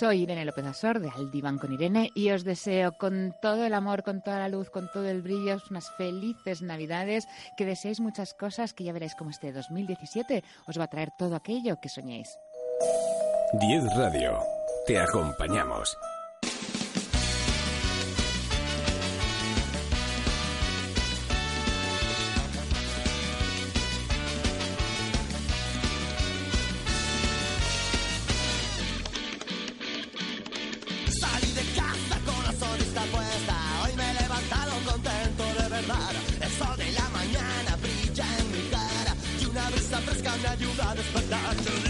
Soy Irene López Azor de Aldiván con Irene y os deseo con todo el amor, con toda la luz, con todo el brillo, unas felices Navidades, que deseéis muchas cosas, que ya veréis cómo este 2017 os va a traer todo aquello que soñéis. 10 Radio. Te acompañamos. and now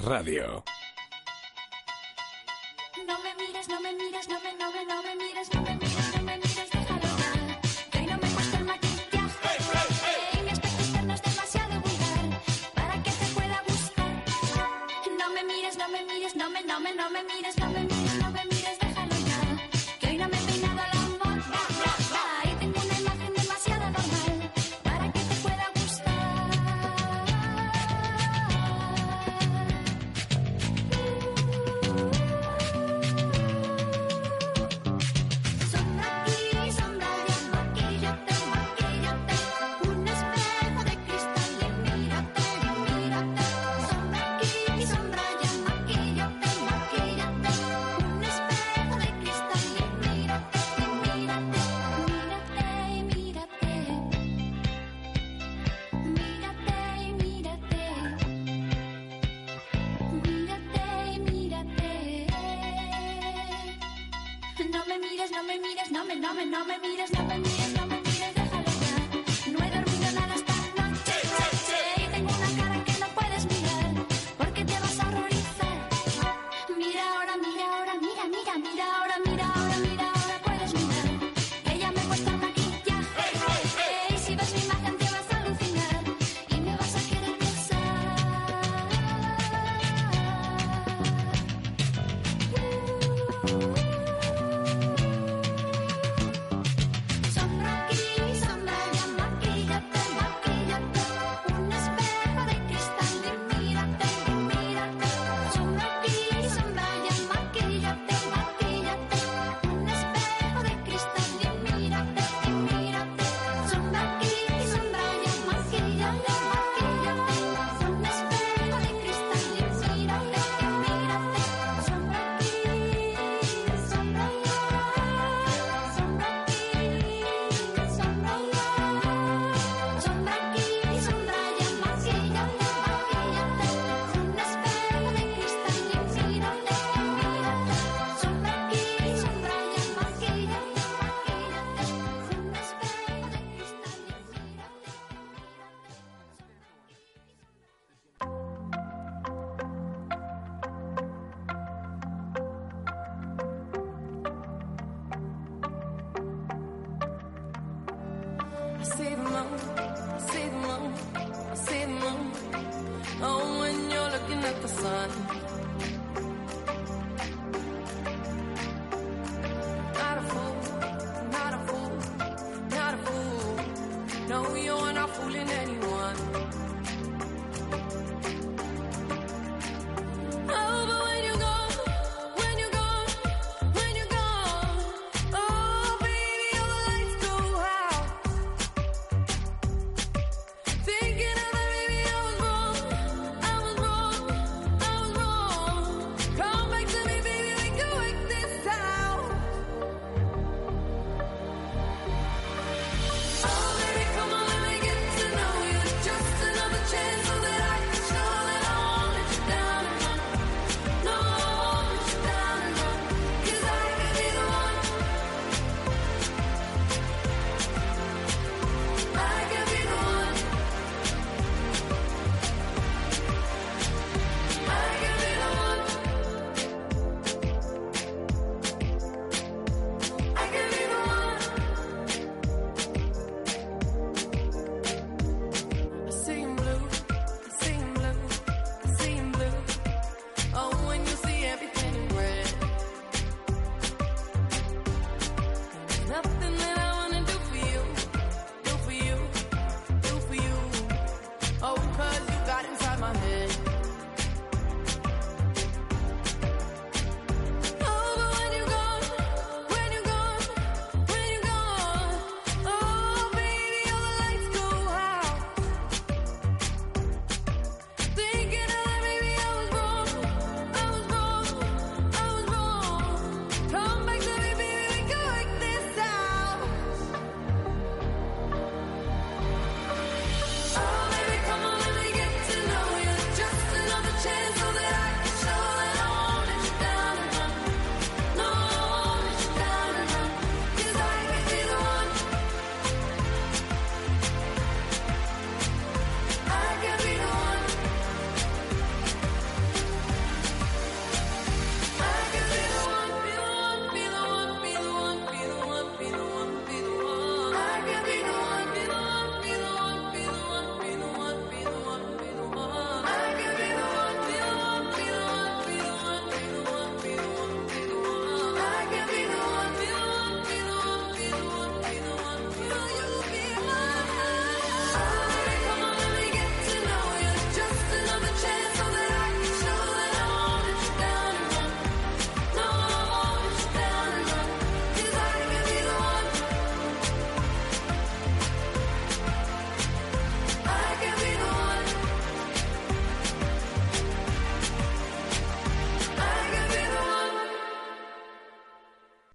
Radio.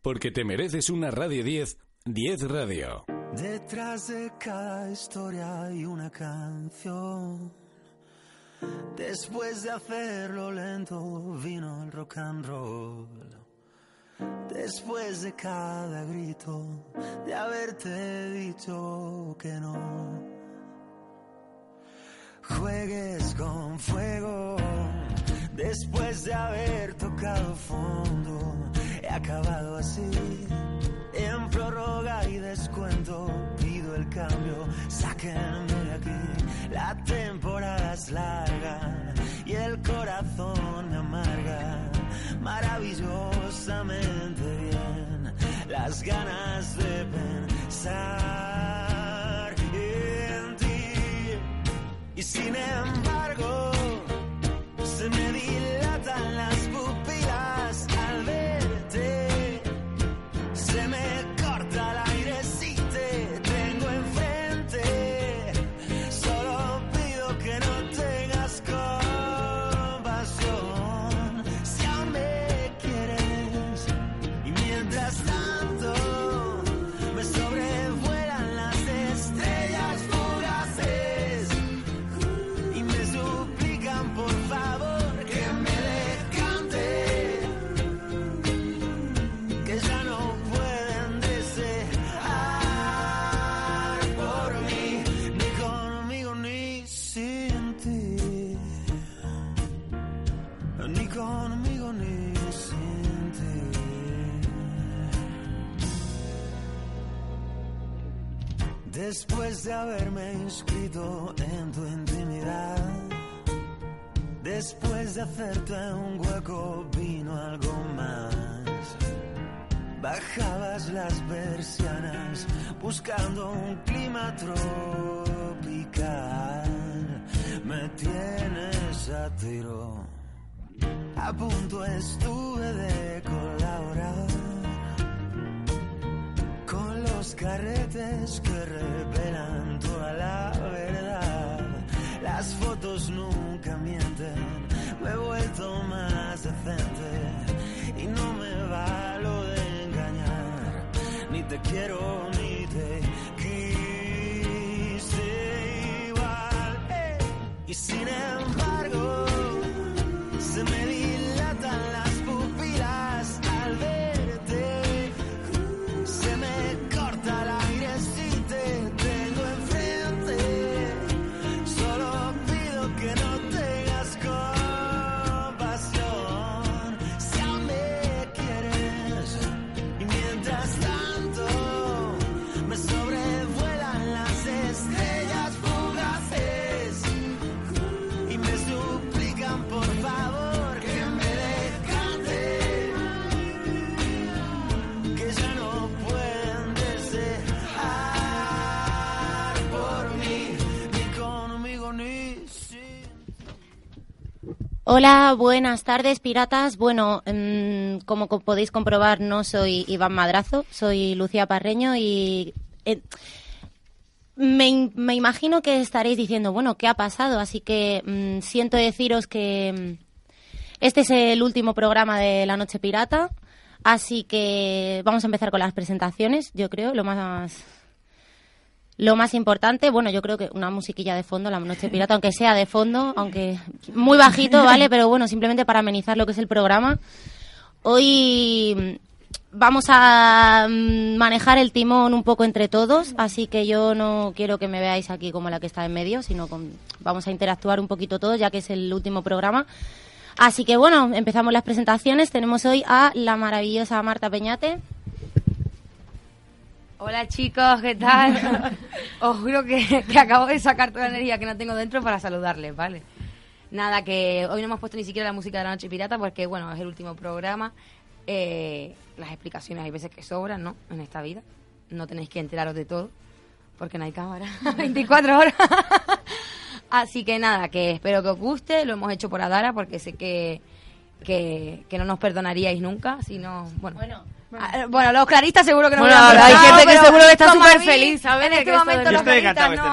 Porque te mereces una Radio 10, 10 Radio. Detrás de cada historia hay una canción. Después de hacerlo lento vino el rock and roll. Después de cada grito de haberte dicho que no. Juegues con fuego. Después de haber tocado fondo, acabado así. En prórroga y descuento pido el cambio, sáquenme de aquí. La temporada es larga y el corazón me amarga maravillosamente bien. Las ganas de pensar en ti y sin embargo Después de haberme inscrito en tu intimidad, después de hacerte un hueco, vino algo más. Bajabas las persianas buscando un clima tropical. Me tienes a tiro. A punto estuve de colaborar los carretes que revelan toda la verdad. Las fotos nunca mienten, me he vuelto más decente y no me valo de engañar, ni te quiero ni te quise igual. Y sin embargo, se me Hola, buenas tardes, piratas. Bueno, mm, como co- podéis comprobar, no soy Iván Madrazo, soy Lucía Parreño y eh, me, in- me imagino que estaréis diciendo, bueno, ¿qué ha pasado? Así que mm, siento deciros que mm, este es el último programa de La Noche Pirata, así que vamos a empezar con las presentaciones, yo creo, lo más lo más importante, bueno, yo creo que una musiquilla de fondo, la noche pirata, aunque sea de fondo, aunque muy bajito, ¿vale? Pero bueno, simplemente para amenizar lo que es el programa. Hoy mm, vamos a mm, manejar el timón un poco entre todos, así que yo no quiero que me veáis aquí como la que está en medio, sino con, vamos a interactuar un poquito todos, ya que es el último programa. Así que bueno, empezamos las presentaciones. Tenemos hoy a la maravillosa Marta Peñate. Hola chicos, ¿qué tal? Os juro que, que acabo de sacar toda la energía que no tengo dentro para saludarles, ¿vale? Nada, que hoy no hemos puesto ni siquiera la música de la noche pirata porque, bueno, es el último programa. Eh, las explicaciones hay veces que sobran, ¿no? En esta vida. No tenéis que enteraros de todo porque no hay cámara 24 horas. Así que nada, que espero que os guste. Lo hemos hecho por Adara porque sé que, que, que no nos perdonaríais nunca. Si no, bueno, Bueno, Ah, Bueno, los claristas seguro que no Bueno, me hay gente que pero seguro que está súper feliz, ¿sabes? En este que momento de- los claristas que no.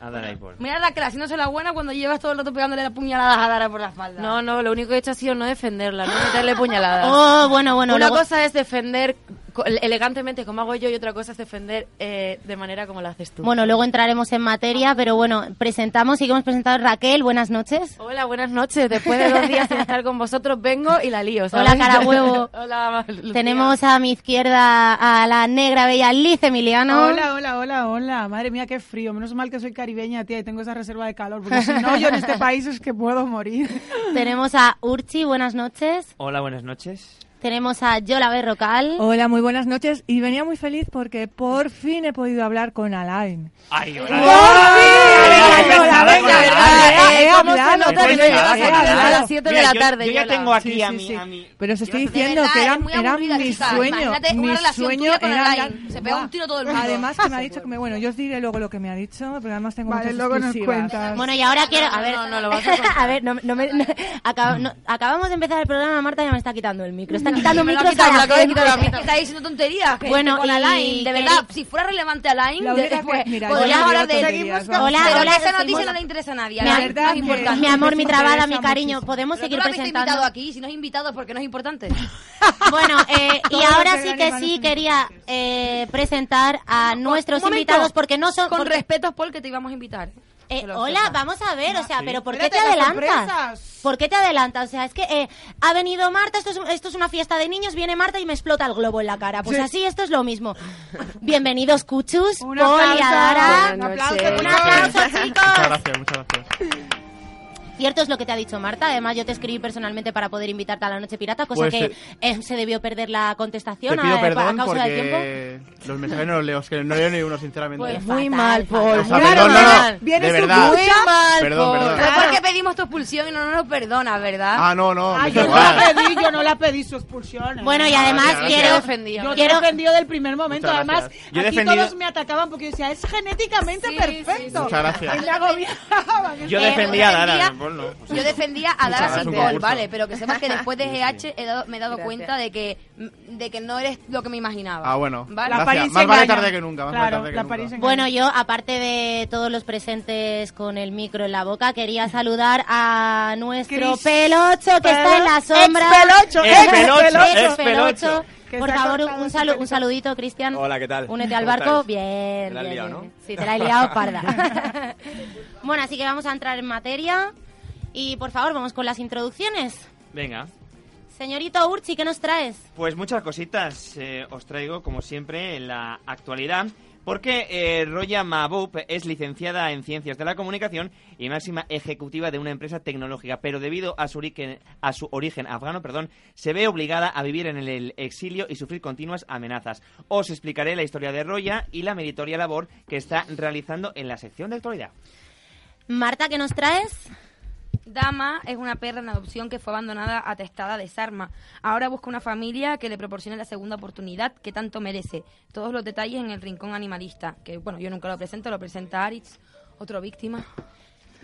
A dar ahí por. Mira Raquel, haciéndose la buena cuando llevas todo el rato pegándole las puñaladas a Dara por la espalda. No, no, lo único que he hecho ha sido no defenderla, no meterle puñaladas. Oh, bueno, bueno. Una luego- cosa es defender elegantemente como hago yo y otra cosa es defender eh, de manera como lo haces tú. Bueno, luego entraremos en materia, pero bueno, presentamos y que hemos presentado Raquel, buenas noches. Hola, buenas noches. Después de dos días sin estar con vosotros vengo y la lío. ¿sabes? Hola, cara huevo. Hola, Lucía. Tenemos a mi izquierda a la negra bella Liz Emiliano. Hola, hola, hola, hola. Madre mía, qué frío. Menos mal que soy caribeña, tía, y tengo esa reserva de calor. Porque si no, yo en este país es que puedo morir. Tenemos a Urchi, buenas noches. Hola, buenas noches. Tenemos a Yola Berrocal. Hola, muy buenas noches. Y venía muy feliz porque por fin he podido hablar con Alain. Ay, ¡Por hola. fin! Hola, Venga, hola, venga, hola. he Eh, ¿cómo se hablado, nota he que no llegas hablado, aquí he a las hablado. 7 de la yo- tarde? Yo ya tengo aquí Sí, a sí. mi- Pero os estoy diciendo verdad, que era, mi sueño. Mi sueño era Alain. Se pega un tiro todo el mundo. Además que me ha dicho que me, bueno, yo os diré luego lo que me ha dicho, pero además tengo muchas exclusivas. Bueno, y ahora quiero... A ver, no, no, lo vas a contar. a ver, no, me- acabamos de empezar el programa, Marta ya me está quitando el micro. Está quitando micros a la gente. Que Está diciendo tonterías. que- Bueno, con y Alain, de verdad, si fuera relevante Alain, La después podríamos hablar de vamos. Hola, hola, esa noticia no le interesa a nadie. Mi, a am- nadie, no es importante. mi amor, mi trabada, mi cariño, podemos seguir visto invitado presentando. aquí, si no es invitado porque no es importante. Bueno, eh, y ahora sí que sí quería eh, presentar a nuestros invitados porque no son... Con respeto, Paul, que te íbamos a invitar. Eh, hola, sepas. vamos a ver, o sea, pero ¿por qué te Espérate, adelantas? ¿Por qué te adelantas? O sea, es que eh, ha venido Marta, esto es, esto es una fiesta de niños, viene Marta y me explota el globo en la cara. Pues así, esto es lo mismo. Bienvenidos, Cuchus, aplauso. Adara. Un aplauso, aplauso, Muchas chicos. gracias, muchas gracias. Cierto es lo que te ha dicho Marta. Además, yo te escribí personalmente para poder invitarte a la Noche Pirata, cosa Pues, que eh, eh, se debió perder la contestación Te pido a, a perdón causa del tiempo. los mensajes no los leo, es que no leo ni uno, sinceramente. Pues Fatal, muy mal. Paul. O sea, muy perdón, no, mal. no, Viene de su verdad. Muy mal, Perdón, Paul. perdón. Fue porque pedimos tu expulsión y no nos lo perdonas, ¿verdad? Ah, no, no, Ah, yo no la pedí, yo no la pedí su expulsión. ¿eh? Bueno, y además gracias, quiero... gracias. defendía. Yo te quiero- defendido del primer momento. Muchas Además. Yo aquí defendido- todos me atacaban porque yo decía, es genéticamente Sí, perfecto. Muchas gracias. Y me agobiaban. Yo Eh, defendía a Dara, No. Yo defendía a Dara Muchas sin concurso. vale, pero que sepas que después de GH he dado- me he dado cuenta de que, de que no eres lo que me imaginaba. Ah, bueno. ¿Vale? La. París Más vale tarde que nunca, más Claro, vale tarde que la nunca. París engaña. Bueno, yo, aparte de todos los presentes con el micro en la boca, quería saludar a nuestro Cris. pelocho que está en la Ex sombra. pelocho, Ex pelocho, Ex ex pelocho. Por favor, un, salu- un saludito, Cristian. Hola, ¿qué tal? Únete al ¿Cómo barco. estáis? Bien, Te la has liado, bien, ¿no? Sí, te la he liado parda. bueno, así que vamos a entrar en materia. Y por favor, vamos con las introducciones. Venga. Señorito Urchi, ¿qué nos traes? Pues muchas cositas eh, os traigo, como siempre, en la actualidad. Porque eh, Roya Mahbub es licenciada en Ciencias de la Comunicación y máxima ejecutiva de una empresa tecnológica, pero debido a su, origen, a su origen afgano, perdón, se ve obligada a vivir en el exilio y sufrir continuas amenazas. Os explicaré la historia de Roya y la meritoria labor que está realizando en la sección de actualidad. Marta, ¿qué nos traes? Dama es una perra en adopción que fue abandonada atestada de Sarma. Ahora busca una familia que le proporcione la segunda oportunidad que tanto merece. Todos los detalles en el rincón animalista, que bueno, yo nunca lo presento, lo presenta Aritz, otro víctima.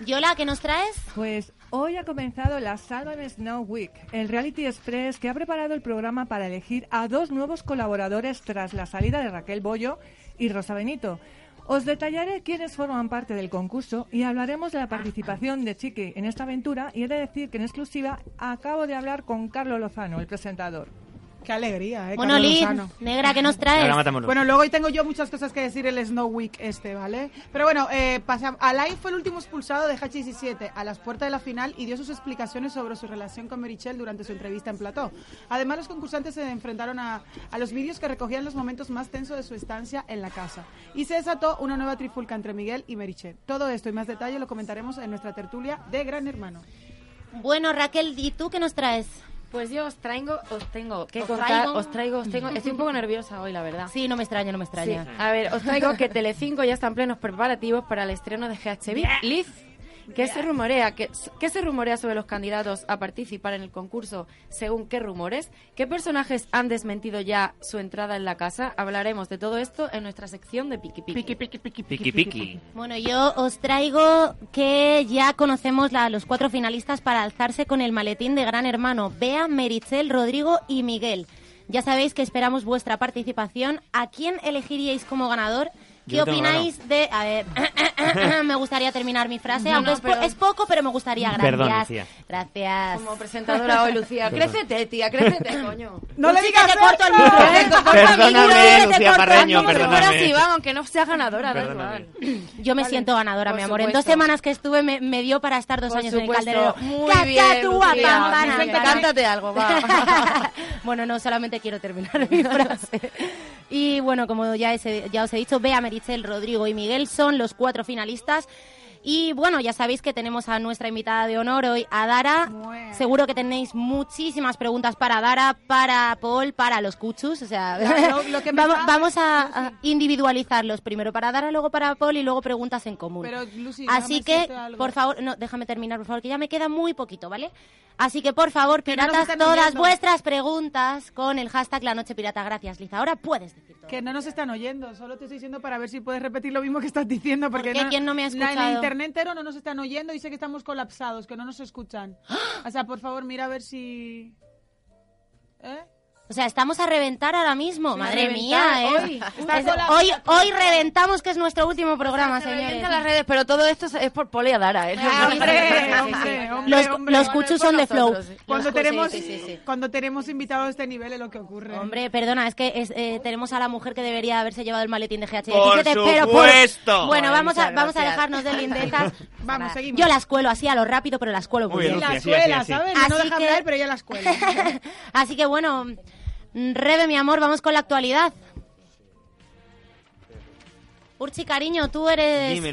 Yola, ¿qué nos traes? Pues hoy ha comenzado la Sálvame Snow Week, el reality express que ha preparado el programa para elegir a dos nuevos colaboradores tras la salida de Raquel Bollo y Rosa Benito. Os detallaré quiénes forman parte del concurso y hablaremos de la participación de Chiqui en esta aventura y he de decir que en exclusiva acabo de hablar con Carlos Lozano, el presentador. Qué alegría, ¿eh? Bueno, Liz, negra, ¿qué nos traes? Ahora matámoslo. Bueno, luego hoy tengo yo muchas cosas que decir el Snow Week este, ¿vale? Pero bueno, eh, pasa, Alain fue el último expulsado de H17 a las puertas de la final y dio sus explicaciones sobre su relación con Merichel durante su entrevista en Plató. Además, los concursantes se enfrentaron a, a los vídeos que recogían los momentos más tensos de su estancia en la casa. Y se desató una nueva trifulca entre Miguel y Merichel. Todo esto y más detalle lo comentaremos en nuestra tertulia de Gran Hermano. Bueno, Raquel, ¿y tú qué nos traes? Pues yo os traigo, os tengo que Os contar, traigo. os traigo, os tengo, estoy un poco nerviosa hoy, la verdad. Sí, no me extraña, no me extraña. Sí. A ver, os traigo que Telecinco ya está en plenos preparativos para el estreno de GHB. Liz, ¿qué se rumorea? ¿Qué, ¿Qué se rumorea sobre los candidatos a participar en el concurso? Según qué rumores. ¿Qué personajes han desmentido ya su entrada en la casa? Hablaremos de todo esto en nuestra sección de Piki Piki. Piki piki. Bueno, yo os traigo que ya conocemos a los cuatro finalistas para alzarse con el maletín de Gran Hermano. Bea, Merichel, Rodrigo y Miguel. Ya sabéis que esperamos vuestra participación. ¿A quién elegiríais como ganador? ¿Qué opináis de...? A ver, me gustaría terminar mi frase, No, aunque no, es, po- es poco, pero me gustaría. Gracias. Perdón, Lucía. Gracias. Como presentadora hoy, Lucía. Crécete, tía, crécete, coño. No le digas que te corto el eso. micro, ¿eh? Corto el Perdóname, micro, te Lucía Parreño, perdóname. Ahora sí, vamos, aunque no sea ganadora, da Perdóname. igual. Yo me Vale. siento ganadora, Por mi amor. En dos semanas que estuve me, me dio para estar dos Por años en el calderero. Muy Cacatúa, bien. Cántate algo, va. bueno, no, solamente quiero terminar mi frase. Y bueno, como ya, ya os he dicho, Bea, Merichel, Rodrigo y Miguel son los cuatro finalistas. Y bueno, ya sabéis que tenemos a nuestra invitada de honor hoy, a Dara. Bueno. Seguro que tenéis muchísimas preguntas para Dara, para Paul, para los cuchus. O sea, lo- lo que vamos, vamos a, a individualizarlos. Primero para Dara, luego para Paul y luego preguntas en común. Pero, Lucy, Así que, por favor, no, déjame terminar, por favor, que ya me queda muy poquito, ¿vale? Así que, por favor, no piratas, están todas vuestras preguntas con el hashtag La Noche Pirata. Gracias, Liza. Ahora puedes decir todo. Que no nos están oyendo, solo te estoy diciendo para ver si puedes repetir lo mismo que estás diciendo. Porque qué? ¿Quién no me ha escuchado? Internet entero no nos están oyendo sé que estamos colapsados, que no nos escuchan. O sea, por favor, mira a ver si... ¿Eh? O sea, estamos a reventar ahora mismo. Sí, Madre mía. ¿eh? Hoy Es- hoy, hoy reventamos, que es nuestro último programa, Se señores. las redes, pero todo esto es- por Poli y Dara, ¿eh? Ah, Los, cuchus son de flow. Cuando tenemos, sí, sí, sí, sí. cuando tenemos invitados de este nivel es lo que ocurre. Hombre, perdona, es que es, eh, tenemos a la mujer que debería haberse llevado el maletín de GH17, Por supuesto. Bueno, vamos a, vamos a dejarnos de lindezas. Vamos, seguimos. Yo las cuelo así a lo rápido, pero las cuelo muy Muy bien, bien. la Lucía, sí, escuela, así, así. ¿sabes? No deja pero ella la escuela. Así que bueno, mm, Rebe, mi amor, vamos con la actualidad. Urchi, cariño, tú eres Dime,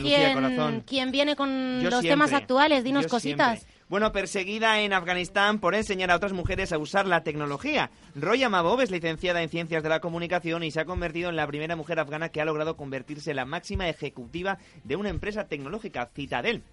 quien, viene con Yo los siempre, temas actuales. Dinos yo cositas. siempre. Bueno, perseguida en Afganistán por enseñar a otras mujeres a usar la tecnología. Roya Mabov es licenciada en Ciencias de la Comunicación y se ha convertido en la primera mujer afgana que ha logrado convertirse en la máxima ejecutiva de una empresa tecnológica, Citadel.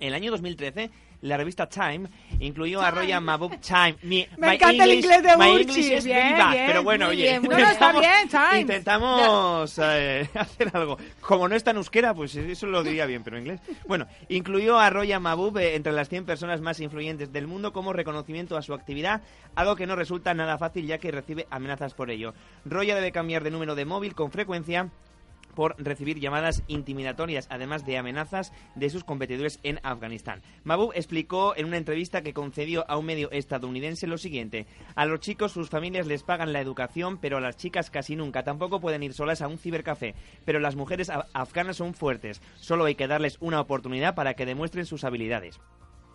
En el año 2013, la revista Time incluyó a Roya Mabov Time. Mi- Me encanta el inglés de my. English is Bien, bien, pero bueno, oye, bien. No, no, está intentamos- bien, Time. Intentamos eh, hacer algo. Como no está en euskera, pues eso lo diría bien, pero en inglés. Bueno, incluyó a Roya Mabub eh, entre las 100 personas más influyentes del mundo como reconocimiento a su actividad, algo que no resulta nada fácil ya que recibe amenazas por ello. Roya debe cambiar de número de móvil con frecuencia por recibir llamadas intimidatorias, además de amenazas de sus competidores en Afganistán. Mabub explicó en una entrevista que concedió a un medio estadounidense lo siguiente. A los chicos sus familias les pagan la educación, pero a las chicas casi nunca. Tampoco pueden ir solas a un cibercafé. Pero las mujeres afganas son fuertes. Solo hay que darles una oportunidad para que demuestren sus habilidades.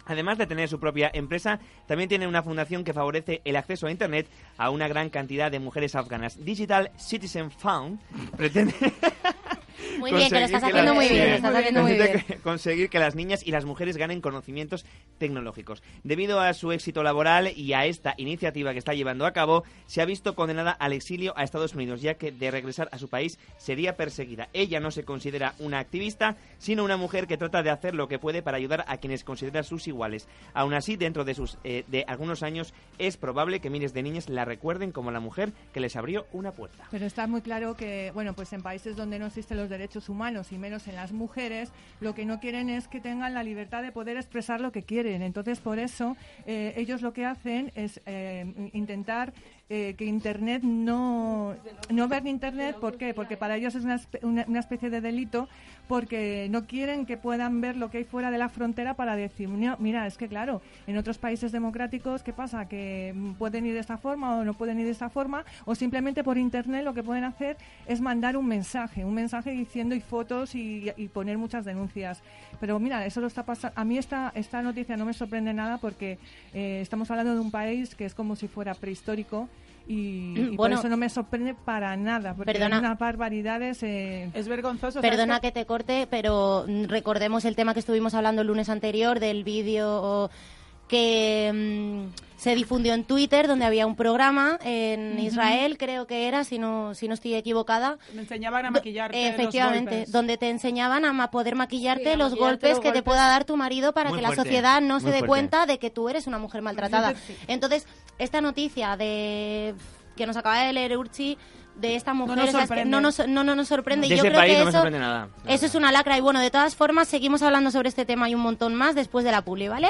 Además de tener su propia empresa, también tiene una fundación que favorece el acceso a Internet a una gran cantidad de mujeres afganas. Digital Citizen Fund pretende... Muy bien, que lo estás conseguir haciendo muy bien, Sí, lo estás haciendo muy pretende bien. conseguir que las niñas y las mujeres ganen conocimientos tecnológicos. Debido a su éxito laboral y a esta iniciativa que está llevando a cabo, se ha visto condenada al exilio a Estados Unidos, ya que de regresar a su país sería perseguida. Ella no se considera una activista, sino una mujer que trata de hacer lo que puede para ayudar a quienes considera sus iguales. Aún así, dentro de, sus, eh, de algunos años, es probable que miles de niñas la recuerden como la mujer que les abrió una puerta. Pero está muy claro que, bueno, pues en países donde no existen los derechos humanos y menos en las mujeres, lo que no quieren es que tengan la libertad de poder expresar lo que quieren. Entonces, por eso, eh, ellos lo que hacen es eh, intentar eh, que Internet no, no ver Internet. ¿Por qué? Porque para ellos es una, una, una especie de delito porque no quieren que puedan ver lo que hay fuera de la frontera para decir, "No, mira, es que claro, en otros países democráticos, ¿qué pasa? Que pueden ir de esta forma o no pueden ir de esta forma, o simplemente por internet lo que pueden hacer es mandar un mensaje, un mensaje diciendo y fotos y, y poner muchas denuncias. Pero mira, eso lo está pasando. A mí esta, esta noticia no me sorprende nada porque eh, estamos hablando de un país que es como si fuera prehistórico. Y, y por Bueno. eso no me sorprende para nada, porque Perdona. hay unas barbaridades. eh, Es vergonzoso. ¿sabes Perdona que te corte, pero mm, recordemos el tema que estuvimos hablando el lunes anterior del vídeo que mm, se difundió en Twitter donde había un programa en. Israel, creo que era, si no si no estoy equivocada. Me enseñaban a maquillarte Efectivamente, donde te enseñaban a ma- poder maquillarte Sí, a los maquillarte golpes los que te pueda dar tu marido para Muy que la sociedad no se dé fuerte. cuenta de que tú eres una mujer maltratada. Sí. Entonces, esta noticia de que nos acaba de leer Urchi de esta mujer nos sorprende. no nos, no, no nos sorprende. De yo ese creo país que no me eso, sorprende nada. eso es una lacra. Y bueno, de todas formas, seguimos hablando sobre este tema y un montón más después de la publi, ¿vale?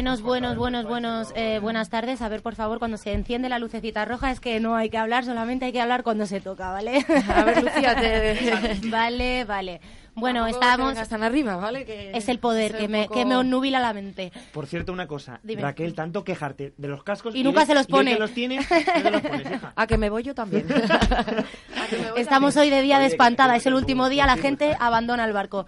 Buenos, buenos, buenos, buenos, eh, buenas tardes. A ver, por favor, cuando se enciende la lucecita roja es que no hay que hablar, solamente hay que hablar cuando se toca, ¿vale? A ver, Lucía, te- Vale, vale. Bueno, estamos... tan arriba, ¿vale? Que Es el poder que me, poco- que me obnubila la mente. Por cierto, una cosa. Dime. Raquel, tanto quejarte de los cascos... Y nunca se los y pone. que los tienes, no te los pones, hija. A que me voy yo también. Estamos hoy de día de que espantada. Es el último día, la gente abandona el barco.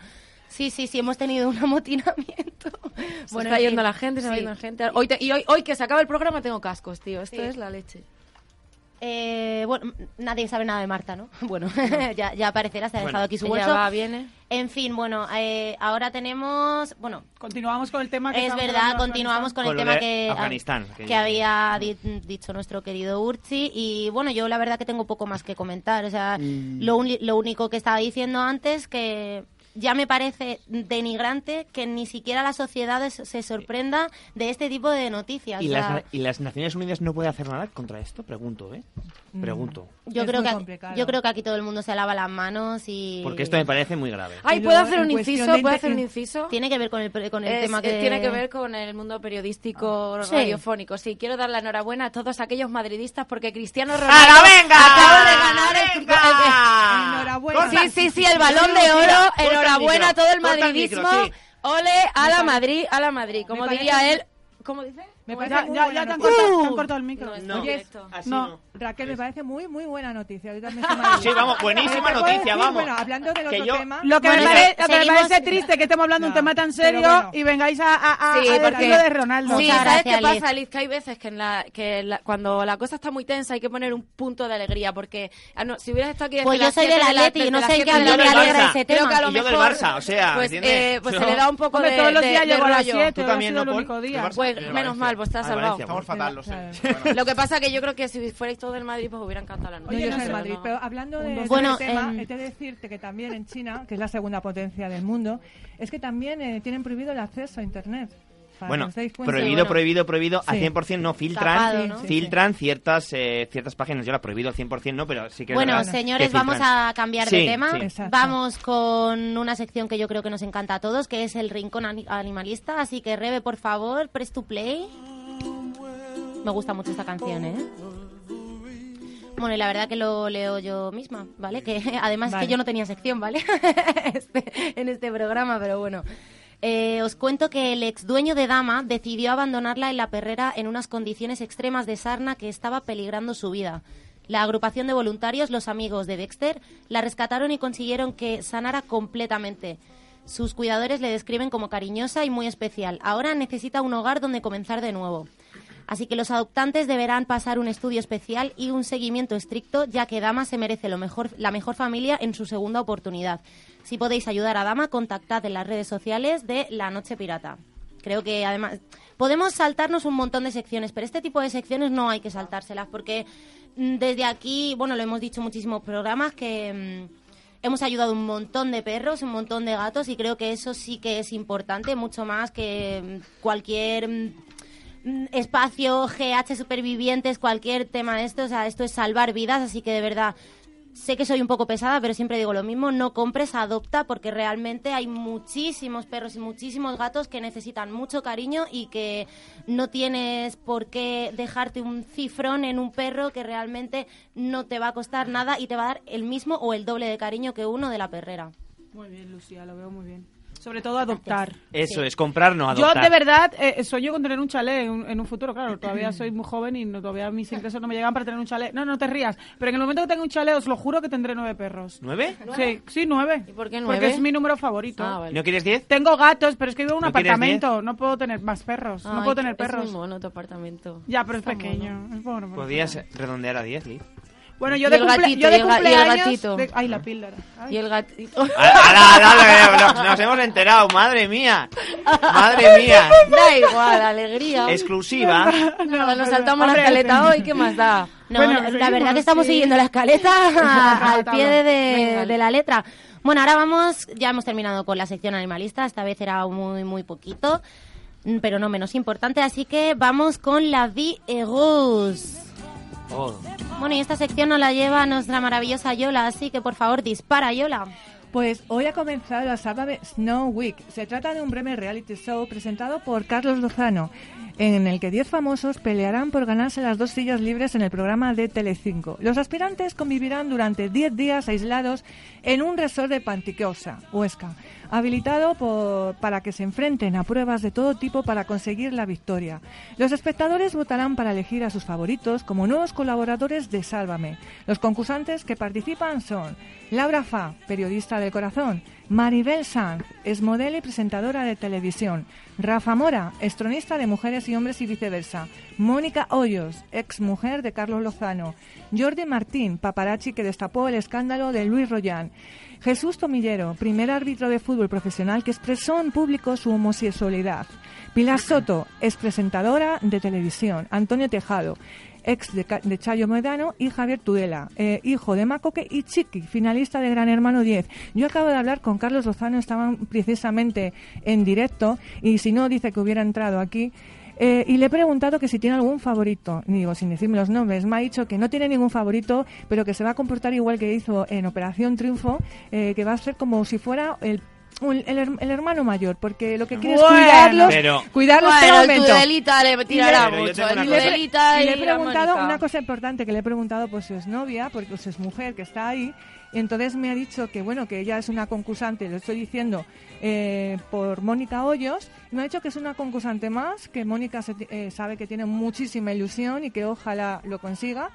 Sí, sí, sí, hemos tenido un amotinamiento. Se Bueno, está en yendo fin, la gente, se está yendo la gente. Hoy te- y hoy, hoy que se acaba el programa tengo cascos, tío. Esto Sí. es la leche. Eh, bueno, nadie sabe nada de Marta, ¿no? Bueno, ya, ya aparecerá, se ha Bueno, dejado aquí su bolso. va, viene. En fin, bueno, eh, ahora tenemos... Bueno, Continuamos con el tema que es verdad, continuamos con, Con el tema que, Afganistán, que, que- había di- dicho nuestro querido Urchi. Y bueno, yo la verdad que tengo poco más que comentar. O sea, Mm. lo, lo único que estaba diciendo antes que ya me parece denigrante que ni siquiera la sociedad se sorprenda de este tipo de noticias. ¿Y O sea, las, ¿Y las Naciones Unidas no puede hacer nada contra esto? Pregunto, ¿eh? Pregunto. Yo Es creo que complicado. yo creo que aquí todo el mundo se lava las manos y Porque esto me parece muy grave. Ay, ¿puedo hacer un inciso? ¿Puedo hacer un inciso? tiene que ver con el, con el Es- tema que Tiene que ver con el mundo periodístico Sí. radiofónico. Sí, quiero dar la enhorabuena a todos aquellos madridistas porque Cristiano Ronaldo ¡Hala, venga! acaba de ganar el-. Enhorabuena. Sí, sí, sí, el balón de oro. Enhorabuena a todo el madridismo. Ole a la Madrid, a la Madrid. Como diría él. ¿Cómo dice? Me ¿Cómo parece Ya, muy ya, te han cortado, te han cortado el micro. No, es Oye, directo. así No. Raquel, me parece muy, muy buena noticia. Yo también. Sí, vamos, buenísima noticia, decir, vamos. Bueno, hablando del Que otro yo- tema... Lo que, Bueno, me, parece, lo que me parece triste es que estemos hablando de un No, tema tan serio bueno. y vengáis a, a, a, Sí, a porque- de Ronaldo. Sí, Muchas ¿sabes qué pasa, Liz? Que hay veces que, en la, que la- cuando la cosa está muy tensa hay que poner un punto de alegría, porque ah, no, si hubieras estado aquí desde Pues yo soy del de la- Atleti, no sé qué de me del alegra ese Creo tema. que a lo Y yo del Barça, o sea, pues, eh, pues se le da un poco de, todos los de- días de llego a las rollo. 7, ¿Tú también, no. Pues menos Valencia. Fatal, pues te has Ah, salvado. Valencia, Estamos fatal, lo sé. Claro. Bueno. Lo que pasa que yo creo que si fuerais todos del Madrid, pues hubieran cantado la No, noche. yo soy pero de Madrid, no. pero hablando de, de Bueno, este tema, em, he de decirte que también en China, que es la segunda potencia del mundo, es que también eh, tienen prohibido el acceso a Internet. Bueno, os cuenta. prohibido, bueno. prohibido, prohibido. Al Sí. 100% no filtran. Filtran ciertas eh, ciertas páginas. Yo la prohibido al 100% no, pero sí que es Bueno, verdad señores, que vamos filtran. a cambiar Sí, de tema. sí. Exacto. Vamos con una sección que yo creo que nos encanta a todos, que es el Rincón Ani- Animalista. Así que, Rebe, por favor, press to play. Me gusta mucho esta canción, ¿eh? Bueno, y la verdad que lo leo yo misma, ¿vale? Que además Vale. que yo no tenía sección, ¿vale? Este- en este programa, pero bueno. Eh, os cuento que el ex dueño de Dama decidió abandonarla en la perrera en unas condiciones extremas de sarna que estaba peligrando su vida. La agrupación de voluntarios, los amigos de Dexter, la rescataron y consiguieron que sanara completamente. Sus cuidadores le describen como cariñosa y muy especial. Ahora necesita un hogar donde comenzar de nuevo. Así que los adoptantes deberán pasar un estudio especial y un seguimiento estricto, ya que Dama se merece lo mejor, la mejor familia en su segunda oportunidad. Si podéis ayudar a Dama, contactad en las redes sociales de La Noche Pirata. Creo que además podemos saltarnos un montón de secciones, pero este tipo de secciones no hay que saltárselas porque mm, desde aquí, bueno, lo hemos dicho en muchísimos programas que mm, hemos ayudado un montón de perros, un montón de gatos y creo que eso sí que es importante, mucho más que mm, cualquier espacio, GH, supervivientes, cualquier tema de esto. O sea, esto es salvar vidas, así que de verdad, sé que soy un poco pesada, pero siempre digo lo mismo, no compres, adopta, porque realmente hay muchísimos perros y muchísimos gatos que necesitan mucho cariño y que no tienes por qué dejarte un cifrón en un perro que realmente no te va a costar nada y te va a dar el mismo o el doble de cariño que uno de la perrera. Muy bien, Lucía, lo veo muy bien. Sobre todo adoptar. Eso Sí. es, comprar, no Yo adoptar. de verdad eh, sueño con tener un chalet en, un- en un futuro, claro, todavía soy muy joven y no, todavía mis ingresos no me llegan para tener un chalet. No, no te rías, pero en el momento que tenga un chalet os lo juro que tendré nueve perros. ¿Nueve? Sí, sí, nueve. ¿Y por qué Porque nueve? es mi número favorito. Ah, vale. ¿No quieres diez? Tengo gatos, pero es que vivo en un ¿No quieres apartamento, no puedo tener más perros, no puedo tener Es muy perros. mono tu apartamento. Ya, pero es pequeño. es bueno, Podías redondear a diez, Liz. Bueno, yo Y de, el cumple- gatito, yo y el ga- y el cumpleaños... gatito. de- Ay, la píldora. Ay. Y el gatito. ¡Hala, hala, hala! que Nos hemos enterado, madre mía. Madre mía. da igual, alegría. Exclusiva. Nada, nos saltamos la escaleta hoy, ¿qué más da? No, Bueno, la, verdad que estamos sí. siguiendo la escaleta al pie de, de- Venga. de la letra. Bueno, ahora vamos, ya hemos terminado con la sección animalista, esta vez era muy, muy poquito, pero no menos importante, así que vamos con la Vie Heroes. Oh. Bueno, y esta sección nos la lleva nuestra maravillosa Yola, así que por favor dispara, Yola. Pues hoy ha comenzado la Sálvame Snow Week. Se trata de un breve reality show presentado por Carlos Lozano, en el que 10 famosos pelearán por ganarse las dos sillas libres en el programa de Telecinco. Los aspirantes convivirán durante 10 días aislados en un resort de Panticosa, Huesca, habilitado para que se enfrenten a pruebas de todo tipo para conseguir la victoria. Los espectadores votarán para elegir a sus favoritos como nuevos colaboradores de Sálvame. Los concursantes que participan son Laura Fa, periodista del corazón, Maribel Sanz, es modelo y presentadora de televisión, Rafa Mora, estronista de Mujeres y Hombres y viceversa, Mónica Hoyos, ex mujer de Carlos Lozano, Jordi Martín, paparazzi que destapó el escándalo de Luis Rollán, Jesús Tomillero, primer árbitro de fútbol profesional que expresó en público su homosexualidad. Pilar Soto, es presentadora de televisión. Antonio Tejado, ex de Chayo Medano. Y Javier Tudela, eh, hijo de Macoque y Chiqui, finalista de Gran Hermano 10. Yo acabo de hablar con Carlos Lozano, estaban precisamente en directo. Y si no, dice que hubiera entrado aquí. Eh, y le he preguntado que si tiene algún favorito. Y digo, sin decirme los nombres, me ha dicho que no tiene ningún favorito, pero que se va a comportar igual que hizo en Operación Triunfo, eh, que va a ser como si fuera el, un- el, her- el hermano mayor, porque lo que quiere Bueno, es cuidarlos, pero- cuidarlos Bueno, todo el momento. Tudelita le tirará mucho. El Y le, y le he preguntado una cosa importante que le he preguntado por su exnovia, porque su mujer que está ahí, entonces me ha dicho que bueno que ella es una concursante, lo estoy diciendo eh, por Mónica Hoyos, y me ha dicho que es una concursante más, que Mónica se eh, sabe que tiene muchísima ilusión y que ojalá lo consiga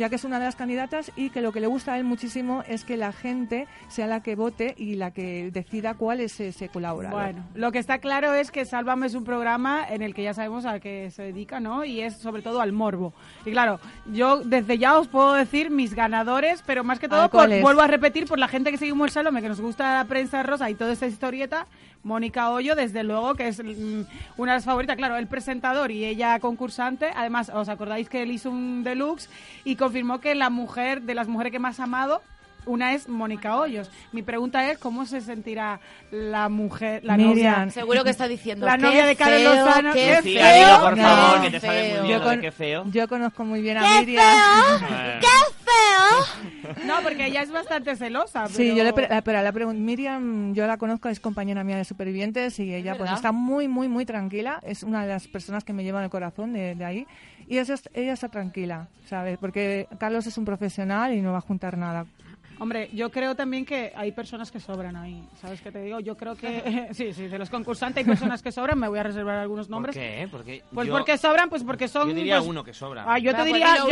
ya que es una de las candidatas y que lo que le gusta a él muchísimo es que la gente sea la que vote y la que decida cuál es ese colaborador. Bueno, lo que está claro es que Sálvame es un programa en el que ya sabemos a qué se dedica, ¿no? Y es sobre todo al morbo. Y claro, yo desde ya os puedo decir mis ganadores, pero más que todo, vuelvo a repetir, por la gente que seguimos el Sálvame, que nos gusta la prensa rosa y toda esta historieta, Mónica Hoyo, desde luego, que es mm, una de las favoritas. Claro, el presentador y ella concursante. Además, ¿os acordáis que él hizo un deluxe y confirmó que la mujer, de las mujeres que más ha amado, una es Mónica Hoyos. Mi pregunta es, ¿cómo se sentirá la mujer, la Miriam. novia? Seguro que está diciendo. La "Qué novia de Carlos feo, Lozano, qué feo. por qué favor, que te sabe feo. muy bien Yo, lo de con- qué feo. yo conozco muy bien a ¡Qué Miriam. No, porque ella es bastante celosa. Sí, yo le, pre- la- pero la Miriam, yo la conozco, es compañera mía de Supervivientes y ella pues está muy, muy, muy tranquila. Es una de las personas que me llevan el corazón de, de ahí. Y ella está tranquila, ¿sabes? Porque Carlos es un profesional y no va a juntar nada. Hombre, yo creo también que hay personas que sobran ahí. ¿Sabes qué te digo? Yo creo que... sí, sí, de los concursantes hay personas que sobran. Me voy a reservar algunos ¿Por nombres. qué? Porque Pues yo- porque sobran, pues porque son... Yo diría pues- uno que sobra. Ah, yo te pues diría, yo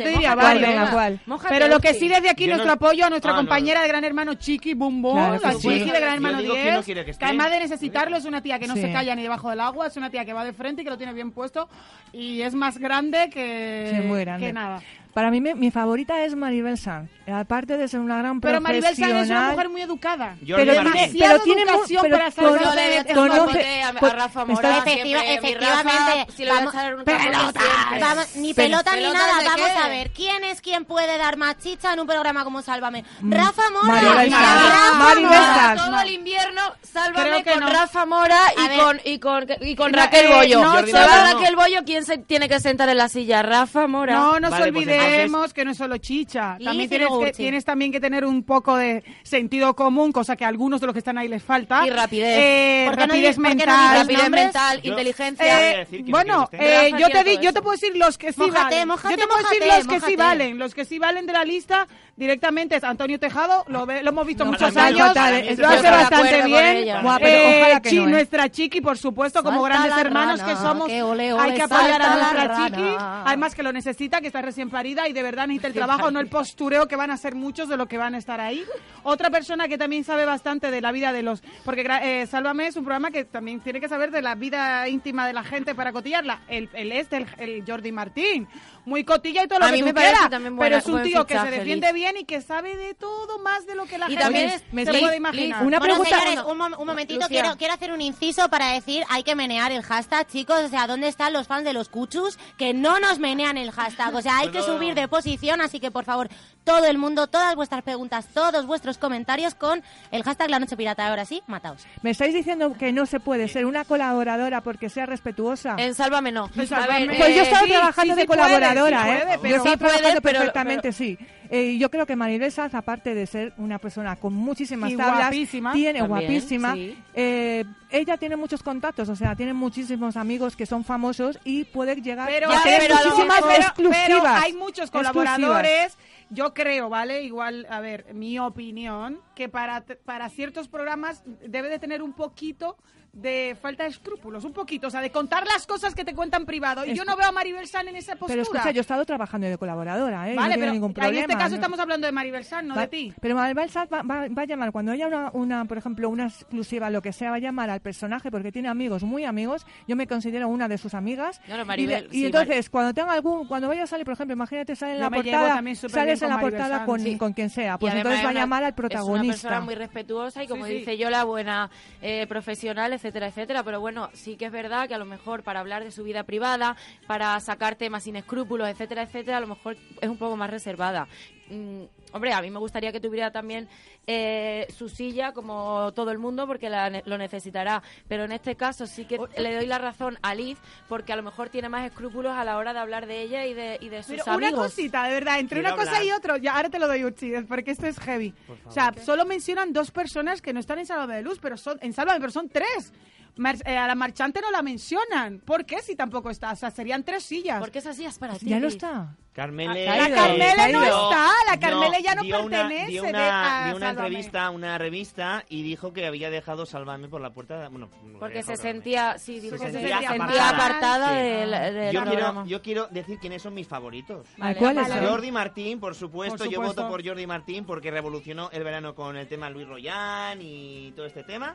te, diría mójate, varios. Pero lo que sí desde aquí Yo nuestro no- apoyo a nuestra Ah, no. compañera de Gran Hermano Chiqui Bum Bum, Claro la sí. Chiqui de Gran Hermano digo que 10, no quiere que además de necesitarlo es una tía que no Sí. se calla ni debajo del agua, es una tía que va de frente y que lo tiene bien puesto y es más grande que, Sí, muy grande. que nada. Para mí, me- mi favorita es Maribel Sanz. Aparte de ser una gran Pero Maribel Sanz es una mujer muy educada. Pero, tiene, pero tiene educación pero para saber Yo le hacer conoce conoce- a, a Rafa Mora. Efectiva- efectivamente, Rafa, si le voy a vamos- echar un Pelota. siempre. Vamos, ni Pero- pelota ni ¿Pelota nada. Vamos qué? a ver, ¿quién es quien puede dar más chicha en un programa como Sálvame? Rafa Mora. Maribel Rafa Sanz. Mora. Maribel Sanz. todo el invierno, sálvame con no. Rafa Mora y con, y con, y con No, Raquel eh, Bollo. no, se solo- Raquel Bollo, ¿quién se tiene que sentar en la silla? Rafa Mora. No nos Vale, pues olvidemos que no es solo chicha. También tienes, que, tienes también que tener un poco de sentido común, cosa que a algunos de los que están ahí les falta. Y rapidez. Eh, ¿Por qué no rapidez di- por qué no mental. dices Rapidez nombres? mental, Yo- inteligencia. Eh, Voy a decir que no bueno, quiero eh, yo te di, yo te puedo decir los que sí Mójate, valen. mójate, yo te puedo decir mójate, los que sí mójate. valen. Los que sí valen de la lista directamente es Antonio Tejado, lo, ve- lo hemos visto No, muchos años, fatal, lo hace bastante bien. Buah, pero Eh, ojalá que Chi, no, ¿eh? nuestra chiqui, por supuesto, como Salta grandes hermanos rana, que somos, que ole, ole, hay que apoyar a nuestra chiqui. Además que lo necesita, que está recién parida y de verdad necesita el trabajo, no el postureo que van a ser muchos de los que van a estar ahí. Otra persona que también sabe bastante de la vida de los... Porque eh, Sálvame es un programa que también tiene que saber de la vida íntima de la gente para cotillarla. El, el este, el, el Jordi Martín. Muy cotilla y todo lo A que mí tú me quieras, Pero es un tío que se defiende bien y que sabe de todo más de lo que la Y gente también se es- me puede imaginar. una bueno, pregunta- señores, un, mom- un momentito, Lucía. quiero, quiero hacer un inciso para decir, hay que menear el hashtag, chicos, o sea, ¿dónde están los fans de los cuchus que no nos menean el hashtag? O sea, hay que subir de posición, así que por favor, todo el mundo, todas vuestras preguntas, todos vuestros comentarios con el hashtag La Noche Pirata. Ahora sí, mataos. ¿Me estáis diciendo que no se puede ser una colaboradora porque sea respetuosa? En Sálvame no. En A Sálvame. ver, Pues yo eh, estaba sí, trabajando sí, de sí puede, colaboradora, sí ¿eh? puede, yo pero- estaba Sí puede, trabajando pero- perfectamente, sí. Eh, yo creo que Maribel Sanz, aparte de ser una persona con muchísimas tablas, guapísima. tiene También, guapísima, sí. eh, ella tiene muchos contactos, o sea, tiene muchísimos amigos que son famosos y puede llegar Pero, a tener pero muchísimas pero- exclusivas. pero hay muchos exclusivas. Yo creo, ¿vale? Igual, a ver, mi opinión, que para, para ciertos programas debe de tener un poquito de falta de escrúpulos, un poquito, o sea, de contar las cosas que te cuentan privado. Y Es yo no veo a Maribel San en esa postura. Pero escucha, yo he estado trabajando de colaboradora, ¿eh? no Vale, pero ningún en este caso ¿no? estamos hablando de Maribel San, no Va- de ti. Pero Maribel Sanz va, va- va a llamar, cuando haya una, una, por ejemplo, una exclusiva, lo que sea, va a llamar al personaje porque tiene amigos, muy amigos. Yo me considero una de sus amigas. Claro, y, Maribel, de- y sí, entonces, cuando tenga algún, cuando vaya a salir, por ejemplo, imagínate, sale en la portada, sales en la Maribel portada con, sí. con quien sea. Pues entonces va a llamar al Es una protagonista. persona muy respetuosa y, como Sí, sí. dice yo, la buena eh, profesional, etcétera, etcétera. Pero bueno, sí que es verdad que a lo mejor para hablar de su vida privada, para sacar temas sin escrúpulos, etcétera, etcétera, a lo mejor es un poco más reservada. Mm, hombre, a mí me gustaría que tuviera también eh, su silla como todo el mundo porque la ne- lo necesitará. Pero en este caso sí que le doy la razón a Liz porque a lo mejor tiene más escrúpulos a la hora de hablar de ella y de, y de sus Pero una amigos. cosita, de verdad, entre Quiero una cosa hablar. y otra, ya ahora te lo doy Uchi, porque esto es heavy. O sea, solo mencionan dos personas que no están en Sálvame de Luz, pero son en Sálvame, pero son tres. Mar- eh, a la marchante no la mencionan. ¿Por qué si tampoco está? O sea, serían tres sillas. Porque esa silla es para ti. Ya no está. Carmele, Ha La Carmele no está, la Carmele ya no dio una- pertenece dio de- una, a dio una entrevista a una revista y dijo que había dejado Sálvame por la puerta. de- Bueno, no Porque se sentía, sí, dijo Se que se sentía sentía apartada. apartada Sí. del, del yo, quiero, yo quiero decir quiénes son mis favoritos. Ay, ¿Cuáles vale. Jordi Martín, por supuesto, Por yo supuesto. voto por Jordi Martín porque revolucionó el verano con el tema Luis Royán y todo este tema.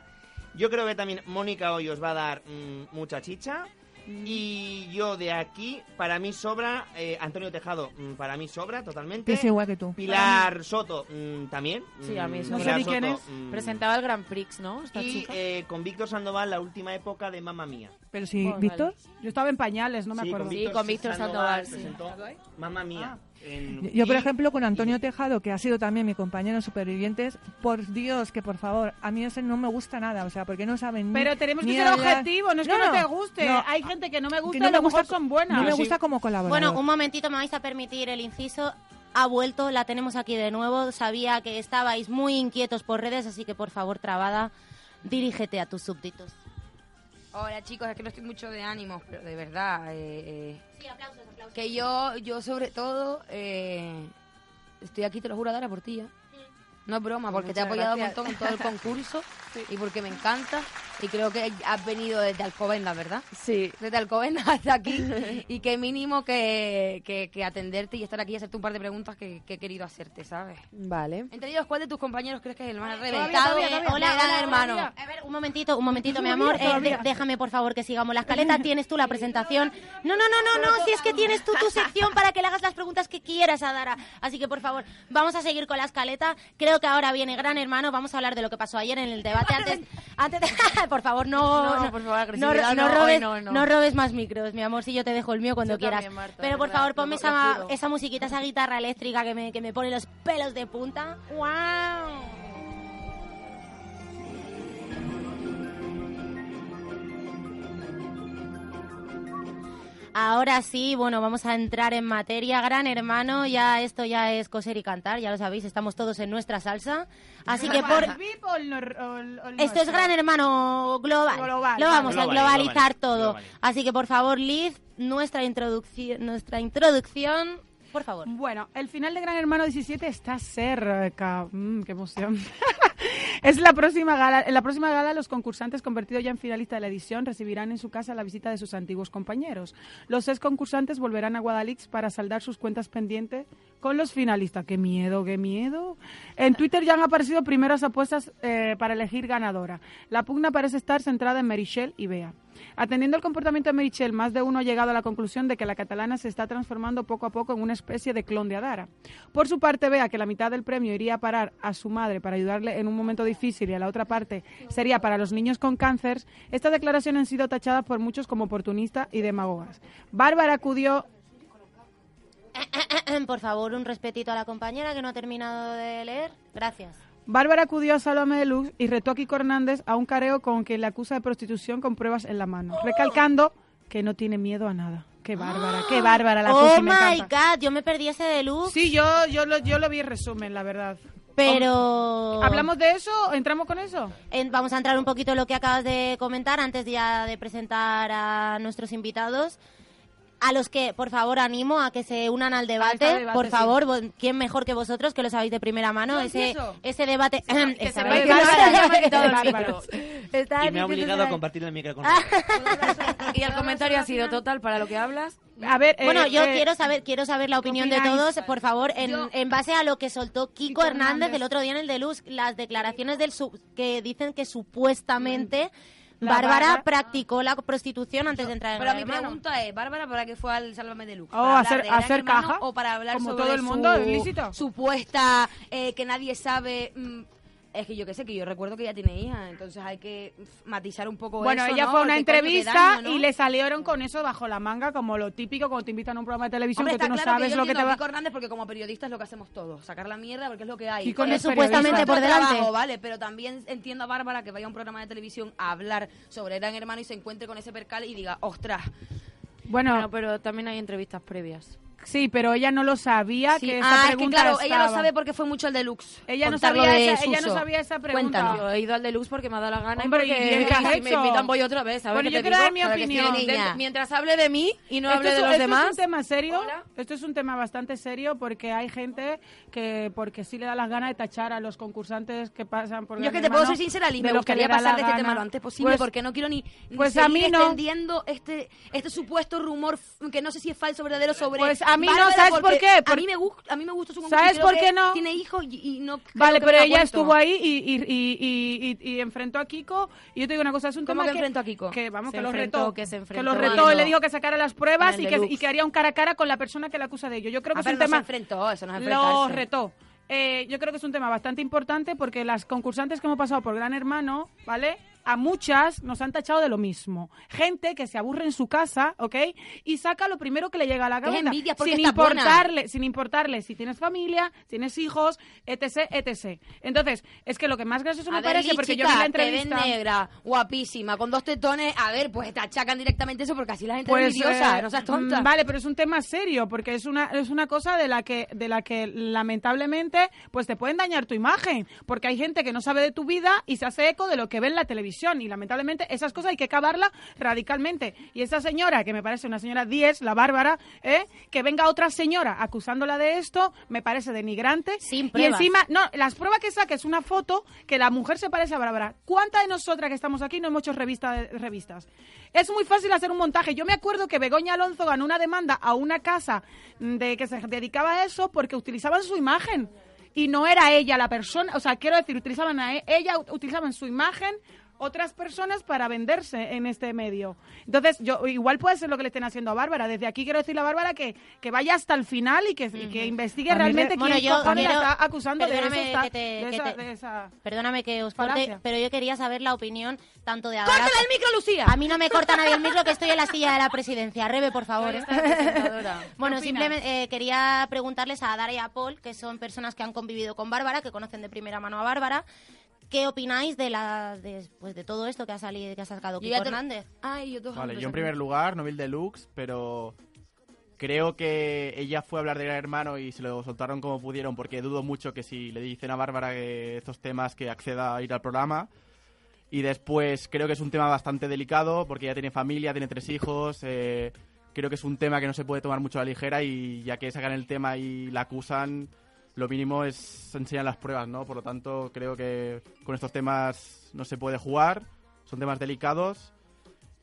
Yo creo que también Mónica Hoyos va a dar mm, mucha chicha. Y yo de aquí, para mí sobra eh, Antonio Tejado, mm, para mí sobra totalmente. Es igual que tú. Pilar Soto mm, también. Sí, a mí Mm, eso Pilar me- Soto, mm, Presentaba el Grand Prix, ¿no? Esta y chica. eh, con Víctor Sandoval la última época de Mamma Mía. Pero si, Bueno, Víctor, Yo estaba en pañales, no me Sí, acuerdo. con Sí, con Víctor Sandoval, sí. presentó Mamma Mía. En- yo por ejemplo con Antonio Tejado, que ha sido también mi compañero en Supervivientes, por Dios, que por favor, a mí ese no me gusta nada, o sea, porque no saben ni- Pero tenemos que ser hablar. objetivo, no es que no, te guste. no, Hay gente que no me gusta que y no a me gusta mejor son buenas. No me gusta como colaborador. Bueno, un momentito, me vais a permitir el inciso. Ha vuelto, la tenemos aquí de nuevo. Sabía que estabais muy inquietos por redes, así que por favor, trabada, dirígete a tus súbditos. Hola chicos, es que no estoy mucho de ánimos, pero de verdad. eh, eh, Que yo, yo sobre todo, eh, estoy aquí, te lo juro, Dara, por ti. ¿eh? No es broma, porque te he apoyado gracias. un montón en todo el concurso y porque me encanta. Y creo que has venido desde Alcobendas, ¿verdad? Sí. Desde Alcobendas hasta aquí. y que mínimo que, que, que atenderte y estar aquí y hacerte un par de preguntas que, que he querido hacerte, ¿sabes? Vale. Entre ellos, ¿cuál de tus compañeros crees que es el más reventado? Hola, Hola, hola, hermano. A ver, un momentito, un momentito, mi amor. Eh, de- déjame, por favor, que sigamos la escaleta. Tienes tú la presentación. No, no, no, no, no. Si es que tienes tú tu sección para que le hagas las preguntas que quieras a Dara. Así que, por favor, vamos a seguir con la escaleta. Creo que ahora viene Gran Hermano. Vamos a hablar de lo que pasó ayer en el debate. Antes, antes de... por favor, no... No, por favor, no, agresividad no no, robes, no, robes más micros, mi amor. Si yo te dejo el mío cuando Yo quieras. también, Marta, Pero, por verdad, favor, ponme esa, esa musiquita, esa guitarra eléctrica que me, que me pone los pelos de punta. ¡Wow! Ahora sí, bueno, vamos a entrar en materia. Gran hermano, ya esto ya es coser y cantar, ya lo sabéis, estamos todos en nuestra salsa. Así que por... ¿VIP o el nor- o el- o el Esto es? Gran Hermano global. Global, Lo vamos a global, globalizar global, todo. global. Así que por favor, Liz, nuestra introducción, nuestra introducción, por favor. Bueno, el final de Gran Hermano 17 está cerca. Mm, qué emoción. es la próxima gala. En la próxima gala, los concursantes convertidos ya en finalistas de la edición recibirán en su casa la visita de sus antiguos compañeros. Los ex concursantes volverán a Guadalix para saldar sus cuentas pendientes con los finalistas. ¡Qué miedo, qué miedo! En Twitter ya han aparecido primeras apuestas eh, para elegir ganadora. La pugna parece estar centrada en Merichel y Bea. Atendiendo al comportamiento de Merichel, más de uno ha llegado a la conclusión de que la catalana se está transformando poco a poco en una especie de clon de Adara. Por su parte, Bea, que la mitad del premio iría a parar a su madre para ayudarle en un momento difícil y a la otra parte sería para los niños con cáncer, estas declaraciones han sido tachadas por muchos como oportunistas y demagogas. Bárbara acudió por favor, un respetito a la compañera que no ha terminado de leer. Gracias. Bárbara acudió a Salome Deluxe y retó a Kiko Hernández a un careo con quien le acusa de prostitución con pruebas en la mano, recalcando que no tiene miedo a nada. ¡Qué bárbara, qué bárbara la oh my god, yo me perdí ese deluxe, Sí, yo, yo, lo, yo lo vi en resumen, la verdad. pero... ¿Hablamos de eso? ¿Entramos con eso? En- vamos a entrar un poquito en lo que acabas de comentar antes ya de presentar a nuestros invitados. A los que, por favor, animo a que se unan al debate. debate, por sí. favor, vo- ¿quién mejor que vosotros, que lo sabéis de primera mano? Ese, ese debate... Se vez- ve que. Está Y me ha obligado de- a compartir el micro con Y el comentario ha sido total para lo que hablas. A ver, eh, Bueno, yo eh, quiero saber quiero saber la opinión de todos, por favor, en, Yo- en base a lo que soltó Kiko, Kiko Hernández, Hernández. el otro día en el Deluxe, las declaraciones del su- que dicen que supuestamente Bárbara Bárbara- practicó la prostitución antes de entrar en Pero Gran mi Hermano. pregunta es, Bárbara, ¿para qué fue al Sálvame? Oh, ¿Para hacer- hablar de Gran hacer Hermano caja, ¿O para hablar como sobre todo el su mundo, ilícito. supuesta, eh, que nadie sabe... mm, es que yo qué sé, que yo recuerdo que ella tiene hija, entonces hay que matizar un poco Bueno, eso, ella ¿no? fue a una Porque, entrevista daño, ¿no? y le salieron con eso bajo la manga, como lo típico cuando te invitan a un programa de televisión Hombre, que tú no claro sabes que yo lo que te va... a Kiko Hernández porque como periodista es lo que hacemos todos, sacar la mierda porque es lo que hay. Kiko Eh, no es supuestamente por delante. trabajo, vale, pero también entiendo a Bárbara que vaya a un programa de televisión a hablar sobre Gran Hermano y se encuentre con ese percal y diga, ostras, Bueno, Bueno, pero también hay entrevistas previas. Sí, pero ella no lo sabía Sí. que esa ah, es que pregunta claro, ella lo estaba. sabe porque fue mucho el deluxe. Ella no sabía de esa- ella no sabía esa pregunta. Cuéntanos. Yo he ido al deluxe porque me ha dado la gana Hombre, y porque ¿y si me invitan voy otra vez. ¿sabes Bueno, yo quiero dar mi opinión. Niña. Mientras hable de mí y no Esto hable de los esto demás. es un tema serio. Hola. Esto es un tema bastante serio porque hay gente que porque sí le da las ganas de tachar a los concursantes que pasan por Yo que te puedo ser sincera, Liz, de me gustaría pasar de este tema lo antes posible Pues- porque no quiero ni, pues a seguir mí no. extendiendo este, este supuesto rumor que no sé si es falso o verdadero sobre Pues a a mí no, ¿sabes por qué? A Por- mí me gusta, a mí me gusta su concurso. ¿Sabes por qué que no? Tiene hijos y, y no. Vale, que pero lo ella estuvo ahí y, y, y, y, y- y enfrentó a Kiko. Y yo te digo una cosa, es un ¿Cómo tema que enfrentó a Kiko? Que vamos, Se que lo retó. que se lo enfrentó retó, a- le dijo que sacara las pruebas y que, y que haría un cara a cara con la persona que la acusa de ello. Yo creo que Ah, es pero un no tema... se enfrentó, eso no es Lo retó. Eh, yo creo que es un tema bastante importante porque las concursantes que hemos pasado por Gran Hermano, ¿vale? A muchas nos han tachado de lo mismo. Gente que se aburre en su casa, ¿ok? Y saca lo primero que le llega a la Es cabeza. sin buena. importarle, sin importarle si tienes familia, tienes hijos, etc, etc. Entonces, es que lo que más gracioso me ver, parece, porque yo vi la te ves entrevista... negra, guapísima, con dos tetones. A ver, pues te achacan directamente eso porque así la gente es Pues, envidiosa, eh, no seas tonta. mm, Vale, pero es un tema serio porque es una es una cosa de la que de la que lamentablemente pues te pueden dañar tu imagen porque hay gente que no sabe de tu vida y se hace eco de lo que ve en la televisión y lamentablemente esas cosas hay que acabarla radicalmente y esa señora que me parece una señora 10, la Bárbara, ¿eh? que venga otra señora acusándola de esto me parece denigrante Sin y encima no, las pruebas que saca es una foto que la mujer se parece a Bárbara. ¿Cuántas de nosotras que estamos aquí no hemos hecho revista, revistas? Es muy fácil hacer un montaje. Yo me acuerdo que Begoña Alonso ganó una demanda a una casa de que se dedicaba a eso porque utilizaban su imagen. Y no era ella la persona, o sea, quiero decir, utilizaban a e- ella, utilizaban su imagen otras personas para venderse en este medio. Entonces, yo igual puede ser lo que le estén haciendo a Bárbara. Desde aquí quiero decirle a Bárbara que, que vaya hasta el final y que, y que investigue A realmente re- quién Bueno, yo la está acusando de, esta- que te- de que esa- te- de esa- Perdóname que os corte, Falacia. pero yo quería saber la opinión tanto de Adara... ¡Córtale el micro, Lucía! A mí no me corta nadie el micro que estoy en la silla de la presidencia. Rebe, por favor. Presentadora. Bueno, simplemente eh, quería preguntarles a Adara y a Paul, que son personas que han convivido con Bárbara, que conocen de primera mano a Bárbara, ¿qué opináis de la de, pues, de todo esto que ha salido que ha sacado Yo Kiko te- Hernández? Ay, yo Vale, yo en primer lugar, Novil Deluxe, pero creo que ella fue a hablar de Gran Hermano y se lo soltaron como pudieron, porque dudo mucho que si le dicen a Bárbara que estos temas que acceda a ir al programa. Y después creo que es un tema bastante delicado, porque ella tiene familia, tiene tres hijos. eh, creo que es un tema que no se puede tomar mucho a la ligera y ya que sacan el tema y la acusan, lo mínimo es enseñar las pruebas, ¿no? Por lo tanto, creo que con estos temas no se puede jugar, son temas delicados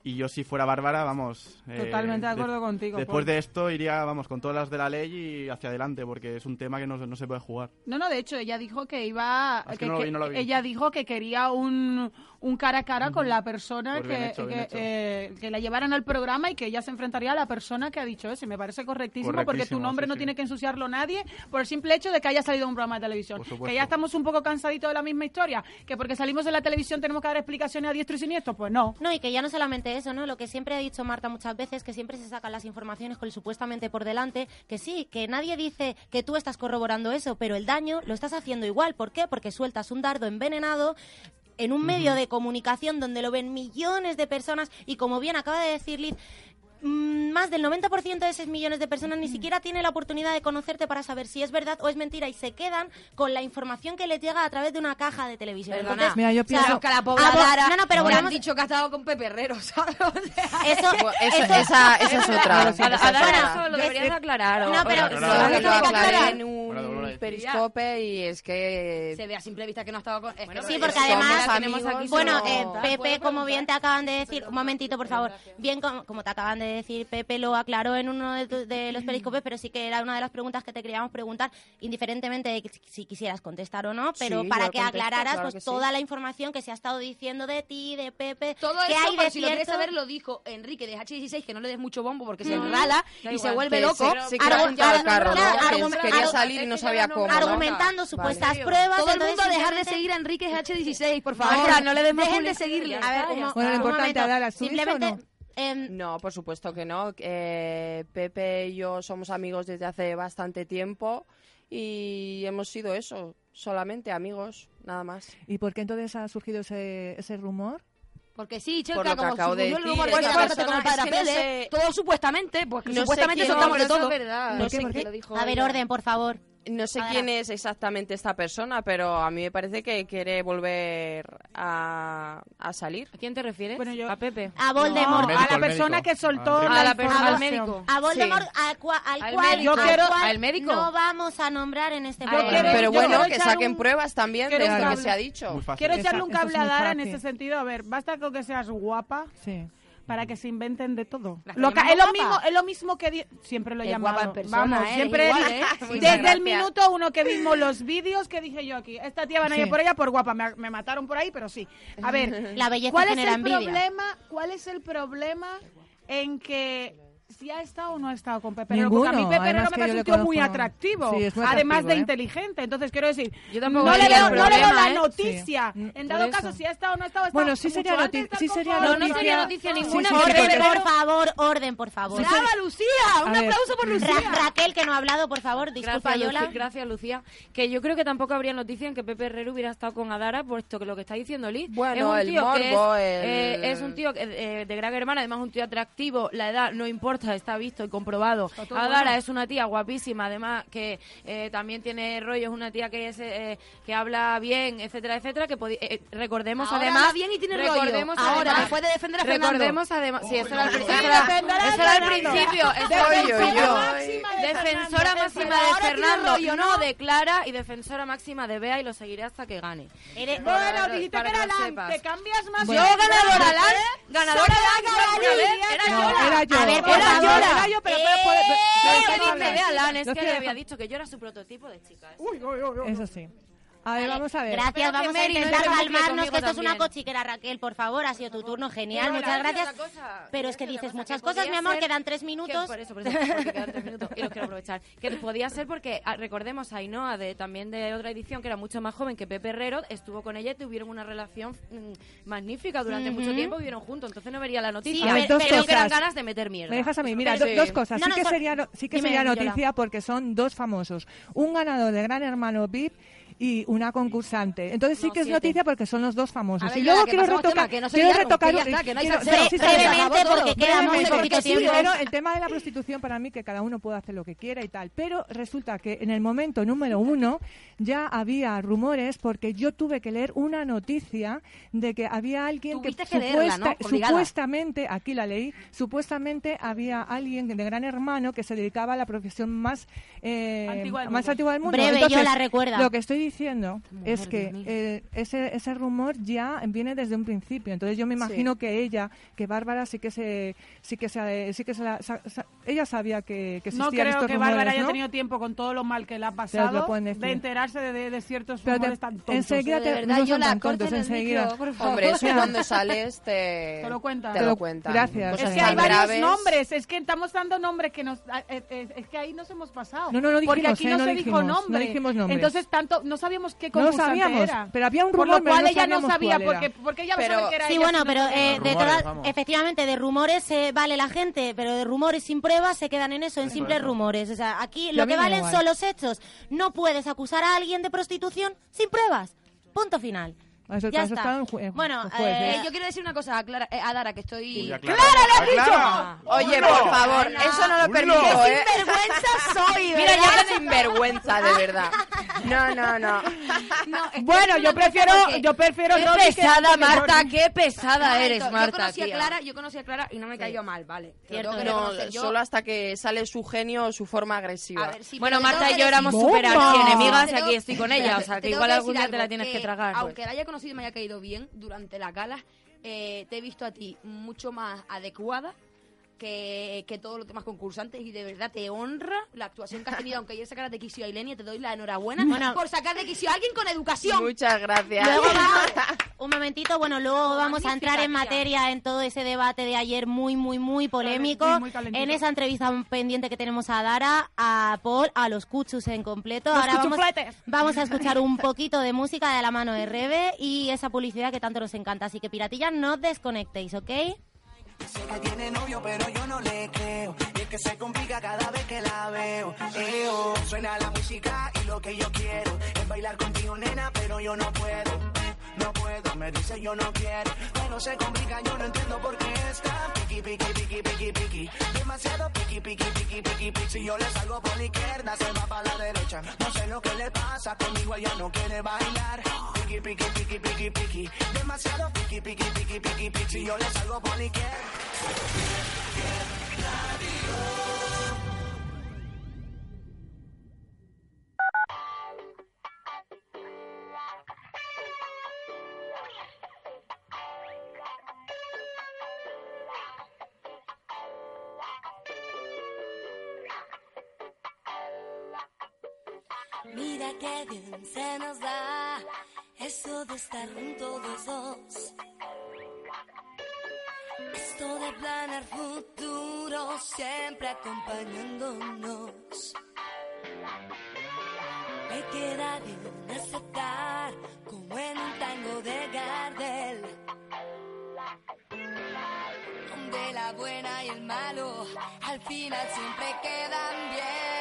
y yo si fuera Bárbara, vamos... eh, Totalmente de de- acuerdo contigo. Después de esto iría, vamos, con todas las de la ley y hacia adelante, porque es un tema que no, no se puede jugar. No, no, de hecho, ella dijo que iba. Ah, que que- no vi, no lo vi. Ella dijo que quería un, un cara a cara con la persona Pues que, hecho, eh, que la llevaran al programa y que ella se enfrentaría a la persona que ha dicho eso. Y me parece correctísimo, porque tu nombre sí, no sí. tiene que ensuciarlo nadie por el simple hecho de que haya salido un programa de televisión. Que ya estamos un poco cansaditos de la misma historia. Que porque salimos en la televisión tenemos que dar explicaciones a diestro y siniestro. Pues no. No, y que ya no solamente eso, ¿no? Lo que siempre ha dicho Marta muchas veces, que siempre se sacan las informaciones con el supuestamente por delante, que sí, que nadie dice que tú estás corroborando eso, pero el daño lo estás haciendo igual. ¿Por qué? Porque sueltas un dardo envenenado en un medio de comunicación donde lo ven millones de personas y como bien acaba de decir Liz, más del 90% de esos millones de personas ni siquiera tiene la oportunidad de conocerte para saber si es verdad o es mentira y se quedan con la información que les llega a través de una caja de televisión. Perdona. Entonces, Mira, yo o sea, pienso- que la pobre a vos- Adara no, no, pero le han dicho que ha estado con Pepe Herrero, ¿sabes? O sea, Eso, Eso- eso- esa, esa es otra. Eso lo deberías aclarar. No, pero- lo aclaré en un decir. periscope y es que... se ve a simple vista que no ha estado con... que Sí, porque además amigos, tenemos aquí Bueno, eh, ¿Puedo Pepe, como bien te acaban de decir, un momentito, por favor. Bien, como, como te acaban de decir, Pepe lo aclaró en uno de, los periscopes, pero sí que era una de las preguntas que te queríamos preguntar, indiferentemente de que- si quisieras contestar o no, pero Sí, para que contesto, aclararas claro pues que sí. toda la información que se ha estado diciendo de ti, de Pepe, Todo que eso, hay de si lo quieres cierto. saber, lo dijo Enrique de H16, que no le des mucho bombo porque se Mm. enrala y se vuelve Que loco. quería salir y no sabía cómo, ¿no? argumentando Vale. supuestas pruebas. Todo el entonces mundo dejar de seguir a Enrique de H16, por favor. No le des más Dejen de seguirle. A ver, Bueno, lo importante, ¿subís o Simplemente, no? Em, No, por supuesto que no. Eh, Pepe y yo somos amigos desde hace bastante tiempo y hemos sido eso, solamente amigos, nada más. ¿Y por qué entonces ha surgido ese, ese rumor? Porque sí, Por chica, lo que como acabo de subió el decir, rumor de esa que era persona- con el padre es que no Pele, sé- todo supuestamente, pues no supuestamente soltamos de todo. verdad. ¿Por No qué? sé ¿Por qué qué? lo dijo a ver, ella. orden, por favor. No sé quién es exactamente esta persona, pero a mí me parece que quiere volver a, a salir. ¿A quién te refieres? Bueno, yo- A Pepe. A No, Voldemort. médico, a la persona que soltó la A la persona- al médico. A Voldemort, al, cua- al Al cual, médico. al Yo quiero- cual al médico. no vamos a nombrar en este quiero- pero bueno, que saquen un- pruebas también de lo que se ha dicho. Quiero echarle un cable a muy Dara en este sentido. A ver, basta con que seas guapa. Sí. Para que se inventen de todo. Lo que- es, lo mismo, es lo mismo que di- siempre lo persona, Vamos, ¿eh? siempre Igual, ¿eh? Desde gracias. el minuto uno que vimos los vídeos que dije yo aquí, esta tía van a ir Sí. por ella por guapa, me, me mataron por ahí, pero sí. A ver, La belleza ¿cuál es el envidia. problema? ¿Cuál es el problema en que si ha estado o no ha estado con Pepe Ninguno, Porque a mí Pepe además me parece un tío muy atractivo, Sí, es muy además atractivo, de ¿eh? inteligente. Entonces quiero decir, Yo tampoco no, le veo, no le veo la ¿eh? noticia. Sí. En dado caso, si ha estado o no ha estado, Bueno, sí sería mucho noti- antes, sí sería No, Juan. no sería noticia ninguna. Orden, por favor, orden, por favor. ¡Brava, Lucía! Un aplauso por Lucía. Ra- Raquel, que no ha hablado, por favor, disculpa, Gracias, Yola. Gracias, Lucía. Que yo creo que tampoco habría noticia en que Pepe Herrero hubiera estado con Adara, puesto que lo que está diciendo Liz Bueno, es un el tío que es, eh, un tío que, eh, de gran hermana, además un tío atractivo, la edad no importa, está visto y comprobado. bueno. es una tía guapísima, además que eh, también tiene rollo, es una tía que es eh, que habla bien, etcétera, etcétera, que eh, recordemos Ahora además habla bien y tiene rollo. recordemos Ahora, además- después de defender a Fernando. recordemos además, sí, eso era el, Sí, eso era- defenderá a eso era el Fernando. principio, eso era el Defensora principio. máxima de Defensora Fernando. máxima de Fernando, rollo, no ¿no? de Clara y defensora máxima de Bea y lo seguiré hasta que gane. Eres- Bueno, Para- dijiste para que era Lan, te cambias más. Yo ganadora Lan, ganadora Lan, ganadora Lan. era yo. A ver, por Era yo, pero- Eh, pero- pero- No, es que pero- le había dicho que yo era su prototipo de chica. ¿eh? Uy, uy, uy, uy. Eso sí. A ver, vamos a ver. Gracias, vamos a intentar calmarnos, que esto es una cochiquera, Raquel, por favor, ha sido tu turno, genial, Pero muchas gracias. Pero es que dices cosa, muchas que cosas, mi amor, quedan tres que minutos. por eso, por eso, quedan tres minutos y los quiero aprovechar. Que podía ser porque ah, recordemos a Ainhoa de, también de otra edición que era mucho más joven que Pepe Herrero, estuvo con ella y tuvieron una relación mm, magnífica durante mucho tiempo, vivieron juntos, entonces no vería la noticia. Sí, A ver, dos pero que eran cosas. ganas de meter mierda. Me dejas a mí, mira, dos cosas. No, sí no, que sería, noticia porque son dos famosos. Un ganador de Gran Hermano VIP y una concursante. Entonces sí No, que es siete. noticia porque son los dos famosos. Ver, y luego quiero retocar, tema, que no se quiero retocar Brevemente, porque queda muy poquito tiempo. Primero, el tema de la prostitución para mí que cada uno puede hacer lo que quiera y tal, pero resulta que en el momento número uno ya había rumores porque yo tuve que leer una noticia de que había alguien que, que leerla, ¿no? supuesta- supuestamente, aquí la leí, supuestamente había alguien de Gran Hermano que se dedicaba a la profesión más, eh, Antigua del más mundo. antigua del mundo. Breve, Entonces, yo la recuerda. Lo que estoy diciendo Mujer, es que eh, ese, ese rumor ya viene desde un principio. Entonces yo me imagino que ella, que Bárbara sí que se, sí que se, sí que se la- sa- sa- ella sabía que, que No existían creo estos que rumores, Bárbara haya ¿no? tenido tiempo con todo lo mal que le ha pasado de enterarse de, de- de ciertos Pero rumores de- tan tontos. enseguida De te- verdad, no tan corten tontos, el enseguida. micro, por favor. Hombre, eso cuando sales te, Te lo cuentan. Te Te lo cuentan. gracias. Cosas Es que hay varios graves. nombres, es que estamos dando nombres que nos... eh, eh, Es que ahí nos hemos pasado. No, no, no Porque aquí eh, no, no se dijimos, dijo no nombre. dijimos nombres. Entonces tanto, no sabíamos qué No lo concursante sabíamos, era. pero había un Por rumor, lo pero cual no ella no sabía, porque, porque ella Pero- saber que era Sí, ella, bueno, no pero eh, de Rumores, efectivamente, de rumores se vale la gente, pero de rumores sin pruebas se quedan en eso, en simples rumores. O sea, aquí lo que valen son los hechos. No puedes acusar a alguien de prostitución sin pruebas. Punto final. Eso, Ya eso está. está en ju- en Bueno, juez, eh, yo quiero decir una cosa a, Clara, eh, a Dara, que estoy... Ya, ¡Clara, le has dicho! Clara. Oye, Uno. por favor, Uno. eso no lo permito, ¡Qué ¿eh? sinvergüenza soy, Mira, ¿verdad? yo que sinvergüenza, de verdad. No, no, no. No, Bueno, yo prefiero, porque- yo prefiero Qué que- pesada, Marta, qué pesada eres, yo Marta, conocí a. Clara, yo conocí a Clara y no me cayó mal, vale. Cierto, No. Yo- solo hasta que sale su genio o su forma agresiva. A ver, sí, Bueno, Marta y yo éramos súper archienemigas y aquí estoy con ella, o sea, te que igual algún día te la tienes que tragar. pues. Aunque la haya conocido y me haya caído bien durante la gala, eh, te he visto a ti mucho más adecuada que, que todos los demás concursantes y de verdad te honra la actuación que has tenido, aunque ayer sacaras de quicio a Ilenia, te doy la enhorabuena Bueno. por sacar de quicio a alguien con educación. Muchas gracias. Luego vamos, un momentito, bueno, luego vamos a entrar en materia en todo ese debate de ayer muy, muy, muy polémico. Muy en esa entrevista pendiente que tenemos a Dara, a Paul, a los Cuchus en completo. Los Ahora vamos, vamos a escuchar un poquito de música de la mano de Rebe y esa publicidad que tanto nos encanta. Así que, piratillas, no os desconectéis, ¿ok? Sé que tiene novio, pero yo no le creo. Y es que se complica cada vez que la veo. Eo, suena la música y lo que yo quiero es bailar contigo, nena, pero yo no puedo. No puedo, me dice yo no quiero. Pero se complica, yo no entiendo por qué está piqui, piqui, piqui, piqui, piqui. Demasiado piqui, piqui, piqui, piqui, piqui. Si yo le salgo por la izquierda, se va para la derecha. No sé lo que le pasa, conmigo ella no quiere bailar. Piqui, piqui, piqui, piqui, piqui. Demasiado piqui, piqui, piqui, piqui, piqui. Si yo le salgo por la izquierda. Que bien se nos da eso de estar juntos dos. Esto de planear futuro siempre acompañándonos. Me queda bien aceptar como en un tango de Gardel. Donde la buena y el malo al final siempre quedan bien.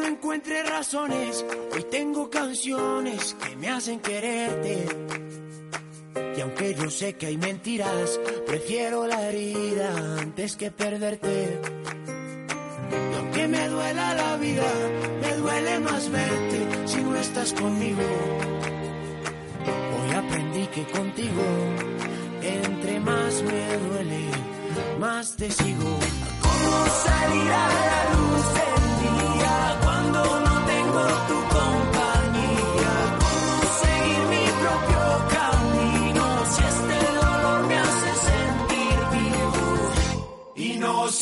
no encuentre razones, hoy tengo canciones que me hacen quererte. Y aunque yo sé que hay mentiras, prefiero la herida antes que perderte. Y aunque me duela la vida, me duele más verte si no estás conmigo. Hoy aprendí que contigo, entre más me duele, más te sigo. ¿Cómo salir la luz?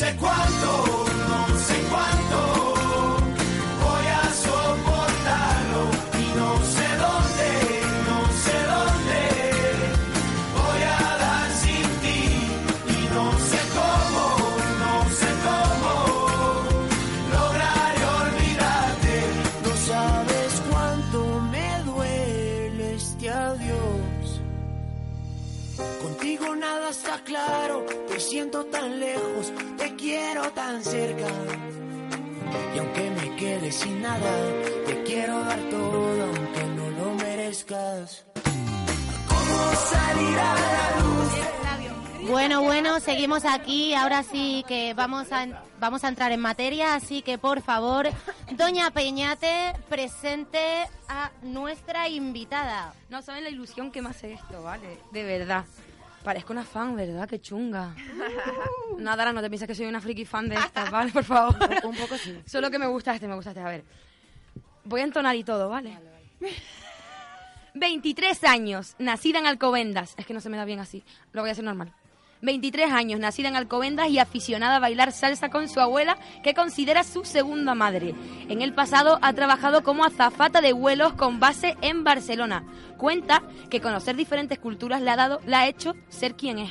No sé cuánto, no sé cuánto voy a soportarlo. Y no sé dónde, no sé dónde voy a dar sin ti. Y no sé cómo, no sé cómo lograr olvidarte. No sabes cuánto me duele este adiós. Contigo nada está claro, te siento tan lejos. Bueno, bueno, seguimos aquí. Ahora sí que vamos a, vamos a entrar en materia. Así que, por favor, Doña Peñate, presente a nuestra invitada. No saben la ilusión que me hace esto, ¿vale? De verdad. Parezco una fan, ¿verdad? Qué chunga. Nada, Dara, no te piensas que soy una friki fan de estas, ¿vale? Por favor. Un poco sí. Solo que me gusta este, me gusta este. A ver. Voy a entonar y todo, ¿vale? 23 años, nacida en Alcobendas. Es que no se me da bien así. Lo voy a hacer normal. 23 años, nacida en Alcobendas y aficionada a bailar salsa con su abuela, que considera su segunda madre. En el pasado ha trabajado como azafata de vuelos con base en Barcelona. Cuenta que conocer diferentes culturas le ha, dado, le ha hecho ser quien es.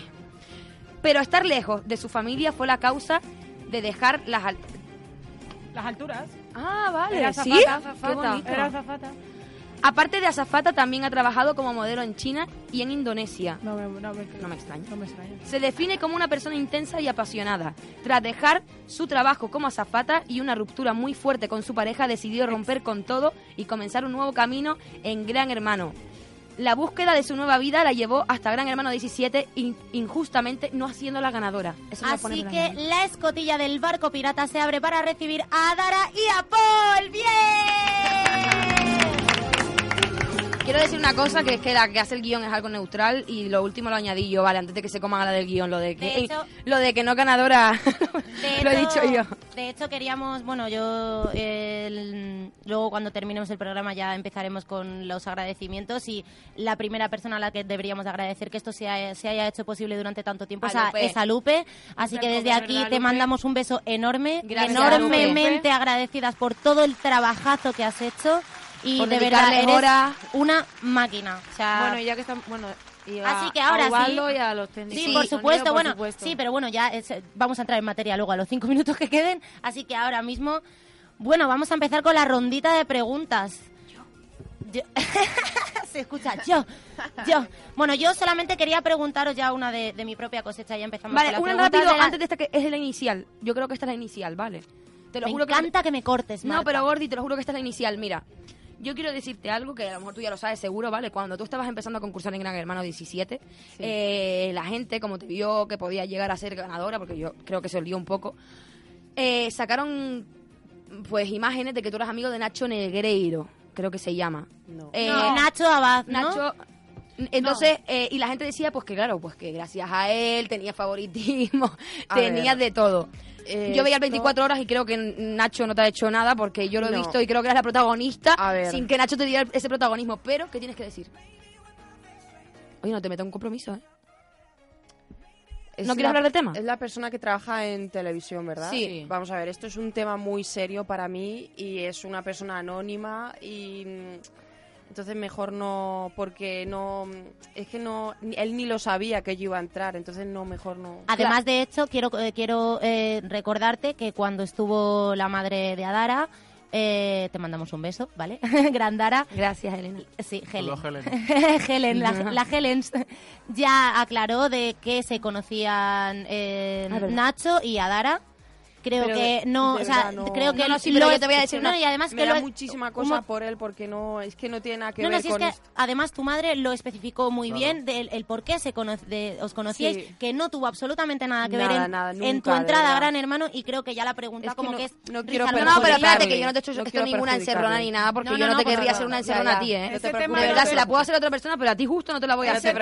Pero estar lejos de su familia fue la causa de dejar las... al- Las alturas. Ah, vale. Era ¿Sí? azafata. Era azafata. Aparte de azafata, también ha trabajado como modelo en China y en Indonesia. No me, no me, No me extraña. no me extraña. Se define como una persona intensa y apasionada. Tras dejar su trabajo como azafata y una ruptura muy fuerte con su pareja, decidió romper con todo y comenzar un nuevo camino en Gran Hermano. La búsqueda de su nueva vida la llevó hasta Gran Hermano 17, in- injustamente no haciendo la ganadora. Eso Así que la escotilla del barco pirata se abre para recibir a Dara y a Paul. ¡Bien! Quiero decir una cosa, que es que la que hace el guion es algo neutral y lo último lo añadí yo, vale, antes de que se coman a la del guion, lo de que, De hecho- lo de que no ganadora, De lo he hecho- dicho yo. De hecho, queríamos, bueno, yo el- luego cuando terminemos el programa ya empezaremos con los agradecimientos y la primera persona a la que deberíamos agradecer que esto se, ha- se haya hecho posible durante tanto tiempo A es a, Lupe. es a Lupe. Así que desde ¿verdad, aquí te Lupe? mandamos un beso enorme, Gracias, enormemente agradecidas por todo el trabajazo que has hecho y de verdad eres horas. una máquina. O sea, Bueno, y ya que están... Bueno, y a- Así que ahora a Ubaldo sí. y a los técnicos Sí, por sonido, supuesto, por bueno, supuesto. sí, pero bueno, ya es- vamos a entrar en materia luego a los cinco minutos que queden, así que ahora mismo, bueno, vamos a empezar con la rondita de preguntas. Yo- Se escucha, yo, yo. Bueno, yo solamente quería preguntaros ya una de, de mi propia cosecha, ya empezamos Vale, con una las preguntas rápido la- antes de esta que es la inicial. Yo creo que esta es la inicial, ¿vale? Te lo Me juro encanta que me cortes, No, Marta. pero Gordi, te lo juro que esta es la inicial. Mira, yo quiero decirte algo que a lo mejor tú ya lo sabes seguro, ¿vale? Cuando tú estabas empezando a concursar en Gran Hermano 17, eh, la gente, como te vio que podía llegar a ser ganadora, porque yo creo que se olvidó un poco, eh, sacaron pues imágenes de que tú eras amigo de Nacho Negreiro, creo que se llama. No. Eh, No, Nacho Abad, ¿no? Nacho entonces, eh, y la gente decía, pues que claro, pues que gracias a él tenía favoritismo, A tenía ver, de todo. Eh, yo veía el esto- 24 horas y creo que Nacho no te ha hecho nada porque yo lo he No. visto y creo que eras la protagonista A ver. sin que Nacho te diera ese protagonismo. Pero, ¿qué tienes que decir? Oye, no te meto en un compromiso, ¿eh? Es ¿No quieres la- hablar del tema? Es la persona que trabaja en televisión, ¿verdad? Sí. Vamos a ver, esto es un tema muy serio para mí y es una persona anónima y entonces mejor no, porque no, es que no, ni- él ni lo sabía que yo iba a entrar, entonces no, mejor no. Además, de hecho, quiero, eh, quiero eh, recordarte que cuando estuvo la madre de Adara, eh, te mandamos un beso, ¿vale? Grandara. Gracias, Elena. Sí, Helen. Helen. Helen, la, la Helens ya aclaró de que se conocían eh, Ah. Nacho y Adara. Creo Pero que no, o sea, no. creo que No, no, sí, pero lo yo te voy a decir no, una- y además me que da lo- muchísima cosa por él porque no, es que no tiene nada que no, no, ver si es que esto. además tu madre lo especificó muy Claro. bien del el por qué se cono- de- os conocíais, Sí. que no tuvo absolutamente nada que Nada, ver en, nada, en nunca, tu entrada a. Gran Hermano y creo que ya la pregunta Es que como no- que es no quiero No, no, pero espérate, que yo no te he hecho No esto ninguna encerrona ni nada, porque No, yo no, no te no, querría hacer una encerrona a ti. ¿eh? No. De verdad, se la puedo hacer a otra persona, pero a ti justo no te la voy a hacer.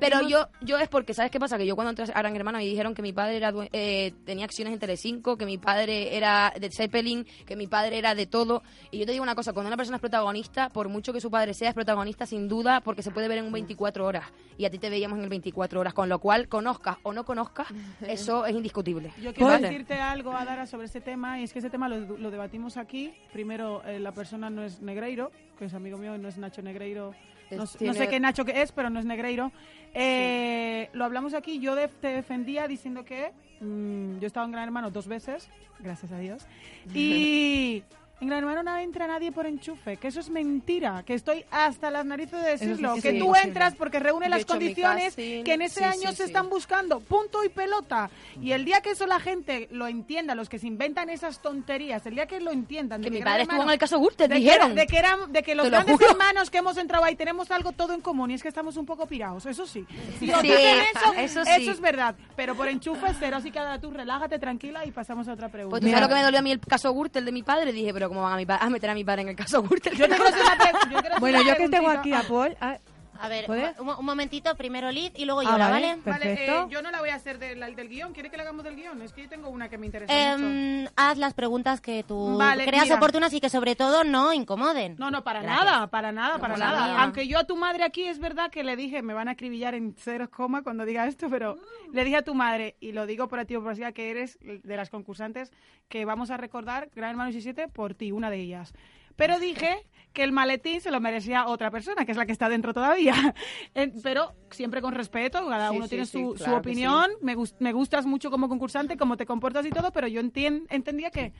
Pero yo, yo es porque, ¿sabes qué pasa? Que yo cuando entré a Gran Hermano me dijeron que mi padre era eh, tenía acciones en Telecinco, que mi padre era de Zeppelin, que mi padre era de todo. Y yo te digo una cosa, cuando una persona es protagonista, por mucho que su padre sea, es protagonista sin duda, porque se puede ver en un 24 horas. Y a ti te veíamos en el 24 horas, con lo cual, conozcas o no conozcas, eso es indiscutible. Yo quiero ¿Vale? decirte algo, Adara, sobre ese tema, y es que ese tema lo, lo debatimos aquí. Primero, eh, la persona no es Negreiro, que es amigo mío, y no es Nacho Negreiro. No, sé qué Nacho que es, pero no es Negreiro. Eh, Lo hablamos aquí, yo de- te defendía diciendo que mm, yo he estado en Gran Hermano dos veces, gracias a Dios, y En Gran Hermano no entra nadie por enchufe, que eso es mentira, que estoy hasta las narices de decirlo, sí, que sí, tú entras porque reúne las hecho mi condiciones casting, que en ese sí, año sí, se sí. están buscando, punto y pelota. Y el día que eso la gente lo entienda, los que se inventan esas tonterías, el día que lo entiendan, de Que mi Gran padre Hermano- estuvo en el caso Gürtel, de que dijeron. de que eran- de que los lo grandes juro. hermanos que hemos entrado ahí tenemos algo todo en común y es que estamos un poco pirados, eso sí. Si os Sí, dicen eso, eso es verdad, pero por enchufe cero, así que ahora tú relájate tranquila y pasamos a otra pregunta. Pues tú sabes lo que me dolió a mí el caso Gürtel de mi padre. Dije, pero ¿cómo van a, mi pa- a meter a mi padre en el caso Gürtel? Yo te quiero hacer una pre- yo quiero hacer Bueno, una yo que tengo preguntita. aquí a Paul. ah, A ver, un, un momentito, primero Liz y luego yo, Ah, ¿la vale. ¿vale? Vale, eh, Perfecto. yo no la voy a hacer del, del guion. ¿Quiere que la hagamos del guion? Es que yo tengo una que me interesa mucho. Em, haz las preguntas que tú Vale, creas mira. oportunas y que sobre todo no incomoden. No, no, para Gracias. nada, para nada, para nada. mía. Aunque yo a tu madre aquí es verdad que le dije, me van a acribillar en ceros coma cuando diga esto, pero le dije a tu madre, y lo digo por activo por pasiva, que eres de las concursantes que vamos a recordar Gran Hermano 17 por ti, una de ellas. Pero dije que el maletín se lo merecía otra persona, que es la que está dentro todavía. Pero siempre con respeto, cada Sí, uno sí, tiene sí, su, su claro opinión. Me, gus- me gustas mucho como concursante, cómo te comportas y todo, pero yo entendía que...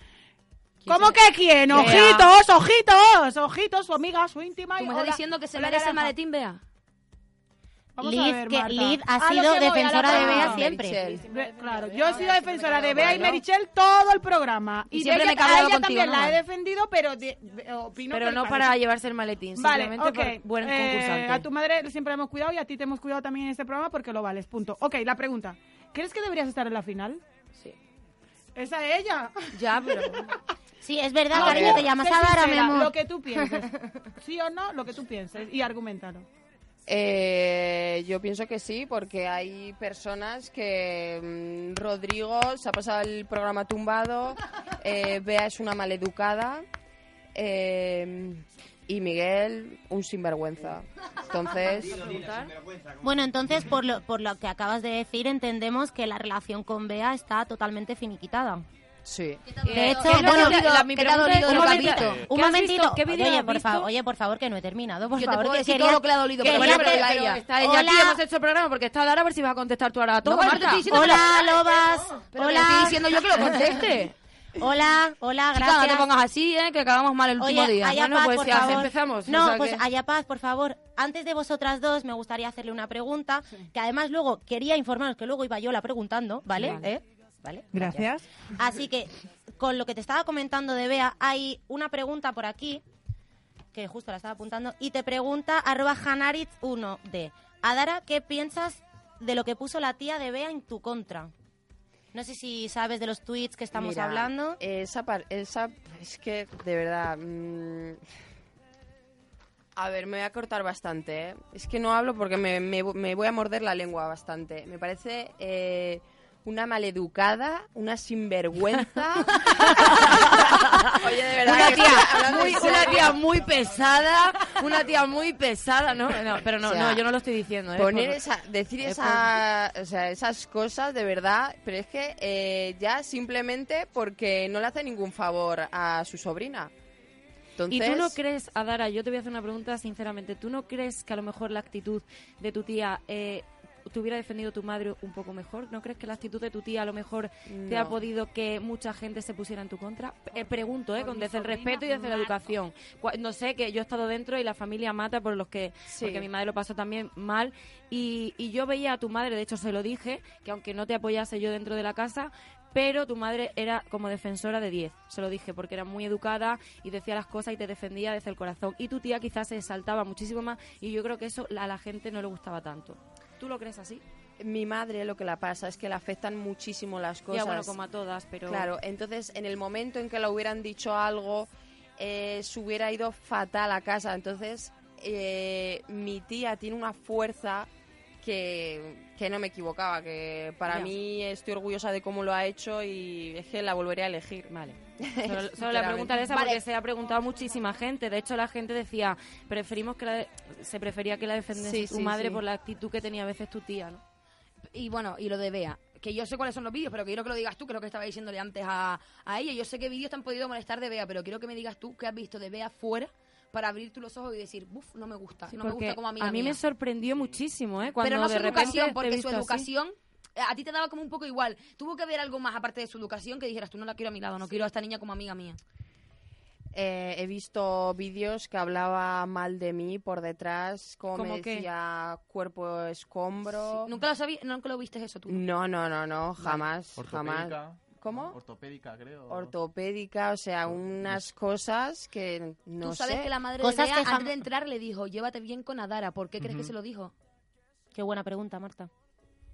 ¿Cómo que quién? Ojitos, ojitos, ojitos, su amiga, su íntima. ¿Tú me estás diciendo que se merece el maletín, Bea? Vamos a Liz, ver, que. Liz ha sido voy, defensora de. Bea siempre. Merichel. Ve- Claro, yo he sido defensora de Bea y Merichel todo el programa. Y Y, siempre de me a ella contigo, también ¿no, la he defendido, pero de- de- opino Pero que no para llevarse el maletín, Vale, simplemente ok. por buen Eh, a tu madre siempre la hemos cuidado y a ti te hemos cuidado también en este programa porque lo vales, punto. Ok, la pregunta. ¿Crees que deberías estar en la final? Sí. Esa es ella. Ya, pero... Sí, es verdad, No, cariño, te llamas Adara, mi sincera, amor. Lo que tú pienses. ¿Sí o no? Lo que tú pienses. Y argumentalo. Eh, yo pienso que sí, porque hay personas que mm, Rodrigo se ha pasado el programa tumbado, eh, Bea es una maleducada eh, y Miguel un sinvergüenza. Entonces, Bueno, entonces, por lo, por lo que acabas de decir, entendemos que la relación con Bea está totalmente finiquitada. Sí. De hecho, ¿qué es lo bueno, mi ¿qué te ha pregunta dolido es, de un momentito, visto? un ¿Qué has momentito. oye, por favor, oye, por favor, que no he terminado, por Yo te favor, puedo que decir quería- todo lo que le ha dolido, pero bueno, pero ella. está ella Hola. aquí, hemos hecho el programa porque está Dara, a ver si vas a contestar tú ahora a todo, Hola, lobas. Hola. estoy diciendo yo que lo conteste. Hola, hola, Chica, gracias. no te pongas así, ¿eh? Que acabamos mal el último Oye, día. Bueno, Paz, pues por ya favor. empezamos, No, o sea pues que- Haya Paz, por favor. Antes de vosotras dos, me gustaría hacerle una pregunta, que además luego quería informaros que luego iba yo la preguntando, ¿vale? Vale. ¿Eh? ¿Vale? Gracias. Así que, con lo que te estaba comentando de Bea, hay una pregunta por aquí, que justo la estaba apuntando, y te pregunta arroba hanaritz1d. Adara, ¿qué piensas de lo que puso la tía de Bea en tu contra? No sé si sabes de los tweets que estamos Mira, hablando. Esa, par- esa, es que, de verdad... mm, a ver, me voy a cortar bastante, ¿eh? Es que no hablo porque me, me- me voy a morder la lengua bastante. Me parece eh, una maleducada, una sinvergüenza. Oye, de verdad. Una tía, muy, en una serio. tía muy pesada, una tía muy pesada, ¿no? no pero no, O sea, no, yo no lo estoy diciendo. ¿eh? Poner Por- esa, decir es esa, o sea, esas cosas de verdad, pero es que eh, ya simplemente porque no le hace ningún favor a su sobrina. Entonces, ¿Y tú no crees, Adara, yo te voy a hacer una pregunta sinceramente, ¿tú no crees que a lo mejor la actitud de tu tía eh, te hubiera defendido tu madre un poco mejor? ¿No crees que la actitud de tu tía a lo mejor te ha podido que mucha gente se pusiera en tu contra? Eh, pregunto, ¿eh? Con, desde el respeto y desde la educación. No sé, que yo he estado dentro y la familia mata por los que... Sí. Porque mi madre lo pasó también mal y, y yo veía a tu madre, de hecho se lo dije, que aunque no te apoyase yo dentro de la casa, pero tu madre era como defensora de 10, se lo dije, porque era muy educada y decía las cosas y te defendía desde el corazón. Y tu tía quizás se saltaba muchísimo más y yo creo que eso a la gente no le gustaba tanto. ¿Tú lo crees así? mi madre lo que la pasa es que le afectan muchísimo las cosas. Ya, bueno, como a todas, pero... Claro, entonces en el momento en que le hubieran dicho algo, eh, se hubiera ido fatal a casa. Entonces, eh, mi tía tiene una fuerza que, que no me equivocaba, que para Ya. mí estoy orgullosa de cómo lo ha hecho y es que la volvería a elegir. Vale. Solo, solo la pregunta es esa porque se ha preguntado muchísima gente. De hecho, la gente decía, preferimos que la de- se prefería que la defendiese Sí, tu sí, madre sí. por la actitud que tenía a veces tu tía, ¿no? Y bueno, y lo de Bea, que yo sé cuáles son los vídeos, pero quiero que lo digas tú, que es lo que estaba diciéndole antes a, a ella. Yo sé qué vídeos te han podido molestar de Bea, pero quiero que me digas tú qué has visto de Bea fuera para abrir tú los ojos y decir, buf, no me gusta, no me gusta como amiga a mí mía". me sorprendió muchísimo, ¿eh? Cuando pero no de su educación, porque su así. A ti te daba como un poco igual. Tuvo que ver algo más aparte de su educación que dijeras, tú no la quiero a mi lado, no quiero a esta niña como amiga mía. Eh, he visto vídeos que hablaba mal de mí por detrás, como ¿Cómo me qué? decía cuerpo escombro. ¿Nunca lo sabías? ¿Nunca lo viste eso tú? No, no, no, no, jamás, jamás. ¿Cómo? Ortopédica, creo. Ortopédica, o sea, unas cosas que no Tú sabes sé. que la madre Cosas de Bea, que antes de entrar le dijo, llévate bien con Adara. ¿Por qué crees que se lo dijo? Qué buena pregunta, Marta.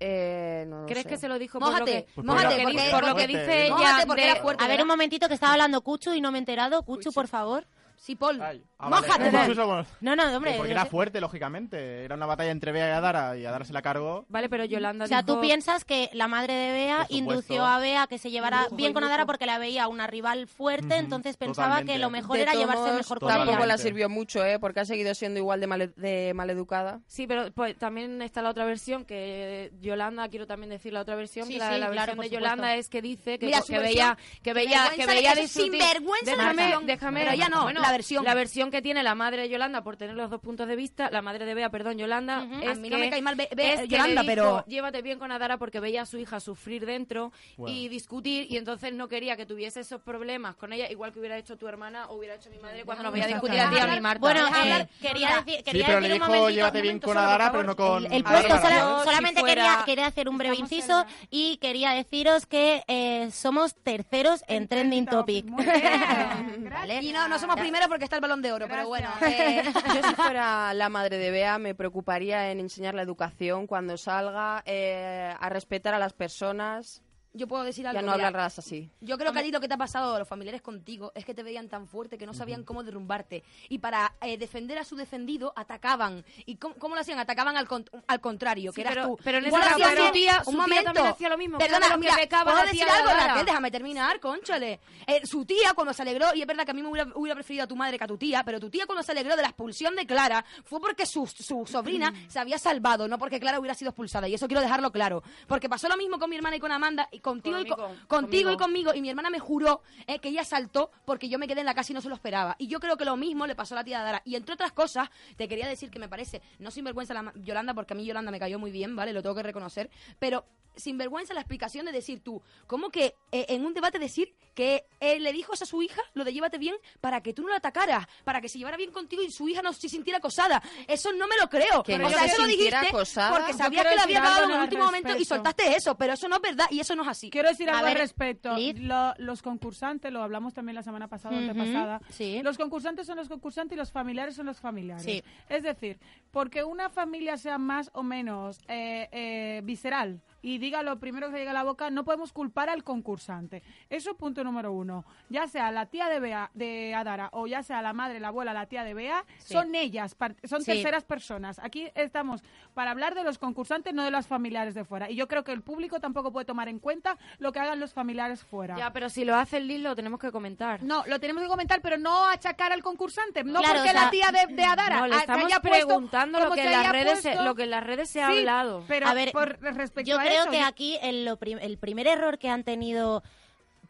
Eh, no lo ¿Crees sé. que se lo dijo por lo Mójate, que, por lo que dice- por lo que fuerte, dice ¿no? ella? De-. A ver, un momentito que estaba hablando Cuchu y no me he enterado. Cuchu, por favor. Sí, Paul. Ay, ah, vale. Mójate. Pues No, no, hombre. Porque era fuerte, lógicamente. Era una batalla entre Bea y Adara y Adara se la cargó. Vale, pero Yolanda O sea, dijo... tú piensas que la madre de Bea indució a Bea que se llevara Lujo bien con. Adara porque la veía una rival fuerte, entonces pensaba totalmente. que lo mejor De era todos llevarse mejor con Totalmente. Tampoco ella. la sirvió mucho, ¿eh? Porque ha seguido siendo igual de, male- de maleducada. Sí, pero pues, también está la otra versión que Yolanda, quiero también decir la otra versión, Sí, que la, sí, la claro, versión de supuesto. Yolanda es que dice que, Mira, que veía que veía que vergüenza veía de- discutir. sinvergüenza la déjame, déjame, Pero ella no, bueno, la versión. La versión que tiene la madre de Yolanda por tener los dos puntos de vista, la madre de Bea, perdón, Yolanda, Ujú. es A mí que no me cae mal Be- Be- es que Yolanda, le dijo, pero- llévate bien con Adara porque veía a su hija sufrir dentro y discutir y entonces no quería que tuviese esos problemas con ella, igual que hubiera hecho tu hermana o hubiera hecho mi madre cuando nos veía discutir a ti a mi. Marta. Bueno, eh, quería decir, Sí, quería pero le decir un dijo llévate bien con Adara, pero no con El, el puesto si solamente fuera- quería, quería hacer un breve inciso y quería deciros que eh, somos terceros en Trending Topic. Muy bien. Vale. Y no, no somos primeros porque está el balón de oro, pero bueno. Gracias. eh, Yo si fuera la madre de Bea me preocuparía en enseñar la educación cuando salga, eh, a respetar a las personas yo puedo decir algo. a no mira. hablarlas así. Yo creo que a ti lo que te ha pasado a los familiares contigo es que te veían tan fuerte que no sabían cómo derrumbarte. Y para eh, defender a su defendido, atacaban. ¿Y cómo, cómo lo hacían? Atacaban al, con- al contrario, que eras pero- tú. pero en Igual ese hacía caso, su su tía- un su tía momento. también hacía lo mismo, Perdona, lo que mira, ¿puedo la tía decir de algo? Raquel? Déjame terminar, conchale. Eh, su tía, cuando se alegró, y es verdad que a mí me hubiera, hubiera preferido a tu madre que a tu tía, pero tu tía cuando se alegró de la expulsión de Clara fue porque su, su sobrina se había salvado, no porque Clara hubiera sido expulsada. Y eso quiero dejarlo claro. Porque pasó lo mismo con mi hermana y con Amanda, y contigo, y, Conmigo, con- contigo y conmigo. y mi hermana me juró eh, que ella saltó porque yo me quedé en la casa y no se lo esperaba. Y yo creo que lo mismo le pasó a la tía Dara. Y entre otras cosas, te quería decir que me parece, no sinvergüenza la ma- Yolanda, porque a mí Yolanda me cayó muy bien, ¿vale? Lo tengo que reconocer, pero sinvergüenza la explicación de decir tú, ¿cómo que eh, en un debate decir que él le dijo a su hija, lo de llévate bien, para que tú no la atacaras, para que se llevara bien contigo y su hija no se sintiera acosada? Eso no me lo creo. Que o no sea, se eso lo dijiste acosada. porque sabías que la decir había algo en el último momento y soltaste eso, pero eso no es verdad y eso no es así. Quiero decir A algo ver, al respecto. Lo- los concursantes, lo hablamos también la semana pasada, Ujú, antepasada. sí. Los concursantes son los concursantes y los familiares son los familiares. Sí. Es decir, porque una familia sea más o menos eh, eh, visceral y diga lo primero que se llega a la boca, no podemos culpar al concursante. Eso punto número uno. Ya sea la tía de Bea, de Adara o ya sea la madre, la abuela, la tía de Bea, Sí. son ellas, son Sí. terceras personas. Aquí estamos para hablar de los concursantes, no de los familiares de fuera. Y yo creo que el público tampoco puede tomar en cuenta lo que hagan los familiares fuera. Ya, pero si lo hace el Liz lo tenemos que comentar. No, lo tenemos que comentar, pero no achacar al concursante. No Claro, porque o sea, la tía de, de Adara No, le estamos preguntando lo que, en las haya redes se, lo que en las redes se ha Sí, hablado. Pero A ver, por respecto Yo a creo eso, que yo- aquí el, lo prim- el primer error que han tenido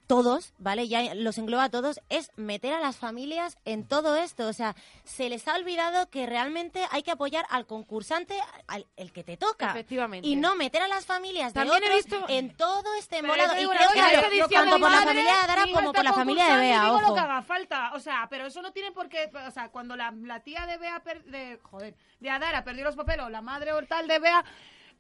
todos, ¿vale? Ya los engloba a todos, es meter a las familias en todo esto. O sea, se les ha olvidado que realmente hay que apoyar al concursante, al el que te toca. Efectivamente. Y no meter a las familias de También otros visto- en todo este te Y creo que lo- tanto por la familia de hija como por la familia de Bea, digo lo ojo. que haga falta, o sea, pero eso no tiene por qué, o sea, cuando la, la tía de Bea, per- de, joder, de Adara perdió los papeles, o la madre o tal de Bea,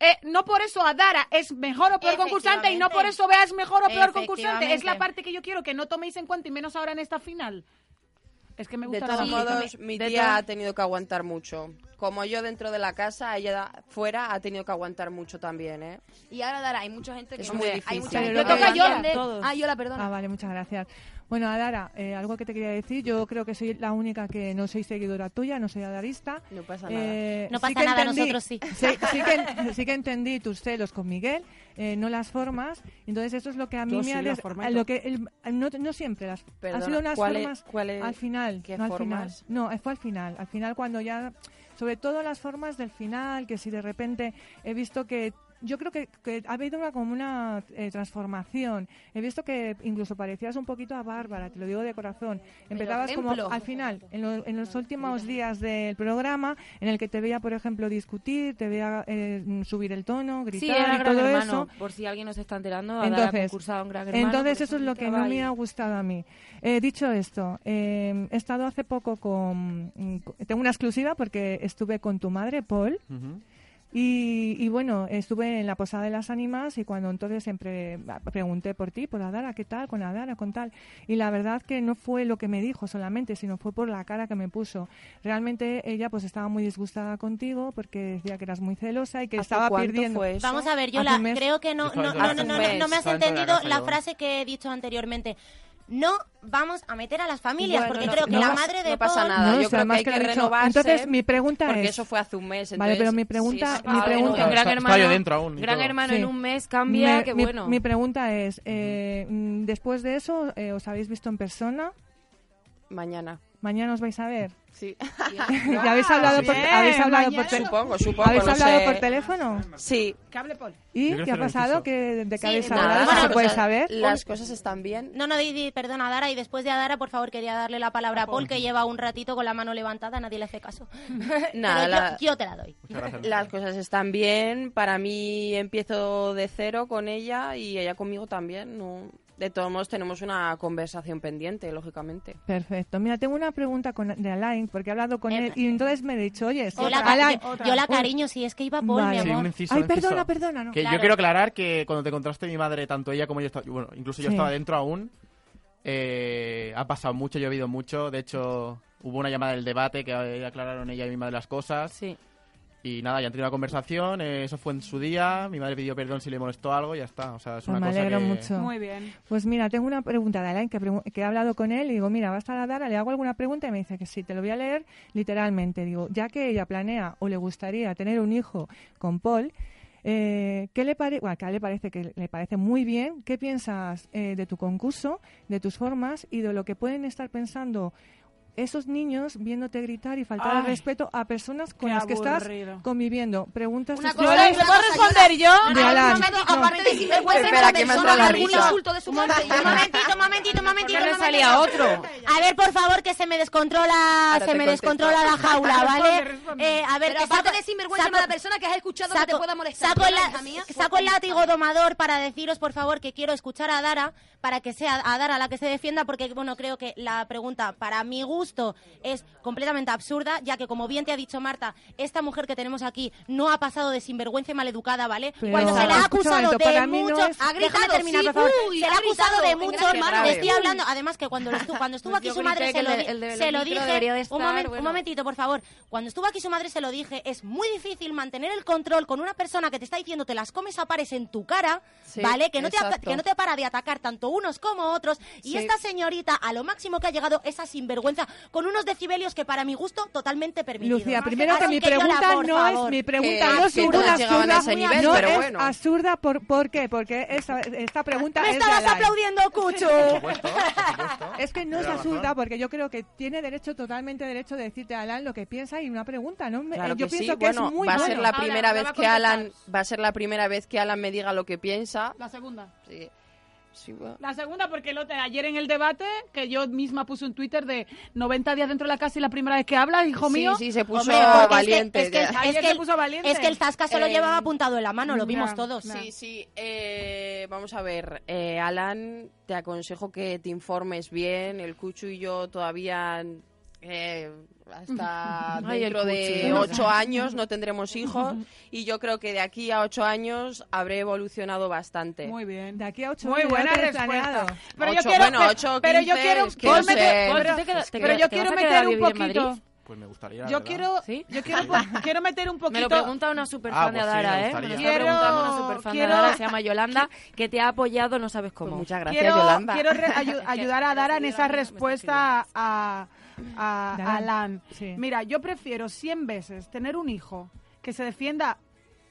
eh, no por eso Adara es mejor o peor concursante y no por eso Bea es mejor o peor concursante, es la parte que yo quiero que no toméis en cuenta y menos ahora en esta final. Es que me De gusta todos la modos, mi de tía ha tenido que aguantar mucho. Como yo dentro de la casa, ella fuera ha tenido que aguantar mucho también, ¿eh? Y ahora, Dara, hay mucha gente que Es no muy difícil. Hay mucha gente lo que toca Yola. Ah, Yola, perdona. Ah, vale, muchas gracias. Bueno, Adara, eh, algo que te quería decir, yo creo que soy la única que no soy seguidora tuya, no soy adarista. No pasa nada. Eh, No sí pasa que nada, entendí- nosotros sí. Sí, sí que, sí que entendí tus celos con Miguel, eh, no las formas. Entonces, eso es lo que a mí Yo me sí ha... des- lo que el- no, no siempre, las, Perdona, han sido unas ¿cuál es- formas cuál es- al final. qué no al formas? final. No, fue al final. Al final cuando ya... Sobre todo las formas del final, que si de repente he visto que yo creo que, que ha habido una, como una eh, transformación. He visto que incluso parecías un poquito a Bárbara, te lo digo de corazón. Empezabas como al final, en, lo- en los últimos días del programa, en el que te veía, por ejemplo, discutir, te veía eh, subir el tono, gritar Sí, era y Gran todo Hermano, eso. por si alguien nos está enterando, Entonces, concursado en Gran Hermano. entonces eso es lo que no me ha gustado a mí. Eh, dicho esto, eh, he estado hace poco con... Tengo una exclusiva porque estuve con tu madre, Paul. Y, y bueno, estuve en la Posada de las Ánimas y cuando entonces siempre pregunté por ti, por Adara, ¿qué tal? Con Adara, con tal. Y la verdad que no fue lo que me dijo solamente, sino fue por la cara que me puso. Realmente ella pues estaba muy disgustada contigo porque decía que eras muy celosa y que ¿Hace estaba perdiendo. fue eso? Vamos a ver, yo la, creo que no, no, no, no, no, me has entendido la frase que he dicho anteriormente. No vamos a meter a las familias, Bueno, porque no- creo que no la madre de no pasa Paul- nada. No, Yo o sea, creo que más hay que que he dicho. renovarse. Entonces, mi pregunta porque es- eso fue hace un mes. Vale, pero mi entonces, pregunta, sí, mi pregunta no. En Gran Hermano, yo dentro aún Gran. Hermano Sí. en un mes cambia, Me- que mi, bueno. mi pregunta es, eh, mm, después de eso, eh, ¿os habéis visto en persona? Mañana. ¿Mañana os vais a ver? Sí. ¿Ya habéis hablado por, bien, habéis hablado por mañana. te- Supongo, supongo. ¿Habéis no hablado sé. por teléfono? Sí. Que hable Paul. ¿Y qué ha pasado? ¿Que, ¿De qué Sí, habéis nada, hablado? bueno, ¿Se puede eh, saber? Las cosas están bien. No, no, di, di, perdona, Dara, y después de Adara, por favor, quería darle la palabra a Paul, que lleva un ratito con la mano levantada, nadie le hace caso. Nada, Pero yo- la- yo, te la doy. Las cosas están bien. Para mí empiezo de cero con ella y ella conmigo también. No. De todos modos tenemos una conversación pendiente, lógicamente. Perfecto. Mira, tengo una pregunta con, de Alain, porque he hablado con Eh, él y entonces me he dicho, oye, Yo la, Alain, yo- yo la cariño, si es que iba Paul, Vale. mi Sí, amor. un inciso, Ay, perdona, perdona, no. Que Claro. yo quiero aclarar que cuando te encontraste mi madre, tanto ella como yo, estaba, bueno, incluso yo Sí. estaba dentro aún, eh, ha pasado mucho, yo he oído mucho. De hecho, hubo una llamada del debate que aclararon ella y mi madre las cosas. Sí. Y nada, ya han tenido una conversación, eh, eso fue en su día, mi madre pidió perdón si le molestó algo y ya está. O sea, es Pues una me cosa alegro que... mucho. Muy bien. Pues mira, tengo una pregunta de Alain que, pregu- que he hablado con él y digo, mira, va a estar a Dara, le hago alguna pregunta y me dice que sí, te lo voy a leer literalmente. Digo, ya que ella planea o le gustaría tener un hijo con Paul, eh, ¿qué le, pare bueno, que a él le parece que le parece muy bien? ¿Qué piensas eh, de tu concurso, de tus formas y de lo que pueden estar pensando esos niños viéndote gritar y faltar al respeto a personas con qué las que estás conviviendo? Preguntas Una cosa, ¿Le puedo responder yo? De Alan. un momento, No. aparte de sinvergüenza, Espera, una que me persona la algún risa. insulto de su madre. Un momentito, un momentito, un momentito. ¿Por qué le un salía momentito. otro? A ver, por favor, que se me descontrola, Ahora se me descontrola la jaula, ¿vale? Eh, a ver, Pero que aparte saco- de sinvergüenza, saco- mala persona que has escuchado que te pueda molestar. Saco el, ¿verdad, la- saco el látigo domador para deciros, por favor, que quiero escuchar a Dara para que sea a Dara la que se defienda, porque, bueno, creo que la pregunta, para mi gusto, es completamente absurda, ya que, como bien te ha dicho Marta, esta mujer que tenemos aquí no ha pasado de sinvergüenza y maleducada, ¿ale? Pero, Cuando se le ha acusado de para mí no mucho... es- Ha Déjame gritado, terminar, por favor. se le ha acusado de en mucho... grave. Te estoy hablando, además, que cuando, estu- cuando estuvo aquí su madre, se lo, el el se lo dije... un, un momentito, por favor. Cuando estuvo aquí su madre, se lo dije. Es muy difícil mantener el control con una persona que te está diciendo te las comes a pares en tu cara, Sí, ¿vale? Que no, te, que no te para de atacar tanto unos como otros. Y Sí. esta señorita, a lo máximo que ha llegado, esa sinvergüenza, con unos decibelios que para mi gusto, totalmente permitidos. Lucía, primero que mi pregunta no favor. es mi pregunta no es a absurda, ese nivel, no pero es bueno. absurda por, ¿por qué? Porque esa, esta pregunta Me es de estabas aplaudiendo, Cuchu. Es que no es absurda razón. porque yo creo que tiene derecho, totalmente derecho de decirte a Alan lo que piensa y una pregunta, ¿no? Me- Claro yo que pienso sí. que bueno, es muy va a bueno. ser la primera me vez que. Alan va a ser la primera vez que Alan me diga lo que piensa. La segunda. Sí. Sí, bueno. La segunda, porque el otro- ayer en el debate, que yo misma puse un Twitter de 90 días dentro de la casa y la primera vez que hablas, hijo Sí, mío. sí, se puso Hombre, porque es que- valiente. Es que, ya. es Ayer que se el- puso valiente. es que el Zasca se lo Eh, llevaba apuntado en la mano, lo vimos todos. ya. Sí, sí. eh, vamos a ver, eh, Alan, te aconsejo que te informes bien. El Cuchu y yo todavía eh, hasta Ay, dentro de ocho años no tendremos hijos y yo creo que de aquí a ocho años habré evolucionado bastante. Muy bien. De aquí a ocho Muy años ya buena respuesta. Pero yo Ocho, quiero, bueno, pero- ocho, pero yo quince, quiero, es que Paul, no meter- sé. Paul, pero, ¿tú te quedas- te pero yo quiero meter un poquito. Pues me gustaría. Yo quiero, ¿Sí? yo quiero, quiero meter un Me poquito. lo pregunta una superfan Ah, de pues sí, me Adara, ¿eh? Me lo está Quiero- preguntando una superfan quiero- de Adara, se llama Yolanda, que te ha apoyado, no sabes Pues cómo. muchas gracias, quiero, Yolanda. quiero re- ayu- ayudar a Dara en esa respuesta a, a, Alan. Sí. Mira, yo prefiero 100 veces tener un hijo que se defienda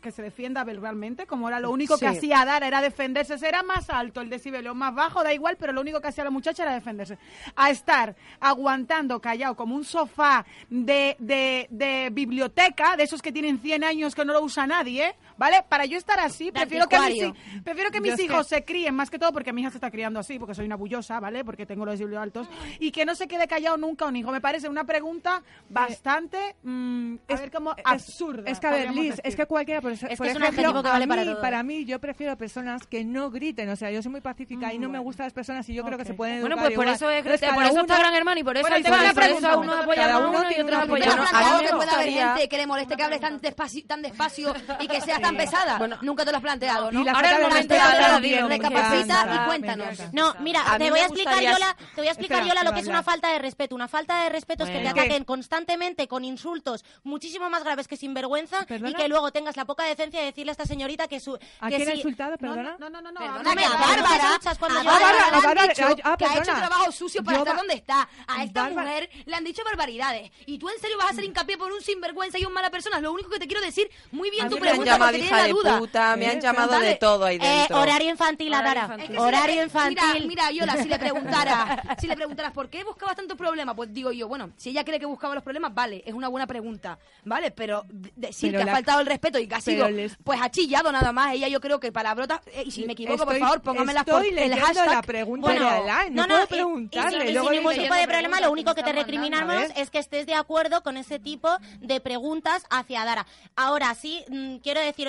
que se defienda verbalmente, como era lo único que hacía Dara, era defenderse. Será más alto el decibelio, más bajo, da igual, pero lo único que hacía la muchacha era defenderse. A estar aguantando callado como un sofá de, de, de biblioteca, de esos que tienen 100 años que no lo usa nadie, ¿eh? ¿Vale? Para yo estar así, prefiero que, mis, prefiero que es que- hijos se críen más que todo, porque mi hija se está criando así, porque soy una bullosa, ¿vale? Porque tengo los decibelios altos, y que no se quede callado nunca un hijo. Me parece una pregunta bastante, mm, a ver, como absurda. Es que, a ver, Liz, decir. es que cualquiera, por, que por es un ejemplo, adjetivo que a vale para mí- todo. para mí, yo prefiero personas que no griten. O sea, yo soy muy pacífica y no me gustan las personas y yo creo que se pueden Bueno, pues por igual. eso es- Entonces, por eso está uno- Gran Hermano y por eso Bueno, hay tengo una por eso pregunta. unos Cada apoyan a uno uno y una apoyan a otro. ¿Has planteado me que puede haber gente que le moleste que hables tan despacio, tan despacio y que seas tan pesada? Nunca te lo has planteado, ¿no? Y la Ahora de momento de recapacita y cuéntanos. No, mira, te voy a explicar gustaría- yo la, te voy a explicar yo lo que que es una falta de respeto. Una falta de respeto es que te Bueno. ataquen constantemente con insultos muchísimo más graves que sinvergüenza y que luego tengas la poca decencia de decirle a esta señorita que su ¿A que quién ha insultado, perdona? No, no, no, no. Que a Bárbara, a Bárbara Ah, dicho ah, que ha hecho trabajo sucio para estar donde está. A esta mujer le han dicho barbaridades. Y tú en serio vas a hacer hincapié por un sinvergüenza y un mala persona. Lo único que te quiero decir, muy bien tu pregunta hija de la duda. puta, me han Eh, llamado dale. de todo ahí Eh, dentro. horario infantil, Horario Adara. infantil. Es que si Horario le- infantil. Mira, mira, Yola, si le preguntara, si le preguntaras por qué buscabas tantos problemas, pues digo yo, bueno, si ella cree que buscaba los problemas, vale, es una buena pregunta, ¿vale? Pero de- decir Pero que la- ha faltado el respeto y que ha sido, les- pues ha chillado nada más. Ella yo creo que palabrotas, eh, y si me equivoco, por Estoy- favor, póngamelas por el hashtag. la pregunta Bueno, de Alain, no, no, puedo y- y sin- preguntarle. y luego sin ningún tipo de problema, lo único que te recriminamos es que estés de acuerdo con ese tipo de preguntas hacia Dara. Ahora sí, mm,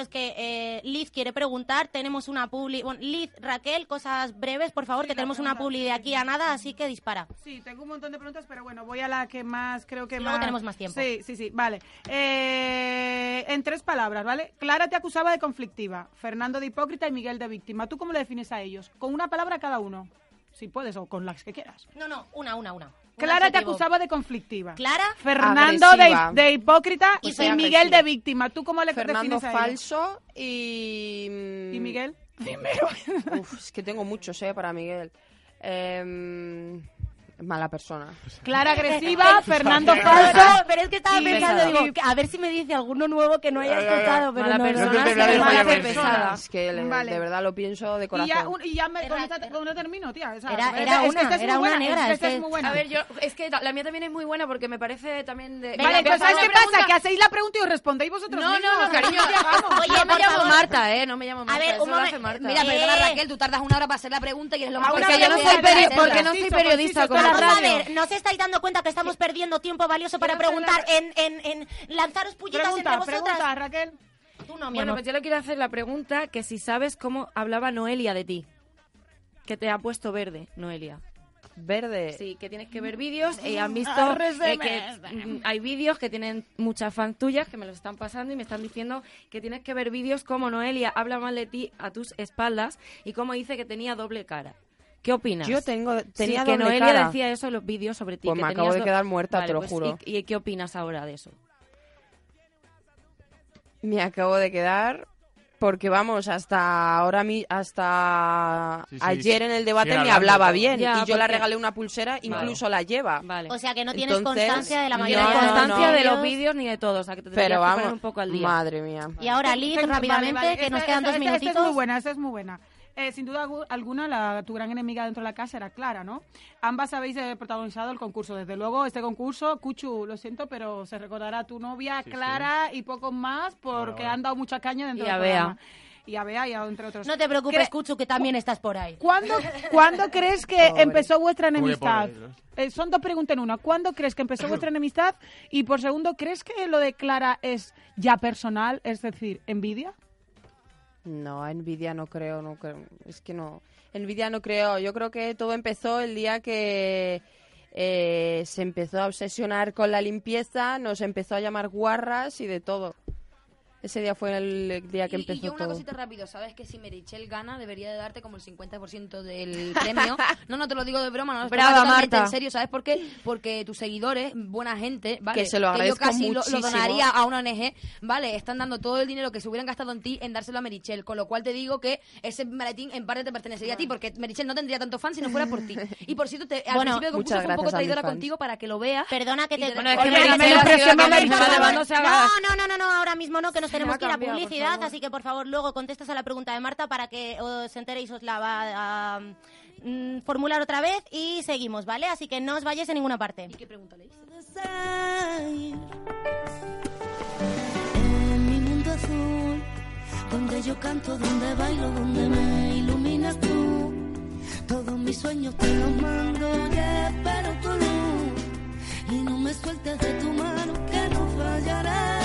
que eh, Liz quiere preguntar, tenemos una publi... Bueno, Liz, Raquel, cosas breves, por favor, que tenemos una publi de aquí a nada, así que dispara. Sí, tengo un montón de preguntas, pero bueno, voy a la que más creo que Y más. luego tenemos más tiempo. Sí, sí, sí, vale. Eh, en tres palabras, ¿vale? Clara te acusaba de conflictiva, Fernando de hipócrita y Miguel de víctima. ¿Tú cómo le defines a ellos? Con una palabra cada uno, si puedes, o con las que quieras. No, no, una, una, una. Clara te acusaba de conflictiva. Clara, Fernando de, de hipócrita Pues y Miguel agresiva. de víctima. ¿Tú cómo le Fernando defines a falso y... mm, ¿Y Miguel? Uf, es que tengo muchos, eh, para Miguel. Em, mala persona. Clara agresiva, Fernando falso. No, pero es que estaba pensando, y- digo, que a ver si me dice alguno nuevo que no haya escuchado, pero Mala no, no, persona, no. es que Mala mala persona. Es que le- Vale. de verdad lo pienso de Y corazón. ya, un- y ya me, con, esta, con esta termino, tía. O sea, Era- es que- era es que una, esta es era muy una buena, negra, es que es esta es que- muy buena. A ver, yo, es que la mía también es muy buena porque me parece también de... Vale, entonces, ¿sabes qué pasa? Que hacéis la pregunta y os respondéis vosotros No, mismos. no, no, cariño. Oye, no me llamo. Marta, ¿eh? No me llamo Marta. ver, eso un lo hace momen- Marta. Mira, perdona Eh. Raquel, tú tardas una hora para hacer la pregunta y eres lo más Porque yo no que soy no periodista con la Vamos a radio. ver, ¿no os estáis dando cuenta que estamos perdiendo tiempo valioso para Quiero preguntar en, en, en lanzaros pullitas Pregunta, entre vosotras? pregunta, Raquel. Tú no, mi Bueno, amor. pues yo le quiero hacer la pregunta que si sabes cómo hablaba Noelia de ti. Que te ha puesto verde, Noelia. Verde. Sí, que tienes que ver vídeos y han visto eh, que mm, hay vídeos que tienen muchas fans tuyas que me los están pasando y me están diciendo que tienes que ver vídeos como Noelia habla mal de ti a tus espaldas y como dice que tenía doble cara. ¿Qué opinas? Yo tengo, tenía Sí, que doble Noelia cara. decía eso en los vídeos sobre ti. Pues que me acabo de do- quedar muerta, Vale, te lo pues, juro. ¿y, y qué opinas ahora de eso? Me acabo de quedar porque vamos, hasta ahora mi, hasta Sí, sí, ayer en el debate me hablaba bien Ya, y yo le porque- regalé una pulsera, incluso la lleva. Vale. O sea, que no tienes Entonces, constancia de la no, mayoría tienes de los constancia de los vídeos. ni de todo, o sea, que te Pero que vamos, poner un poco al día. madre mía. Y ahora, Liz, rápidamente, vale, vale, que nos esta- quedan dos esta- esta minutitos. es muy buena, esta es muy buena. Eh, sin duda algu- alguna, la, tu gran enemiga dentro de la casa era Clara, ¿no? Ambas habéis eh, protagonizado el concurso. Desde luego, este concurso, Cuchu, lo siento, pero se recordará a tu novia Sí, Clara y pocos más porque bueno. han dado mucha caña dentro del programa. Y a Bea y a, entre otros. No te preocupes, Cuchu, que también estás por ahí. ¿Cuándo, ¿Cuándo crees que Pobre. empezó vuestra ¿Cómo que enemistad? pobre? Eh, son dos preguntas en una. ¿Cuándo crees que empezó vuestra enemistad? Y por segundo, ¿crees que lo de Clara es ya personal? Es decir, envidia. No, envidia no creo, no creo. Es que no. Envidia no creo. Yo creo que todo empezó el día que eh, se empezó a obsesionar con la limpieza, nos empezó a llamar guarras y de todo. Ese día fue el día que Y- empezó y, yo una todo. cosita rápido, ¿sabes que si Merichel gana debería de darte como el 50% del premio? No, no te lo digo de broma, no, Brava, Marta. en serio, ¿sabes por qué? Porque tus seguidores, buena gente, ¿vale? Que se lo yo agradezco casi lo- lo, muchísimo. donaría a una ONG, ¿vale? Están dando todo el dinero que se hubieran gastado en ti en dárselo a Merichel, con lo cual te digo que ese maletín en parte te pertenecería a ti, porque Merichel no tendría tanto fan si no fuera por ti. Y por cierto, te, al Bueno, principio del concurso fue un poco traidora contigo para que lo veas. Perdona que te... Bueno, es que que que a- No, no, no, no, no, ahora mismo no, que nos nos tenemos que ir a publicidad, así que por favor luego contestas a la pregunta de Marta para que os enteréis, os la va a mm, formular otra vez y seguimos, ¿vale? Así que no os vayáis a ninguna parte. ¿Y qué pregunta le hice? En mi mundo azul, donde yo canto, donde bailo, donde me iluminas tú. Todos mis sueños te los mando y espero tu luz. Y no me sueltes de tu mano, que no fallaré.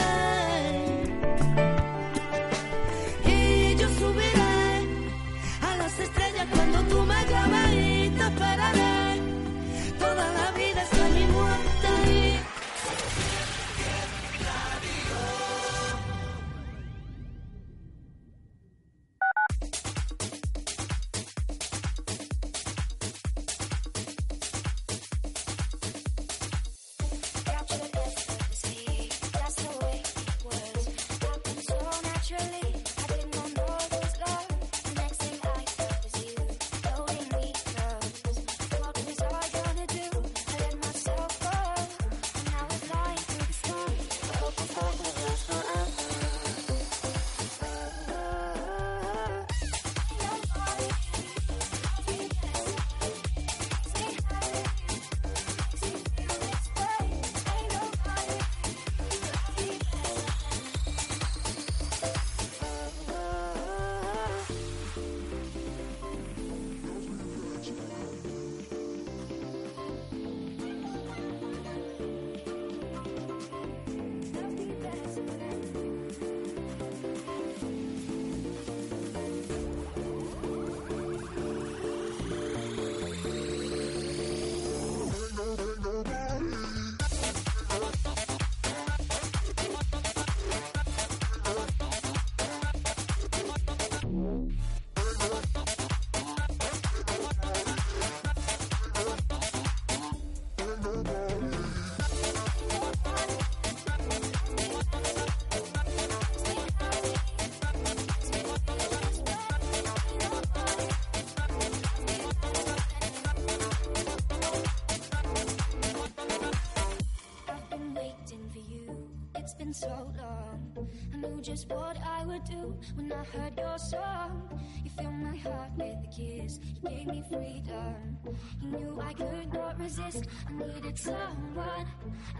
Your song. You filled my heart with a kiss. You gave me freedom. You knew I could not resist. I needed someone.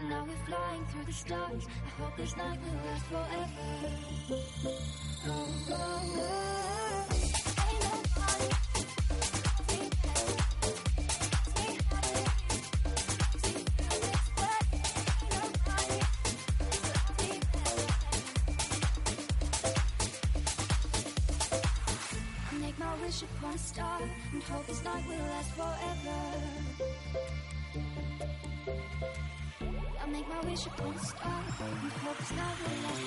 And now we're flying through the stars. I hope this night will last forever. Oh, oh, oh. Ain't and hope this night will last forever. I make my wish upon a star and hope this night will last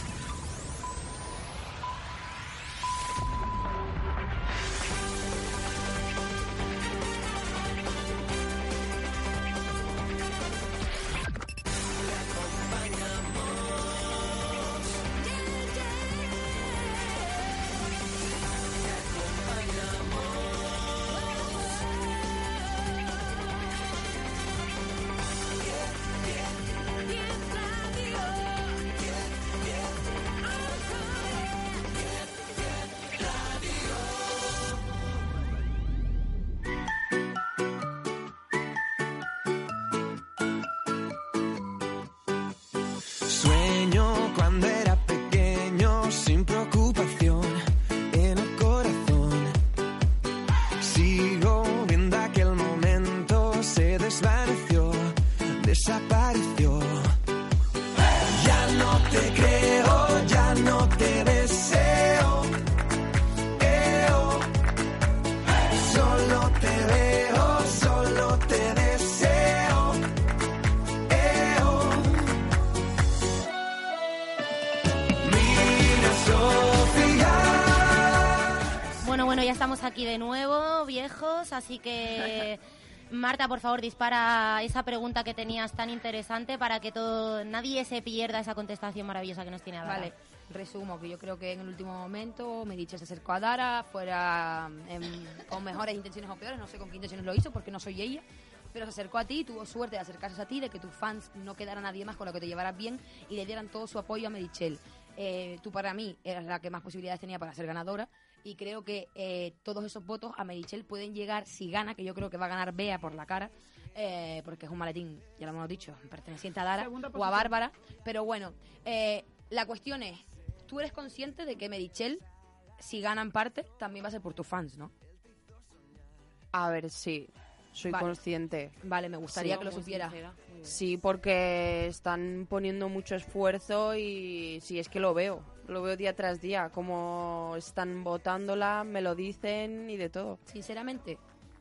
Aquí de nuevo, viejos, así que Marta, por favor, dispara esa pregunta que tenías tan interesante para que todo nadie se pierda esa contestación maravillosa que nos tiene Adara. Vale, resumo que yo creo que en el último momento Mediche se acercó a Dara, fuera em, con mejores intenciones o peores, no sé con qué intenciones lo hizo porque no soy ella, pero se acercó a ti, tuvo suerte de acercarse a ti, de que tus fans no quedara nadie más con lo que te llevaras bien y le dieran todo su apoyo a Medichel. Eh, tú para mí eras la que más posibilidades tenía para ser ganadora y creo que eh, todos esos votos a Medichel pueden llegar si gana, que yo creo que va a ganar Bea por la cara, eh, porque es un maletín, ya lo hemos dicho, perteneciente a Dara o a. Bárbara, pero bueno, eh, la cuestión es, tú eres consciente de que Medichel, si gana en parte, también va a ser por tus fans, ¿no? A ver, sí, soy Vale. consciente. Vale, me gustaría Sí. que lo supiera. Sí, porque están poniendo mucho esfuerzo y sí, es que lo veo. Lo veo día tras día, como están votándola, me lo dicen y de todo. Sinceramente,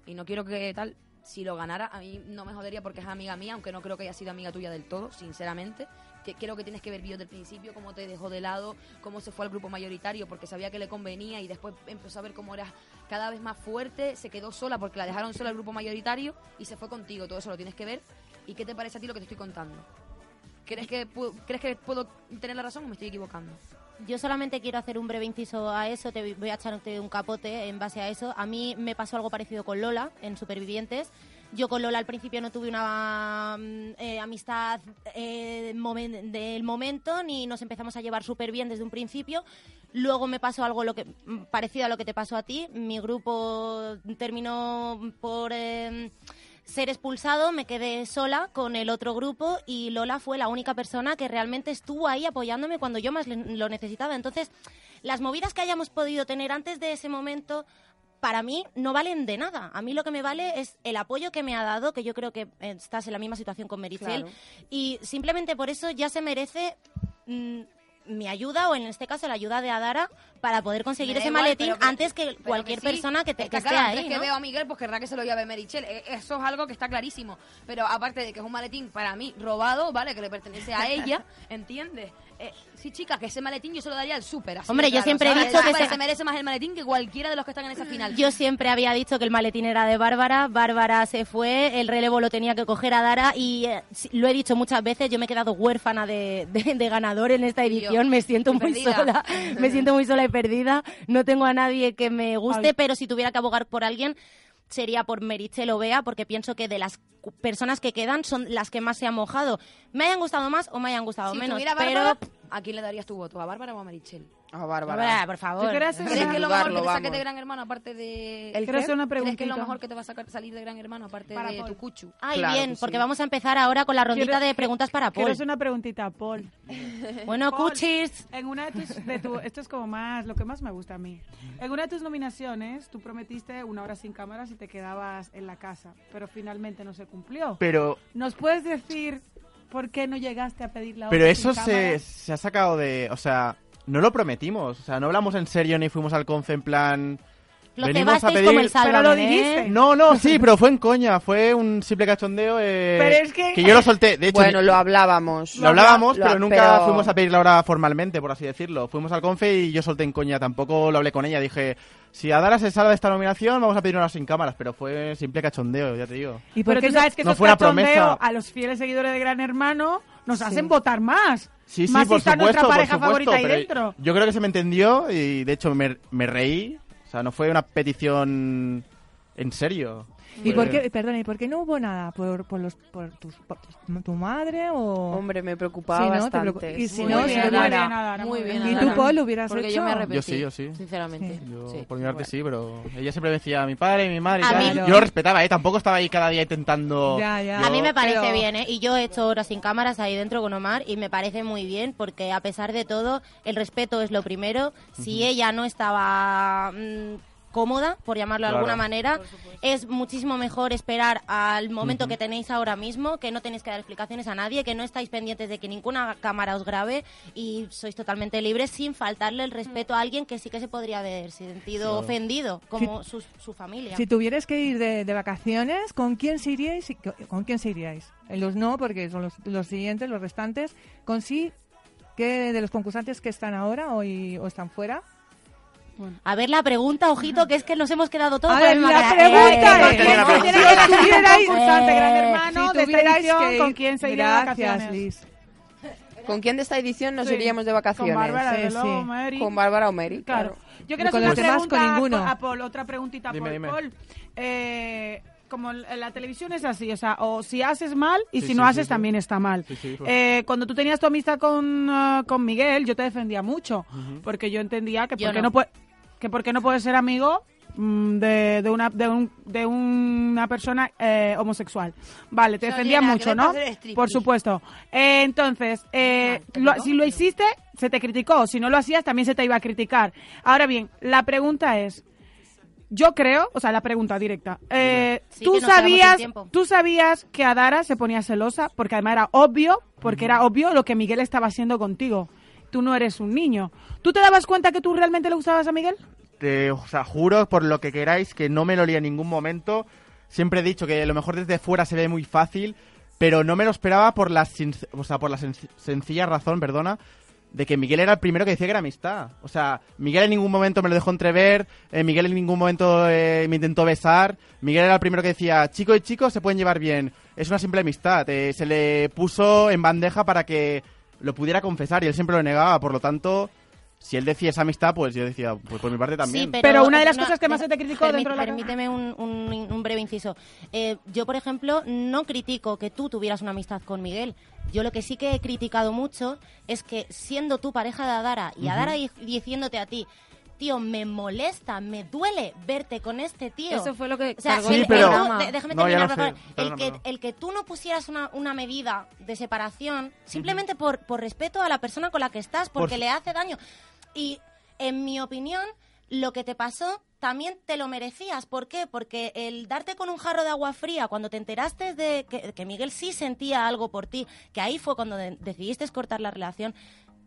y no quiero que tal, si lo ganara, a mí no me jodería porque es amiga mía, aunque no creo que haya sido amiga tuya del todo, sinceramente. Que creo que tienes que ver vídeos del principio, cómo te dejó de lado, cómo se fue al grupo mayoritario porque sabía que le convenía y después empezó a ver cómo era cada vez más fuerte, se quedó sola porque la dejaron sola al grupo mayoritario y se fue contigo. Todo eso lo tienes que ver. ¿Y qué te parece a ti lo que te estoy contando? ¿Crees que, pu- ¿crees que puedo tener la razón o me estoy equivocando? Yo solamente quiero hacer un breve inciso a eso, te voy a echarte un capote en base a eso. A mí me pasó algo parecido con Lola en Supervivientes. Yo con Lola al principio no tuve una mm, eh, amistad eh, del momento ni nos empezamos a llevar súper bien desde un principio. Luego me pasó algo lo que mm, parecido a lo que te pasó a ti. Mi grupo terminó por eh, ser expulsado, me quedé sola con el otro grupo y Lola fue la única persona que realmente estuvo ahí apoyándome cuando yo más lo necesitaba. Entonces, las movidas que hayamos podido tener antes de ese momento, para mí no valen de nada. A mí lo que me vale es el apoyo que me ha dado, que yo creo que eh, estás en la misma situación con Mericel, Claro. y simplemente por eso ya se merece mm, mi ayuda o en este caso la ayuda de Adara para poder conseguir ese igual, maletín pero antes que cualquier sí. persona que, te, que Está esté claro, ahí. antes que ¿no? veo a Miguel, pues querrá que se lo lleve Merichel. Eh, Eso es algo que está clarísimo. Pero aparte de que es un maletín para mí robado, ¿vale? Que le pertenece a ella, ¿entiendes? Eh, sí, chicas, que ese maletín yo se lo daría al súper. Hombre, yo claro, siempre he dicho que se- se merece más el maletín que cualquiera de los que están en esa final. Yo siempre había dicho que el maletín era de Bárbara, Bárbara se fue, el relevo lo tenía que coger a Dara y eh, lo he dicho muchas veces, yo me he quedado huérfana de, de- de ganador en esta edición, me siento muy sola, me siento muy sola y perdida, no tengo a nadie que me guste, Ay. pero si tuviera que abogar por alguien sería por Merichel o Bea, porque pienso que de las personas que quedan son las que más se han mojado. Me hayan gustado más o me hayan gustado si menos, pero... Bárbara, ¿a quién le darías tu voto? ¿A Bárbara o a Merichel? A Bárbara. Bárbara, por favor. Yo ¿Crees que es lo mejor que te saque de. Gran Hermano aparte de... ¿El Quiero ¿Crees que es lo mejor que te va a sacar, salir de Gran Hermano aparte Para de Paul. tu cuchu? Ay, Claro bien, sí. porque vamos a empezar ahora con la rondita Quiero- de preguntas para Quiero Paul. hacer una preguntita, Paul. Bueno, Paul, cuchis. En una de tus, de tu- esto es como más, lo que más me gusta a mí. En una de tus nominaciones, tú prometiste una hora sin cámaras y te quedabas en la casa, pero finalmente no se cumplió. Pero, ¿Nos puedes decir por qué no llegaste a pedir la pero eso se, se ha sacado de... O sea, no lo prometimos. O sea, no hablamos en serio ni fuimos al confe en plan... Lo venimos a pedir... como el Pero lo Sálvame, ¿eh? dijiste. No, no, sí, pero fue en coña. Fue un simple cachondeo. eh, Pero es que- yo lo solté. De hecho, Bueno, lo hablábamos. Lo hablábamos, Lo- pero nunca pero- fuimos a pedir la hora formalmente, por así decirlo. Fuimos al confe y yo solté en coña. Tampoco lo hablé con ella. Dije, si Adara se salva de esta nominación, vamos a pedir una hora sin cámaras. Pero fue simple cachondeo, ya te digo. ¿Y por Pero qué tú sabes que no esos fue una promesa. a los fieles seguidores de Gran Hermano nos hacen votar más. Sí, sí, más por si está supuesto, nuestra por pareja supuesto, favorita ahí dentro. Yo creo que se me entendió y de hecho me, me reí. O sea, no fue una petición en serio. ¿Y por qué, perdona, ¿y por qué no hubo nada? ¿Por, por, los, por, tus, por tu madre o...? Hombre, me preocupaba Sí, ¿no? Te bastante. preocu- y si Muy no, bien, si Muy hubiera- Adara. Adara, Muy bien, ¿Y tú, Paul, lo hubieras Porque hecho? yo me arrepentí. Yo sí, yo sí. Sinceramente. Yo, Sí. por mi parte sí, pero ella siempre decía mi padre, mi madre y A tal. mí- Yo lo respetaba, ¿eh? Tampoco estaba ahí cada día intentando... Ya, ya. Yo- A mí me parece pero- bien, ¿eh? Y yo he hecho horas sin cámaras ahí dentro con Omar y me parece muy bien porque a pesar de todo, el respeto es lo primero. Si ella no estaba mm, cómoda, por llamarlo de alguna manera, es muchísimo mejor esperar al momento que tenéis ahora mismo, que no tenéis que dar explicaciones a nadie, que no estáis pendientes de que ninguna cámara os grabe y sois totalmente libres sin faltarle el respeto a alguien que sí que se podría haber sentido Claro. ofendido, como su, su familia. Si tuvierais que ir de, de vacaciones, ¿con quién se iríais y co- con quién se iríais? Los no, porque son los, los siguientes, los restantes. Con sí, ¿qué de los concursantes que están ahora o están fuera? A ver la pregunta, ojito, que es que nos hemos quedado todos A con la ver, misma la pregunta Eh, es, eh, si ¿con quién se iría de Gracias, vacaciones? Liz. ¿Con quién de esta edición nos Sí, iríamos de con vacaciones? Bárbara, Sí, sí. Mary. Con Bárbara o Mary, Claro. claro. Yo quiero Con hacer una con pregunta ninguno. a Paul, otra preguntita Dime, por dime. Paul. Eh, como la televisión es así, o sea, o si haces mal y Sí, si no sí, haces sí. también está mal. Sí, sí, pues. Eh, cuando tú tenías tu amistad con, ah, con Miguel, yo te defendía mucho, porque yo entendía que Yo porque no. no, puede, que porque no puedes ser amigo mm, de, de una de, un- de una persona eh, homosexual. Vale, te defendía mucho, ¿no? Por supuesto. Eh, entonces, eh, lo- si lo hiciste, se te criticó. Si no lo hacías, también se te iba a criticar. Ahora bien, la pregunta es, yo creo, o sea, la pregunta directa. Eh, Sí, ¿tú, sabías, tiempo. ¿Tú sabías que Adara se ponía celosa? Porque además era obvio, porque era obvio lo que Miguel estaba haciendo contigo. Tú no eres un niño. ¿Tú te dabas cuenta que tú realmente le gustabas a Miguel? Te- o sea, juro por lo que queráis que no me lo olía en ningún momento. Siempre he dicho que a lo mejor desde fuera se ve muy fácil, pero no me lo esperaba por la, o sea, por la sen- sencilla razón, perdona, de que Miguel era el primero que decía que era amistad. O sea, Miguel en ningún momento me lo dejó entrever, eh, Miguel en ningún momento eh, me intentó besar, Miguel era el primero que decía, chico y chico se pueden llevar bien, es una simple amistad. Eh, se le puso en bandeja para que lo pudiera confesar y él siempre lo negaba, por lo tanto... Si él decía esa amistad, pues yo decía, pues por mi parte también. Sí, pero, Pero una de las no, cosas que más se te criticó dentro de la- Permíteme un, un- un breve inciso. Eh, yo, por ejemplo, no critico que tú tuvieras una amistad con Miguel. Yo lo que sí que he criticado mucho es que siendo tú pareja de Adara y. Adara di- diciéndote a ti, tío, me molesta, me duele verte con este tío. Eso fue lo que O sea, cargó el- el el- tú- déjame No, terminar, por favor. El que, el que tú no pusieras una, una medida de separación simplemente por, por respeto a la persona con la que estás, porque Por- le hace daño. Y en mi opinión, lo que te pasó también te lo merecías. ¿Por qué? Porque el darte con un jarro de agua fría cuando te enteraste de que, que Miguel sí sentía algo por ti, que ahí fue cuando de- decidiste cortar la relación.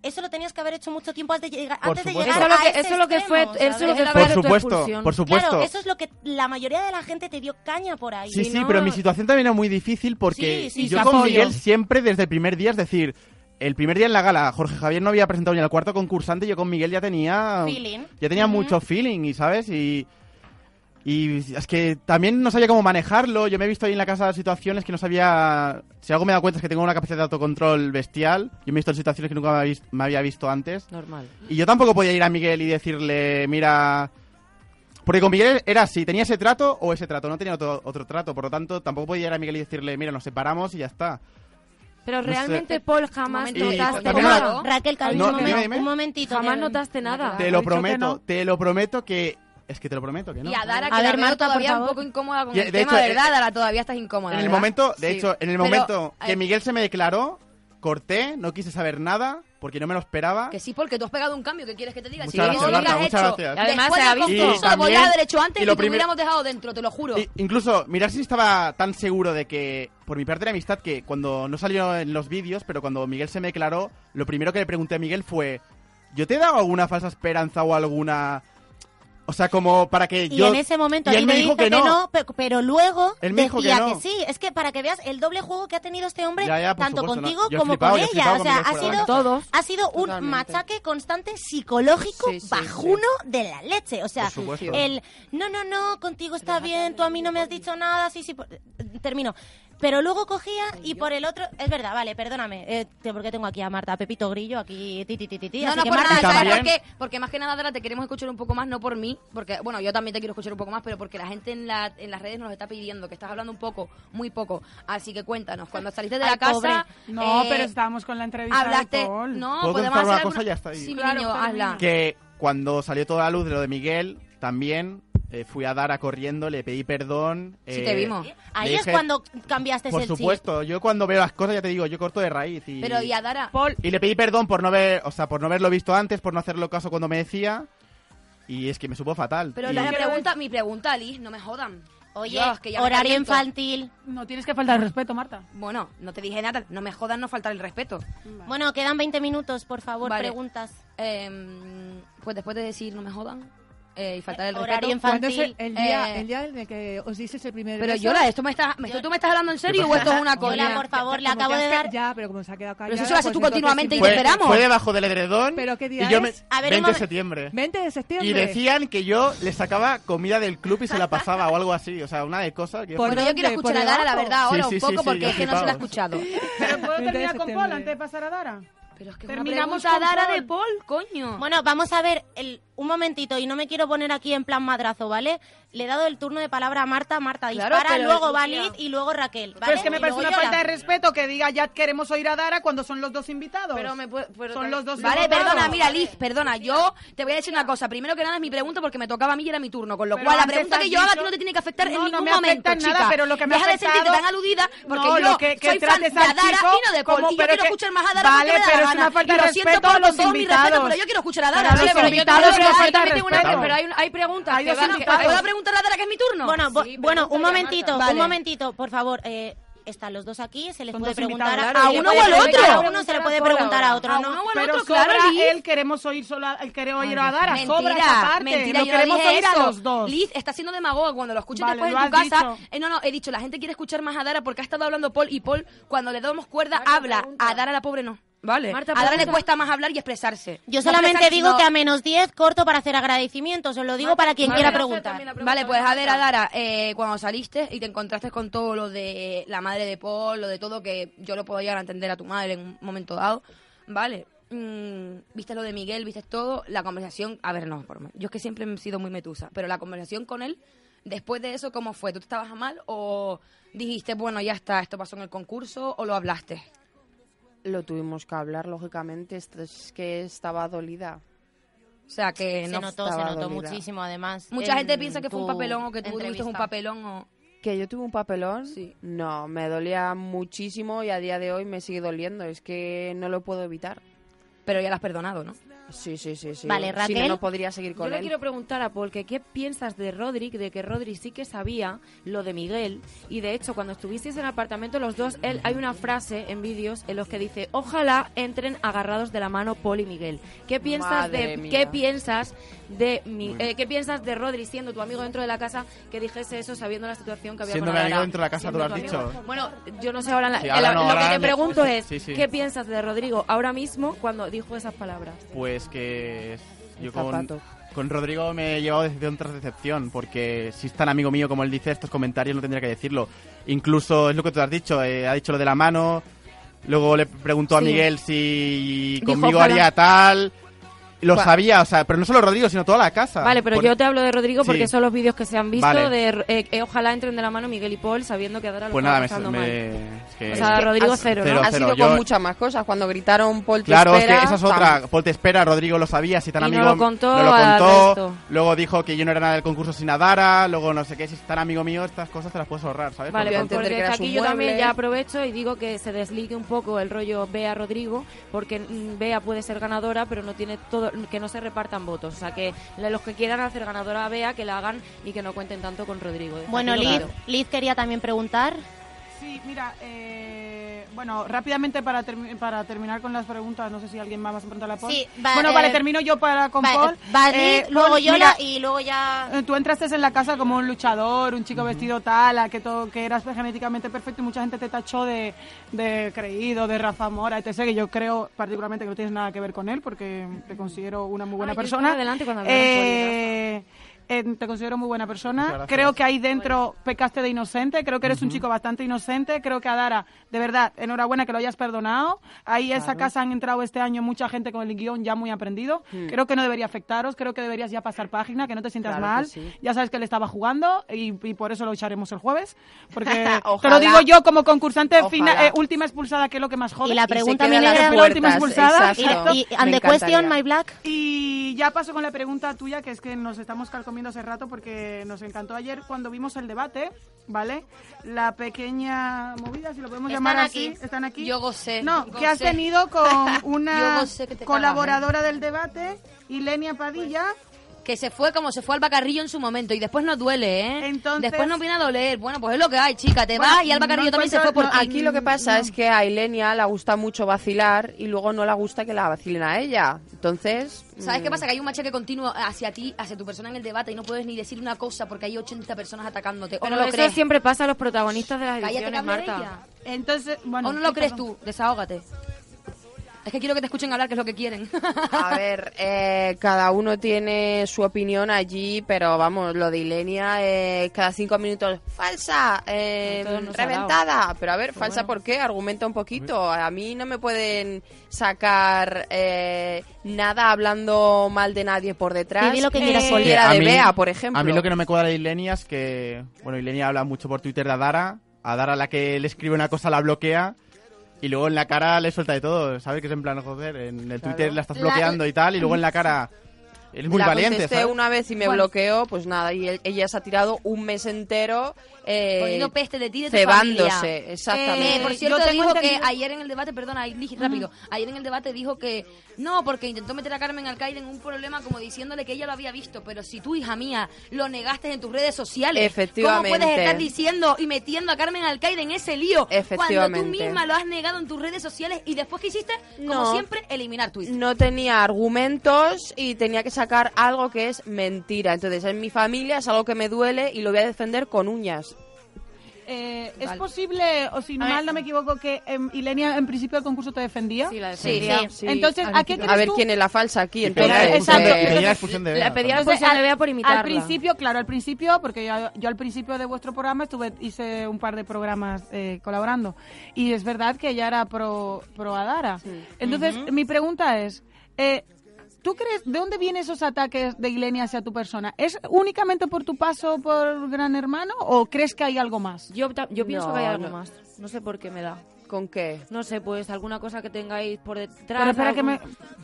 Eso lo tenías que haber hecho mucho tiempo antes de llegar, antes de llegar Eso es lo a que- ese eso es lo que fue- eso es lo que fue Por tu supuesto, por supuesto. Claro, eso es lo que la mayoría de la gente te dio caña por ahí. Sí, sí, pero mi situación también era muy difícil porque Sí, sí, yo con. Miguel siempre desde el primer día, es decir, el primer día en la gala, Jorge Javier no había presentado ni al cuarto concursante, yo con Miguel ya tenía Feeling. ya tenía mucho feeling, y sabes, y y es que también no sabía cómo manejarlo. Yo me he visto ahí en la casa situaciones que no sabía. Si algo me he dado cuenta es que tengo una capacidad de autocontrol bestial. Yo me he visto en situaciones que nunca me había visto antes. Normal. Y yo tampoco podía ir a Miguel y decirle, mira... Porque con Miguel era así, tenía ese trato o ese trato, no tenía otro, otro trato. Por lo tanto, tampoco podía ir a Miguel y decirle, mira, nos separamos y ya está. Pero No sé. realmente, Paul, jamás Y- notaste nada. Raquel, cariño, No, un, momentito. Jamás notaste nada. Te lo prometo, te lo prometo que... Es que te lo prometo que no. Y a Dara, A que ver, la veo Marta, por todavía un poco incómoda con Y, el de tema, hecho, ¿verdad? eh, Dara, todavía estás incómoda, En el ¿verdad? momento, de Sí. hecho, en el Pero, momento que eh, Miguel se me declaró, corté, no quise saber nada, porque no me lo esperaba. Que sí, porque tú has pegado un cambio, ¿qué quieres que te diga? Muchas si lo gracias, que has muchas hecho gracias. Además se ha visto- concurso, Y también- podías haber hecho antes y lo te primer- hubiéramos dejado dentro, te lo juro. Incluso, mirar si estaba tan seguro de que, por mi parte de amistad, que cuando no salió en los vídeos, pero cuando Miguel se me declaró, lo primero que le pregunté a Miguel fue, ¿yo te he dado alguna falsa esperanza o alguna... O sea, como para que Y yo... en ese momento y él él me dijo dijo que no. pe- pero, luego Él me dijo que decía no. sí. Es que para que veas el doble juego que ha tenido este hombre, Ya, ya, tanto supuesto, contigo no. Como flipado, con ella. O sea, ha sido, Todos. ha sido un Totalmente. machaque constante psicológico Sí, sí, bajuno de la leche. O sea, el no, no, no, contigo está bien, tú a mí no me has dicho nada, sí, sí. por- Termino. Pero luego cogía y por el otro, es verdad, vale, perdóname, eh, porque tengo aquí a Marta Pepito Grillo, aquí ti, ti, ti, No, así no, que por Marta, nada, ¿sabes por qué? Porque más que nada, Dara, te queremos escuchar un poco más, no por mí, porque, bueno, yo también te quiero escuchar un poco más, pero porque la gente en, la, en las redes nos está pidiendo que estás hablando un poco, muy poco. Así que cuéntanos, cuando saliste de la Ay, pobre. casa... No, eh, pero estábamos con la entrevista Hablaste... de Paul. No, ¿Puedo podemos contar una hacer cosa? Ya está ahí. Sí, mi Claro, niño, hazla. Que cuando salió toda la luz de lo de Miguel, también eh, fui a Dara corriendo, le pedí perdón. Sí, eh, te vimos. ahí es cuando cambiaste Por el chip. supuesto, yo cuando veo las cosas ya te digo, yo corto de raíz. Y, Pero, y a Dara... Paul, y le pedí perdón por no ver, o sea, por no haberlo visto antes, por no hacerlo caso cuando me decía. Y es que me supo fatal. Pero Y- la pregunta, mi pregunta, Liz, no me jodan. Oye, Dios, que ya me horario infantil. no tienes que faltar el respeto, Marta. Bueno, no te dije nada, no me jodan no faltar el respeto. Bueno, quedan 20 minutos, por favor, Vale. preguntas. Em, pues después de decir no me jodan, eh, y faltar el Horario respeto. ¿Cuándo es el, el día, Eh, el día en el que os dices el primer Pero beso? Yola, ¿esto me estás, me- ¿tú me estás hablando en serio o esto es una coña? Yola, por favor, le acabo de dar... Ya, pero como se ha quedado callada... Pero eso lo haces pues tú continuamente y te esperamos. Fue debajo del edredón ¿Pero qué día y yo me, es? A ver, 20 un de septiembre. 20 de septiembre. Y decían que yo le sacaba comida del club y se la pasaba o algo así. O sea, una de cosas que... Bueno, yo quiero escuchar ¿Por a Dara, la verdad, ahora Sí, sí, un poco, sí, sí, porque es que no se la flipado. escuchado. ¿Pero puedo 20 de terminar con Paul antes de pasar a Dara? Pero es que Terminamos Terminamos a Dara de Paul, coño. Bueno, vamos a ver el, un momentito y no me quiero poner aquí en plan madrazo, ¿vale? Le he dado el turno de palabra a Marta, Marta Claro, dispara, pero, luego va Lucía. Liz y luego Raquel, ¿vale? Pero es que me Y parece una falta de respeto que diga ya queremos oír a Dara cuando son los dos invitados. Pero me puede- pero son los dos Vale, invitados. perdona, mira, Liz, perdona. Yo te voy a decir una cosa. Primero que nada es mi pregunta porque me tocaba a mí y era mi turno. Con lo Pero cual, la pregunta que yo haga a ti no te tiene que afectar en no ningún me momento, nada, chica. pero lo que me ha Deja de sentirte afectado- tan aludida porque No, yo lo que- que soy fan de chico y no de Paul. como- y yo pero quiero escuchar más a Vale, porque me da pero la es gana. una falta y de lo siento, a los todo mi respeto, pero yo quiero escuchar a Pero Dara. Pero yo falta una-. Pero hay, hay preguntas. Hay que van-. ¿Puedo preguntar a Dara que es mi turno? Bueno, Sí, bueno, un momentito. Vale. un momentito, por favor. Eh, están los dos aquí, se les puede preguntar a, uno o al otro. A uno se le puede preguntar a otro, A ¿no? uno o al Pero otro, sobra claro, Liz. él queremos oír sola, él quiere oír a Dara, Mentira, sobra esa parte. mentira, no yo no queremos oír a los dos. Liz está siendo demagoga cuando lo escuches Vale, después lo en tu casa. Eh, no, no, he dicho, la gente quiere escuchar más a Dara porque ha estado hablando Paul y Paul, cuando le damos cuerda, habla. A Dara la pobre no. Vale. Marta, a Dara le cuesta más hablar y expresarse. Yo solamente digo que a menos 10 corto para hacer agradecimientos, os lo digo para quien Vale, quiera preguntar. pregunta Vale, pues a ver. Adara, eh, cuando saliste y te encontraste con todo lo de la madre de Paul, lo de todo, que yo lo puedo llegar a entender a tu madre en un momento dado, vale, mm, viste lo de Miguel, viste todo, la conversación, a ver, no, por mí, yo es que siempre he sido muy metusa, pero la conversación con él, después de eso, ¿cómo fue? ¿Tú te estabas a mal o dijiste, bueno, ya está, esto pasó en el concurso o lo hablaste? Lo tuvimos que hablar, lógicamente. Esto es que estaba dolida. O sea, que Se no notó, se notó dolida. muchísimo además. Mucha en gente piensa que fue un papelón o que tú tuviste un entrevista. papelón o... ¿Que yo tuve un papelón? Sí. No, me dolía muchísimo y a día de hoy me sigue doliendo. Es que no lo puedo evitar. Pero ya lo has perdonado, ¿no? Sí, sí, sí. sí. Vale, Si no, Raquel. no podría seguir Yo con le él. quiero preguntar a Paul que qué piensas de Rodrick, de que Rodri sí que sabía lo de Miguel y de hecho cuando estuvisteis en el apartamento los dos, él hay una frase en vídeos en los que dice ojalá entren agarrados de la mano Paul y Miguel. ¿Qué piensas Madre de mía. qué piensas de mi- eh, qué piensas de Rodri siendo tu amigo dentro de la casa que dijese eso sabiendo la situación que había Siendo mi amigo dentro de la casa, tú lo has amigo. dicho. Bueno, yo no sé ahora, en la- Sí, en ahora la- no, lo ahora que te pregunto es Sí, sí. ¿qué piensas de Rodrigo ahora mismo cuando dijo esas palabras? Pues que yo con, con Rodrigo me he llevado decepción tras decepción, porque si es tan amigo mío como él dice, estos comentarios no tendría que decirlo. Incluso es lo que tú has dicho, eh, ha dicho lo de la mano, luego le preguntó a. Miguel si conmigo haría tal. Lo sabía, o sea, pero no solo Rodrigo, sino toda la casa. Vale, pero Por- yo te hablo de Rodrigo porque Sí. son los vídeos que se han visto Vale. de eh, que ojalá entren de la mano Miguel y Paul sabiendo que Adara lo Pues nada, me, pasando me- mal. es que- O sea, Es que Rodrigo has- cero, ¿no? cero, Ha sido Yo- con muchas más cosas. Cuando gritaron Paul te Claro, espera, es que esa es otra. tam- Paul te espera, Rodrigo lo sabía, si tan Y no amigo. lo contó no lo contó. Luego dijo que yo no era nada del concurso sin Adara. Luego no sé qué, si es tan amigo mío, estas cosas te las puedes ahorrar, ¿sabes? Vale, Porque- pues porque que aquí yo también ya aprovecho y digo que se desligue un poco el rollo Bea Rodrigo, porque mm, Bea puede ser ganadora, pero no tiene todo, que no se repartan votos. O sea, que los que quieran hacer ganadora a Bea, que la hagan y que no cuenten tanto con Rodrigo. Bueno, Liz, claro. Liz quería también preguntar. Sí, mira, eh, bueno, rápidamente para, termi- para terminar con las preguntas, no sé si alguien más va a preguntarle a Paul. Sí, va- bueno, eh, vale, termino yo para con Va, Paul. va Eh, luego Paul, Yola mira, y luego ya... eh, Tú entraste en la casa como un luchador, un chico vestido tal, a que todo, que eras genéticamente perfecto y mucha gente te tachó de, de creído, de Rafa Mora, etc. Que yo creo particularmente que no tienes nada que ver con él porque te considero una muy buena yo persona. estaba delante cuando Eh, eh, te considero muy buena persona. Creo que ahí dentro pecaste de inocente. Creo que eres un chico bastante inocente. Creo que Adara, de verdad, enhorabuena que lo hayas perdonado. Ahí a esa casa han entrado este año mucha gente con el guion ya muy aprendido. Creo que no debería afectaros. Creo que deberías ya pasar página, que no te sientas Claro mal. sí. Ya sabes que él estaba jugando y, y por eso lo echaremos el jueves. Porque te lo digo yo como concursante Ojalá. fina- eh, última expulsada, que es lo que más jode. Y la pregunta a las negra... La última expulsada. exacto. Y, y Me and the question, my black. Y ya paso con la pregunta tuya, que es que nos estamos calcomiendo hace rato porque nos encantó ayer cuando vimos el debate, ¿vale? La pequeña movida, si lo podemos Están llamar aquí. así. ¿Están aquí? Yo gocé. No, gocé. que has tenido con una te colaboradora del debate, Ilenia Padilla, Que se fue como se fue Alba Carrillo en su momento y después no duele, ¿eh? Entonces- Después no viene a doler. Bueno, pues es lo que hay, chica. Te Bueno, vas y Alba Carrillo no también se fue por ti. Aquí lo que pasa es que a Ilenia le gusta mucho vacilar y luego no le gusta que la vacilen a ella. Entonces... ¿Sabes mm, qué pasa? Que hay un machaque continuo hacia ti, hacia tu persona en el debate y no puedes ni decir una cosa porque hay 80 personas atacándote. ¿O no lo eso crees? siempre pasa a los protagonistas de las Cállate, ediciones, Marta. Entonces, bueno, ¿O no lo ¿qué crees tú? Desahógate. Es que quiero que te escuchen hablar, que es lo que quieren. A ver, eh, cada uno tiene su opinión allí, pero vamos, lo de Ilenia, eh, cada cinco minutos, falsa, eh, reventada. Pero a ver, falsa, ¿por qué? Argumenta un poquito. A mí no me pueden sacar eh, nada hablando mal de nadie por detrás. Di lo que Eh, quieras, A de mí- Bea, por ejemplo. A mí lo que no me cuadra de Ilenia es que, bueno, Ilenia habla mucho por Twitter de Adara, Adara a la que le escribe una cosa la bloquea y luego en la cara le suelta de todo, ¿sabes? Que es en plan, joder, en el Twitter la estás bloqueando y tal y luego en la cara eres muy la valiente, contesté ¿sabes? una vez y me Bueno. bloqueó, pues nada, y él- ella se ha tirado un mes entero eh, Poniendo peste de ti de tu cebándose, familia. exactamente. Eh, por yo cierto, tengo dijo que ayer en el debate, perdona, ahí dije rápido, ayer en el debate dijo que no, porque intentó meter a Carmen Alcaide en un problema como diciéndole que ella lo había visto, pero si tú, hija mía, lo negaste en tus redes sociales, Efectivamente. ¿cómo puedes estar diciendo y metiendo a Carmen Alcaide en ese lío cuando tú misma lo has negado en tus redes sociales y después que hiciste, como No. siempre, eliminar tweets? no tenía argumentos y tenía que sacar algo que es mentira. Entonces, en mi familia es algo que me duele y lo voy a defender con uñas. Eh, ¿Es Vale. posible, o si A ver. mal no me equivoco, que em, Ilenia en principio del concurso te defendía? Sí, la defendía. sí. Entonces, ¿a qué A ver tú? quién es la falsa aquí. Pedía Entonces, de- Exacto. y pedía la expulsión de Bea. La pedía la expulsión de Bea por imitarla. Al principio, claro, al principio, porque yo, yo al principio de vuestro programa estuve hice un par de programas eh, colaborando y es verdad que ella era pro, pro Adara. Entonces, mi pregunta es, eh, ¿tú crees de dónde vienen esos ataques de Ilenia hacia tu persona? ¿Es únicamente por tu paso por Gran Hermano o crees que hay algo más? Yo, yo pienso No, que hay algo no. más. No sé por qué me da. ¿Con qué? No sé, pues alguna cosa que tengáis por detrás. Pero espera que me-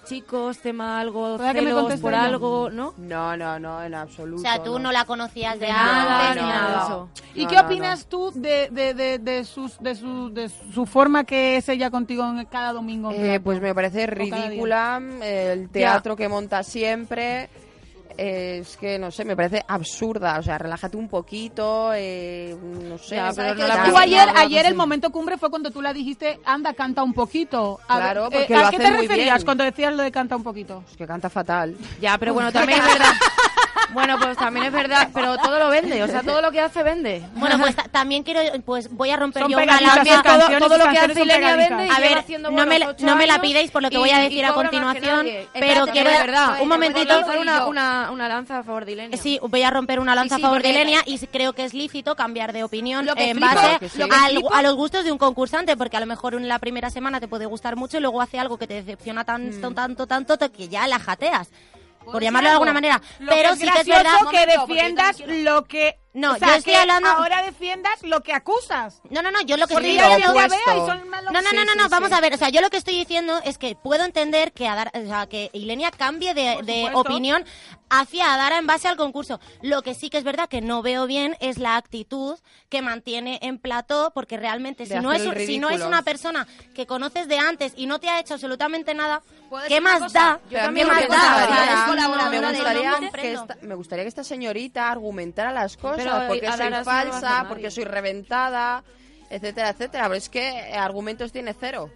Chicos, tema algo, Espera que me celos por algo, ¿no? No, no, no, en absoluto. O sea, tú no la conocías de Nada, antes ni ni nada eso. ¿Y No, qué no, opinas tú de, de, de, de sus, de, su, de su forma que es ella contigo en cada domingo? Eh, pues me parece ridícula eh, el teatro que monta siempre. Eh, es que no sé, me parece absurda. O sea, relájate un poquito, eh, no sé. Ya, pero ¿sabes no la Tú ayer, no, ayer el momento cumbre fue cuando tú la dijiste, anda, canta un poquito. A Claro, ver, porque eh, lo ¿A qué te muy referías bien. cuando decías lo de canta un poquito? Es que canta fatal. Ya, pero bueno, también es verdad. Bueno, pues también es verdad, pero todo lo vende, o sea, todo lo que hace vende. Bueno, pues ta- también quiero, pues voy a romper Son yo una lanza. todo lo que hace Ilenia vende y A ver, haciendo no me, la- no me la pidáis por lo que y- voy a decir a continuación, pero Espérate, quiero verdad, un momentito. Voy a una, una, una lanza a favor de Ilenia. Sí, voy a romper una lanza Sí, sí, a favor de Ilenia y creo que es lícito cambiar de opinión Lo que en base al- a los gustos de un concursante, porque a lo mejor en la primera semana te puede gustar mucho y luego hace algo que te decepciona tanto, tanto, tanto, to- que ya la jateas. Por llamarlo de alguna manera. Lo Pero que sí que es verdad. que momento, defiendas lo que... No, o sea, yo estoy que hablando- ahora defiendas lo que acusas. No, no, no, yo lo que Porque estoy diciendo... No, no, no, no, sí, no, sí. vamos a ver, o sea, yo lo que estoy diciendo es que puedo entender que Adara- o sea, que Ilenia cambie de, de opinión hacia Adara en base al concurso. Lo que sí que es verdad que no veo bien es la actitud que mantiene en plató, porque realmente De si no, es, si no es una persona que conoces de antes y no te ha hecho absolutamente nada, ¿Puedo ¿qué más cosa? da? Yo a ¿Qué más me da? O sea, gustaría, que esta, me gustaría que esta señorita argumentara las cosas, Pero, porque soy falsa, porque soy reventada, etcétera, etcétera. Pero es que eh, argumentos tiene cero.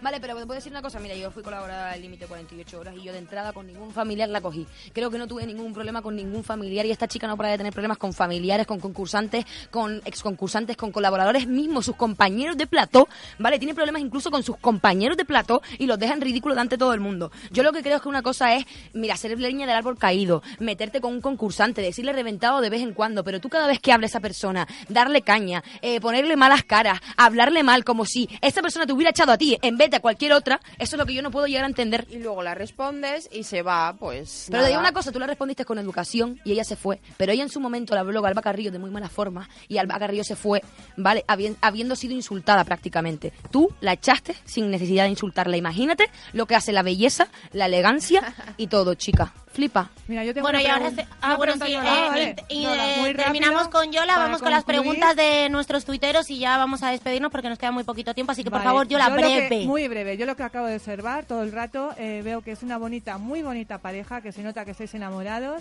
Vale, pero te puedo decir una cosa. Mira, yo fui colaboradora del límite 48 horas y yo de entrada con ningún familiar la cogí. Creo que no tuve ningún problema con ningún familiar y esta chica no para de tener problemas con familiares, con concursantes, con exconcursantes, con colaboradores mismos, sus compañeros de plató, ¿vale? Tiene problemas incluso con sus compañeros de plató y los dejan ridículos delante todo el mundo. Yo lo que creo es que una cosa es, mira, ser leña del árbol caído, meterte con un concursante, decirle reventado de vez en cuando, pero tú cada vez que hable a esa persona, darle caña, eh, ponerle malas caras, hablarle mal como si esa persona te hubiera echado a ti en vez de a cualquier otra, eso es lo que yo no puedo llegar a entender. Y luego la respondes y se va, pues. Pero te digo una cosa, tú le respondiste con educación y ella se fue. Pero ella en su momento la habló a Alba Carrillo de muy mala forma y Alba Carrillo se fue, ¿vale? Habi- habiendo sido insultada prácticamente. Tú la echaste sin necesidad de insultarla. Imagínate lo que hace la belleza, la elegancia y todo, chica. Flipa. Mira, yo tengo Bueno, y ahora... se- Ah, bueno, sí, Yola. eh, vale. y, y, Yola, muy rápido, terminamos con Yola, vamos con las preguntas de nuestros tuiteros y ya vamos a despedirnos porque nos queda muy poquito tiempo, así que por favor, Yola, yo que- breve. muy breve. Yo lo que acabo de observar todo el rato, eh, veo que es una bonita, muy bonita pareja, que se nota que estáis enamorados.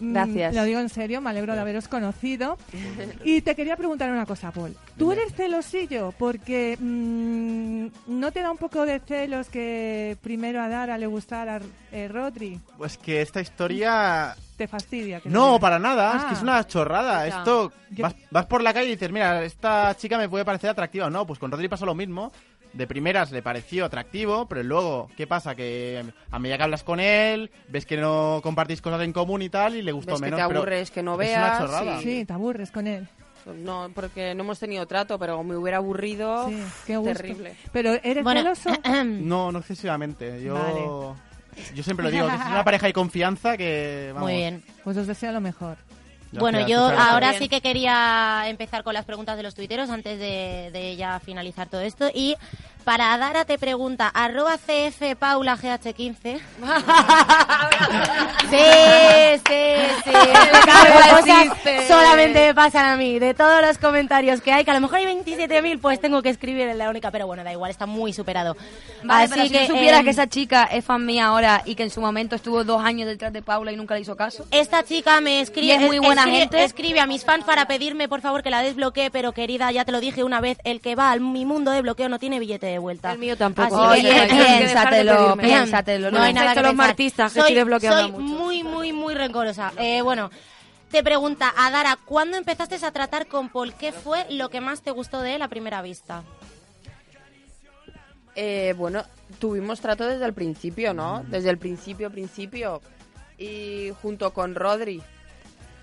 Mm, Gracias. Lo digo en serio, me alegro de haberos conocido. Y te quería preguntar una cosa, Paul. ¿Tú eres celosillo? Porque mm, ¿no te da un poco de celos que primero a Dara le gustara a eh, Rodri? Pues que esta historia... ¿Te fastidia? que No, para nada, es Ah. que es una chorrada. Ya. Esto, vas, vas por la calle y dices, mira, esta chica me puede parecer atractiva. No, pues con Rodri pasó lo mismo. De primeras le pareció atractivo, pero luego, ¿qué pasa? Que a medida que hablas con él, ves que no compartís cosas en común y tal, y le gustó Ves que menos. te pero aburres, que no es veas. una chorrada. y- Sí, te aburres con él. No, porque no hemos tenido trato, pero me hubiera aburrido. Sí, qué gusto. Terrible. Pero ¿eres Bueno, celoso? No, no excesivamente. Yo, Vale. yo siempre lo digo, que es una pareja de confianza que... Vamos, Muy bien. Pues os deseo lo mejor. Bueno, yo ahora sí que quería empezar con las preguntas de los tuiteros antes de, de ya finalizar todo esto. Y para Dara te pregunta, arroba CF Paula GH15. sí, sí, sí. De cosas solamente me pasan a mí. De todos los comentarios que hay, que a lo mejor hay 27.000, pues tengo que escribir en la única. Pero bueno, da igual, está muy superado. Vale, Así pero si que, tú supieras em, que esa chica es fan mía ahora y que en su momento estuvo dos años detrás de Paula y nunca le hizo caso. Esta chica me escribe, es muy buena escribe- gente. escribe a mis fans para pedirme por favor que la desbloquee, pero querida, ya te lo dije una vez, el que va al mi mundo de bloqueo no tiene billete de vuelta. El mío tampoco. Así que- Oye, que dejar de piénsatelo, piénsatelo. No hay nada que los martistas, que soy, estoy desbloqueando soy mucho. muy, muy, muy rencorosa. Eh, bueno, te pregunta, Adara, ¿cuándo empezaste a tratar con Paul? ¿Qué fue lo que más te gustó de él a primera vista? Eh, bueno, tuvimos trato desde el principio, ¿no? Desde el principio, principio. Y junto con Rodri.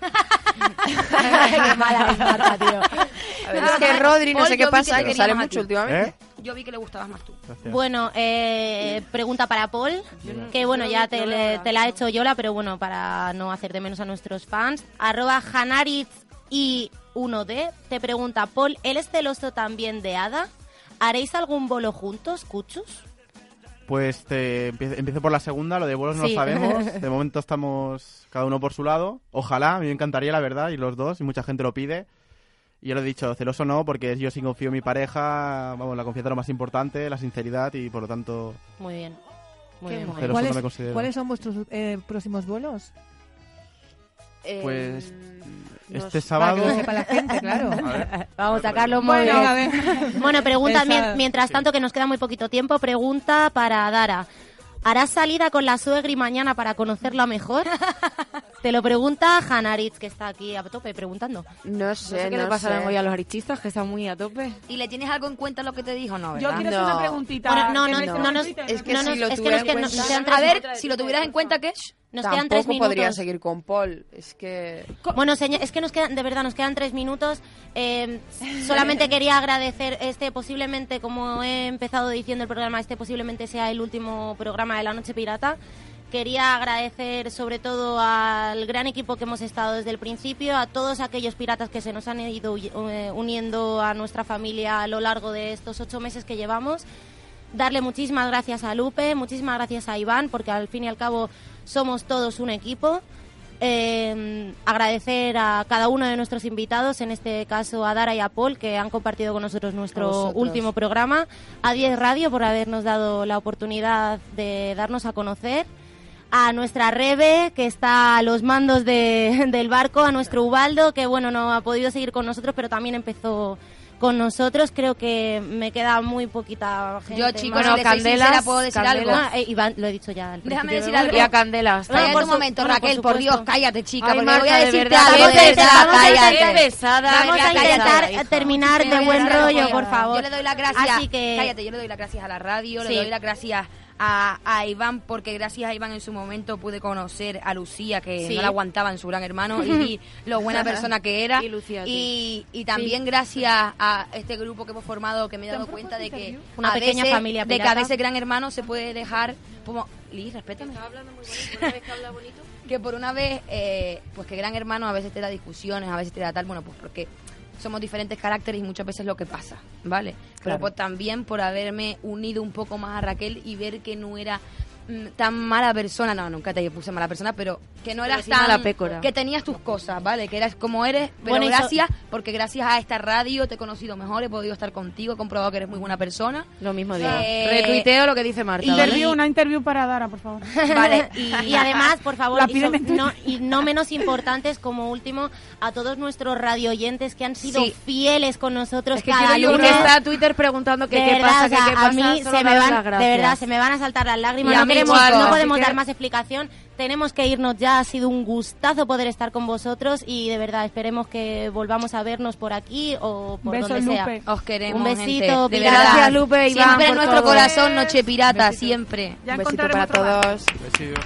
Qué mala es Marta, tío. A ver, es que Rodri, no sé qué pasa, que sale mucho ti. últimamente. ¿Eh? Yo vi que le gustabas más tú. Gracias. Bueno, eh, pregunta para Paul, que bueno, ya te, le- te la ha hecho Yola, pero bueno, para no hacer de menos a nuestros fans. Arroba Hanaritz y 1D te pregunta, Paul, ¿él es celoso también de Ada? ¿Haréis algún bolo juntos, Cuchus? Pues te empiezo, empiezo por la segunda, lo de vuelos no Sí. lo sabemos. De momento estamos cada uno por su lado. Ojalá, a mí me encantaría, la verdad, y los dos, y mucha gente lo pide. Y yo lo he dicho, celoso no, porque yo sí confío en mi pareja, vamos, la confianza es lo más importante, la sinceridad, y por lo tanto, Muy bien. Muy Qué bien, muy mono. bien. celoso no ¿Cuáles, me considero. ¿Cuáles son vuestros eh, próximos vuelos? Pues no este sé. Para que sábado... lo sepa la gente, claro. Vamos a sacarlo muy Bueno, bien. a ver. Bueno, pregunta, mientras tanto que nos queda muy poquito tiempo, pregunta para Dara. ¿Harás salida con la suegri mañana para conocerla mejor? Te lo pregunta Hanaritz, que está aquí a tope preguntando. No No sé, qué le no pasará sé. hoy a los arististas, que están muy a tope. ¿Y le tienes algo en cuenta lo que te dijo? No, Yo ¿verdad? quiero hacer No. una preguntita. Bueno, no, que no, no, no, es que no, si lo es que tuviera nos, que en nos cuenta- quedan A tres, ver, si lo tuvieras en cuenta, ¿qué es? nos quedan tres minutos. podría seguir con Paul. Es que... Bueno, señor, es que nos quedan, de verdad, nos quedan tres minutos. Eh, solamente quería agradecer este, posiblemente, como he empezado diciendo el programa, este posiblemente sea el último programa de la Noche Pirata. Quería agradecer sobre todo al gran equipo que hemos estado desde el principio, a todos aquellos piratas que se nos han ido eh, uniendo a nuestra familia a lo largo de estos ocho meses que llevamos. Darle muchísimas gracias a Lupe, muchísimas gracias a Iván, porque al fin y al cabo somos todos un equipo. Eh, agradecer a cada uno de nuestros invitados, en este caso a Dara y a Paul, que han compartido con nosotros nuestro último programa, a 10 Radio por habernos dado la oportunidad de darnos a conocer, a nuestra Rebe, que está a los mandos de- del barco, a nuestro Ubaldo, que bueno, no ha podido seguir con nosotros, pero también empezó con nosotros. Creo que me queda muy poquita gente. Yo, chicos, más. si sincera, puedo decir algo. Ah, eh, Iván, lo he dicho ya. al Déjame decir algo. Y a Candelas. Cállate por un momento, bueno, Raquel, por. Dios, cállate, chica, Ay, porque Marta, voy a de decirte verdad, algo vamos de a intentar- verdad, vamos a intentar- cállate. pesada. Vamos Venga, a cállate, intentar hija. terminar de buen rollo, por favor. Yo le doy las gracias. Así que Cállate, yo le doy las gracias a la radio, Sí. le doy las gracias a, a Iván, porque gracias a Iván en su momento pude conocer a Lucía, que Sí. no la aguantaba en su gran hermano, y lo buena persona que era. Y Lucía, y, y también gracias a este grupo que hemos formado, que me he dado cuenta de que Una pequeña veces- familia de que a veces gran hermano se puede dejar como Liz, respétame. que por una vez, eh, pues que Gran Hermano a veces te da discusiones, a veces te da tal, bueno, pues porque somos diferentes caracteres y muchas veces lo que pasa, ¿vale? Pero pues también por haberme unido un poco más a Raquel y ver que no era tan mala persona. No, nunca te puse mala persona, pero que no eras tan... mala pécora. Que tenías tus cosas, ¿vale? Que eras como eres, pero Bueno, gracias, porque gracias a esta radio te he conocido mejor, he podido estar contigo, he comprobado que eres muy buena persona. Lo mismo digo. Retuiteo lo que dice Marta. ¿vale? Interview, una interview para Dara, por favor. Vale, y, y además, por favor, y, so- no, y no menos importantes, como último, a todos nuestros radio oyentes que han sido Sí. fieles con nosotros Es que cada lunes. que está Twitter preguntando que De qué verdad, pasa, o que sea, qué pasa. a mí se me van, las de verdad, se me van a saltar las lágrimas. Y a No mí queremos, igual, no podemos que- dar más explicación. Tenemos que irnos ya. Ha sido un gustazo poder estar con vosotros y de verdad esperemos que volvamos a vernos por aquí o por donde sea. Lupe. Os queremos, Un besito, gente. De. Gracias, Lupe, Iván, Siempre en nuestro todo. corazón, Noche Pirata, siempre. Ya Un besito para todos. Besito.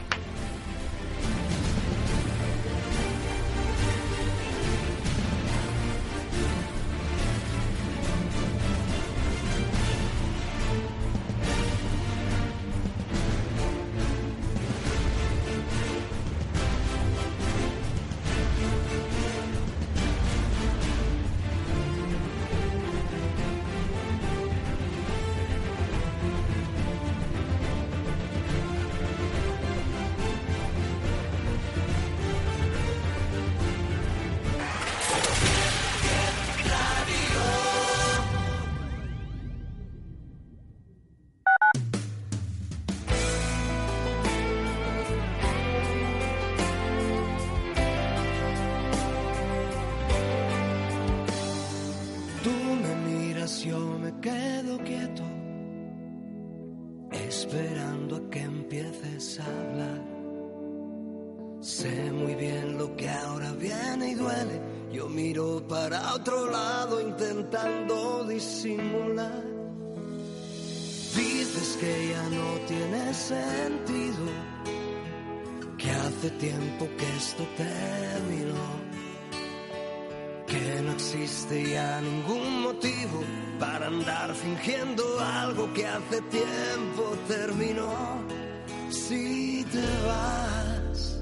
Hace tiempo terminó. Si te vas,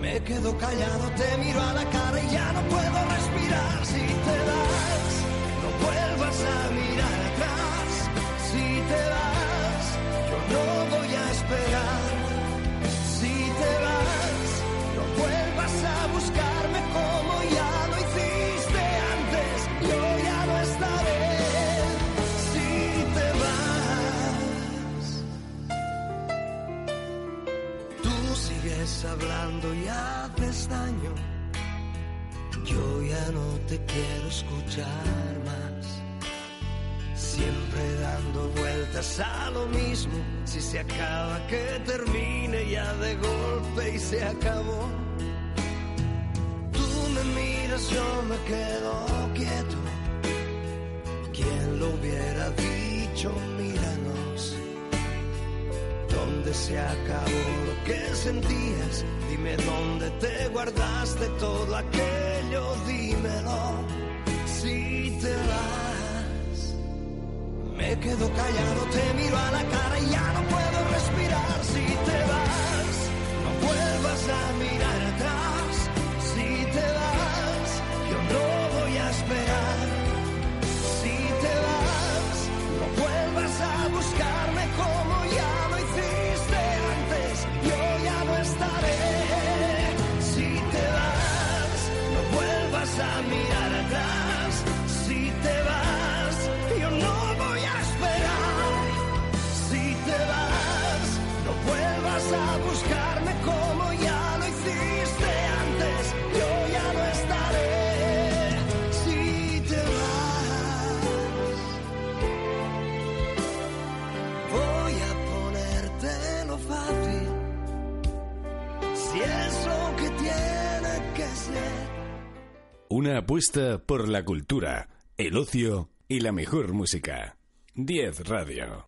me quedo callado, te miro a la cara y ya no puedo respirar. Si te vas, te quiero escuchar más. Siempre dando vueltas a lo mismo. Si se acaba, que termine ya de golpe y se acabó. Tú me miras, yo me quedo quieto. ¿Quién lo hubiera dicho? Míranos. ¿Dónde se acabó lo que sentías? Dime dónde te guardaste todo dímelo. Si te vas. Me quedo callado, te miro a la cara y ya no puedo respirar. Si te vas, no vuelvas a mirar Una apuesta por la cultura, el ocio y la mejor música. 10 Radio.